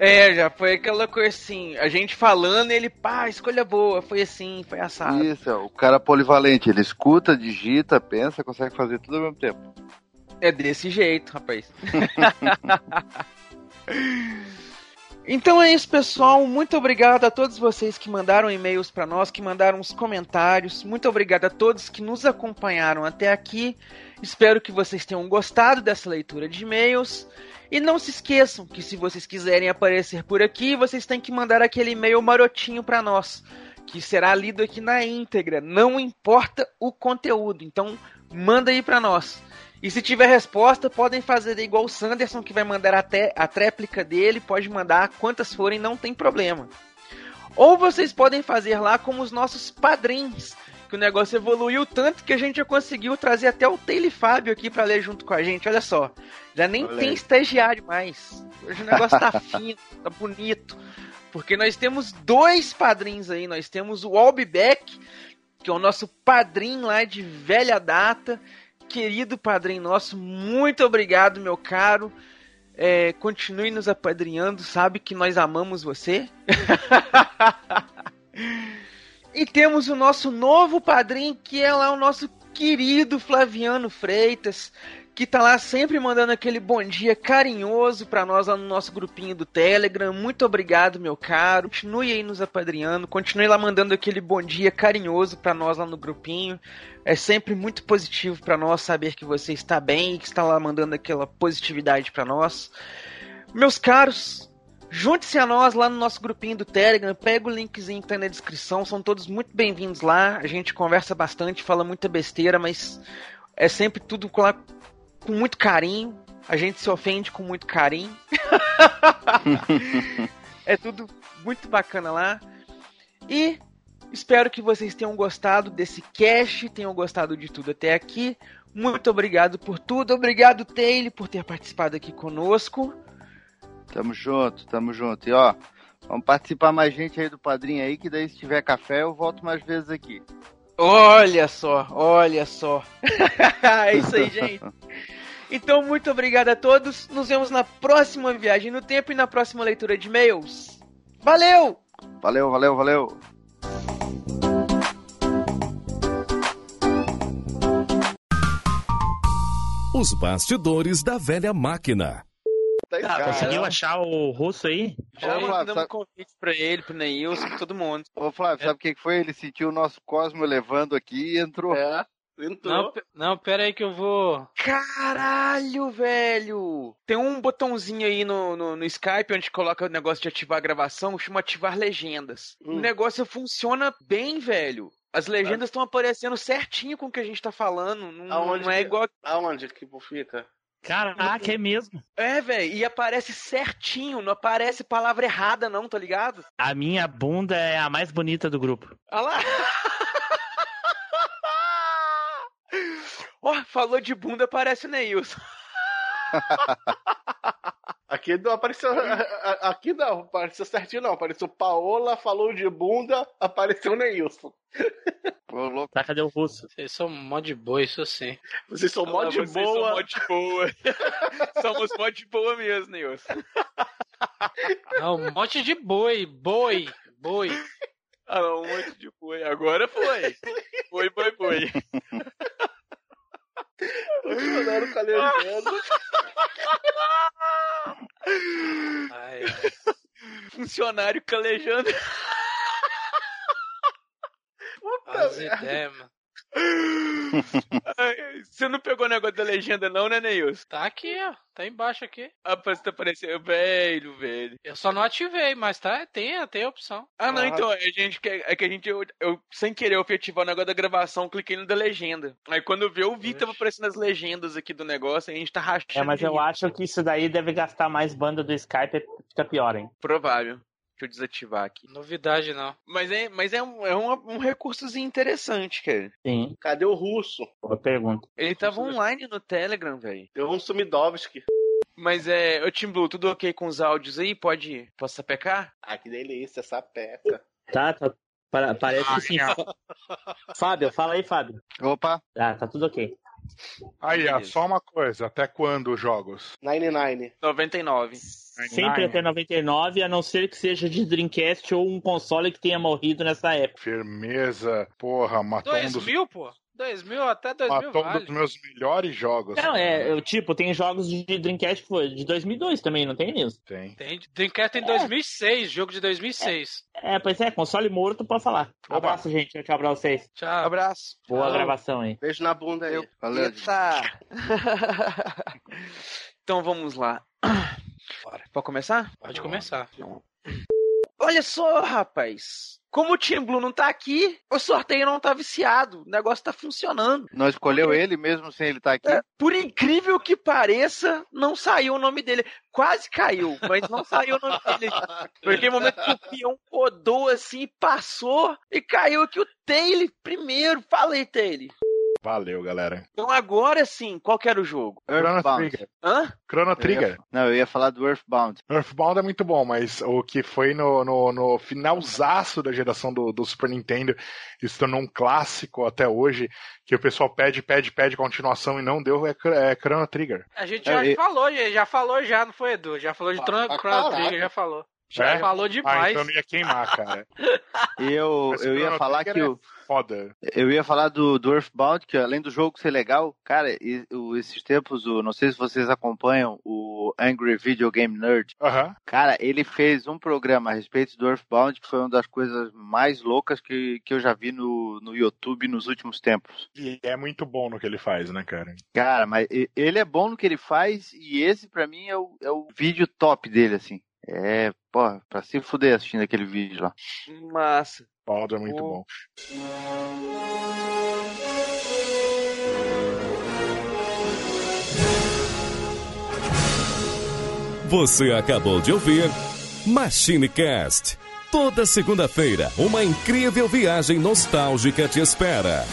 É, já foi aquela coisa assim, a gente falando, ele, pá, escolha boa, foi assim, foi assado. Isso, é, o cara polivalente, ele escuta, digita, pensa, consegue fazer tudo ao mesmo tempo. É desse jeito, rapaz. Então é isso, pessoal. Muito obrigado a todos vocês que mandaram e-mails para nós, que mandaram os comentários. Muito obrigado a todos que nos acompanharam até aqui. Espero que vocês tenham gostado dessa leitura de e-mails. E não se esqueçam que se vocês quiserem aparecer por aqui, vocês têm que mandar aquele e-mail marotinho para nós, que será lido aqui na íntegra, não importa o conteúdo. Então, manda aí para nós. E se tiver resposta, podem fazer igual o Sanderson, que vai mandar até a tréplica dele, pode mandar quantas forem, não tem problema. Ou vocês podem fazer lá como os nossos padrinhos, que o negócio evoluiu tanto que a gente já conseguiu trazer até o Taylor Fábio aqui para ler junto com a gente. Olha só, já nem Olha tem estagiário mais. Hoje o negócio tá fino, tá bonito. Porque nós temos dois padrinhos aí. Nós temos o Albeck, que é o nosso padrinho lá de velha data. Querido padrinho nosso, muito obrigado, meu caro. É, continue nos apadrinhando, sabe que nós amamos você. e temos o nosso novo padrinho, que é lá o nosso querido Flaviano Freitas, que tá lá sempre mandando aquele bom dia carinhoso pra nós lá no nosso grupinho do Telegram. Muito obrigado, meu caro. Continue aí nos apadrinhando, continue lá mandando aquele bom dia carinhoso pra nós lá no grupinho. É sempre muito positivo pra nós saber que você está bem e que está lá mandando aquela positividade pra nós. Meus caros, junte-se a nós lá no nosso grupinho do Telegram, pega o linkzinho que tá na descrição, são todos muito bem-vindos lá. A gente conversa bastante, fala muita besteira, mas é sempre tudo lá com muito carinho. A gente se ofende com muito carinho. é tudo muito bacana lá. E espero que vocês tenham gostado desse cast, tenham gostado de tudo até aqui. Muito obrigado por tudo. Obrigado, Taylor, por ter participado aqui conosco. Tamo junto, tamo junto. E ó, vamos participar mais gente aí do padrinho aí, que daí se tiver café eu volto mais vezes aqui. Olha só, olha só. é isso aí, gente. Então, muito obrigado a todos. Nos vemos na próxima viagem no tempo e na próxima leitura de e-mails. Valeu! Valeu, valeu, valeu. Os bastidores da velha máquina. Tá, conseguiu achar o russo aí? Já Ô, Flávio, mandamos sabe- um convite pra ele, pro Neilson, pra todo mundo. Ô Flávio, sabe o que foi? Ele sentiu o nosso Cosmo levando aqui e entrou. É, entrou. Não, não, pera aí que eu vou. Caralho, velho! Tem um botãozinho aí no, no, no Skype onde coloca o negócio de ativar a gravação, chama ativar legendas. O negócio funciona bem, velho. As legendas estão aparecendo certinho com o que a gente tá falando. Não, Aonde não é que- igual. Aonde que fica? Caraca, é mesmo. É, velho, e aparece certinho, não aparece palavra errada, não, tá ligado? A minha bunda é a mais bonita do grupo. Olha lá! Ó, falou de bunda, aparece o Neilson. Aqui não apareceu. Aqui não, apareceu certinho não. Apareceu Paola, falou de bunda, apareceu Neilson. Tá, cadê o russo? Vocês são mó de boa, isso sim. Vocês são mó Ah, de vocês são boa. mó de boa. Somos mó de boa mesmo, Neilson. Não, um monte de boi, boi, boi. Ah, não, um monte de boi. Agora foi. Foi, foi, foi. Funcionário com a legenda. Ai, Funcionário calejando. as ideias, mano. Ai, Você não pegou o negócio da legenda, não, né, Neilson? Tá aqui, ó. Tá embaixo aqui. Ah, parece que tá aparecendo. Velho, velho. Eu só não ativei, mas tá, tem, tem a opção. Ah, não, então, a gente, é que a gente, eu, eu, sem querer, eu fui ativar o negócio da gravação, cliquei no da legenda. Aí quando eu vi, eu vi que tava aparecendo as legendas aqui do negócio, aí a gente tá rachando. É, mas eu acho que isso daí deve gastar mais banda do Skype e fica pior, hein? Provável. Deixa eu desativar aqui. Novidade não. Mas é, mas é, um, é um, um recursozinho interessante, cara. Sim. Cadê o russo? Boa pergunta. Ele tava online no Telegram, velho. Deu um Sumidovski. Mas é, ô Tim Blue, tudo ok com os áudios aí? Pode, posso sapecar? Ah, que delícia essa peca. Tá, tá. para- parece que sim. Fábio, fala aí, Fábio. Opa. Ah, tá tudo ok. Aí, ó, só uma coisa. Até quando os jogos? 99. 99. Sempre até 99, a não ser que seja de Dreamcast ou um console que tenha morrido nessa época. Firmeza. Porra, matou um dos, 2000, pô. 2000 até 2000 matou um vale. dos meus melhores jogos. Não, é, eu, tipo, tem jogos de Dreamcast que foi de 2002 também, não tem isso? Tem. Tem Dreamcast em 2006, jogo de 2006. É, pois é, console morto pode falar. Abraço, gente. Tchau, tchau pra vocês. Tchau. Abraço. Boa Tchau. gravação aí. Beijo na bunda aí. Valeu. Eita. então vamos lá. Bora. Pode começar? Pode começar. Olha só, rapaz. Como o Team Blue não tá aqui, o sorteio não tá viciado. O negócio tá funcionando. Não escolheu ele mesmo sem ele estar aqui? É, por incrível que pareça, não saiu o nome dele. Quase caiu, mas não saiu o nome dele. Foi aquele momento que o peão rodou assim, passou e caiu aqui o Taylor primeiro. Fala aí, Taylor. Valeu, galera. Então agora sim, qual que era o jogo? Chrono Earthbound. Trigger. Hã? Chrono Eu ia- Trigger. Não, eu ia falar do Earthbound. Earthbound é muito bom, mas o que foi no, no, no finalzaço da geração do, do Super Nintendo, isso tornou um clássico até hoje, que o pessoal pede, pede, pede continuação e não deu, é, é Chrono Trigger. A gente já É, e- falou, já já falou já, não foi, Edu? Já falou de Chrono Chrono caralho. Trigger, já falou. Já É? falou Ah, demais. então não ia queimar, cara. E eu, eu ia Chrono falar Trigger que é o, Foda. eu ia falar do, do Earthbound, que além do jogo ser legal, cara, e- o- esses tempos, o, não sei se vocês acompanham o Angry Video Game Nerd. Aham. Cara, ele fez um programa a respeito do Earthbound, que foi uma das coisas mais loucas que, que eu já vi no, no YouTube nos últimos tempos. E é muito bom no que ele faz, né, cara? Cara, mas ele é bom no que ele faz e esse pra mim é o, é o vídeo top dele, assim. É, porra, pra se fuder assistindo aquele vídeo lá. Massa. Baldo é muito Oh. bom. Você acabou de ouvir MachineCast. Toda segunda-feira, uma incrível viagem nostálgica te espera.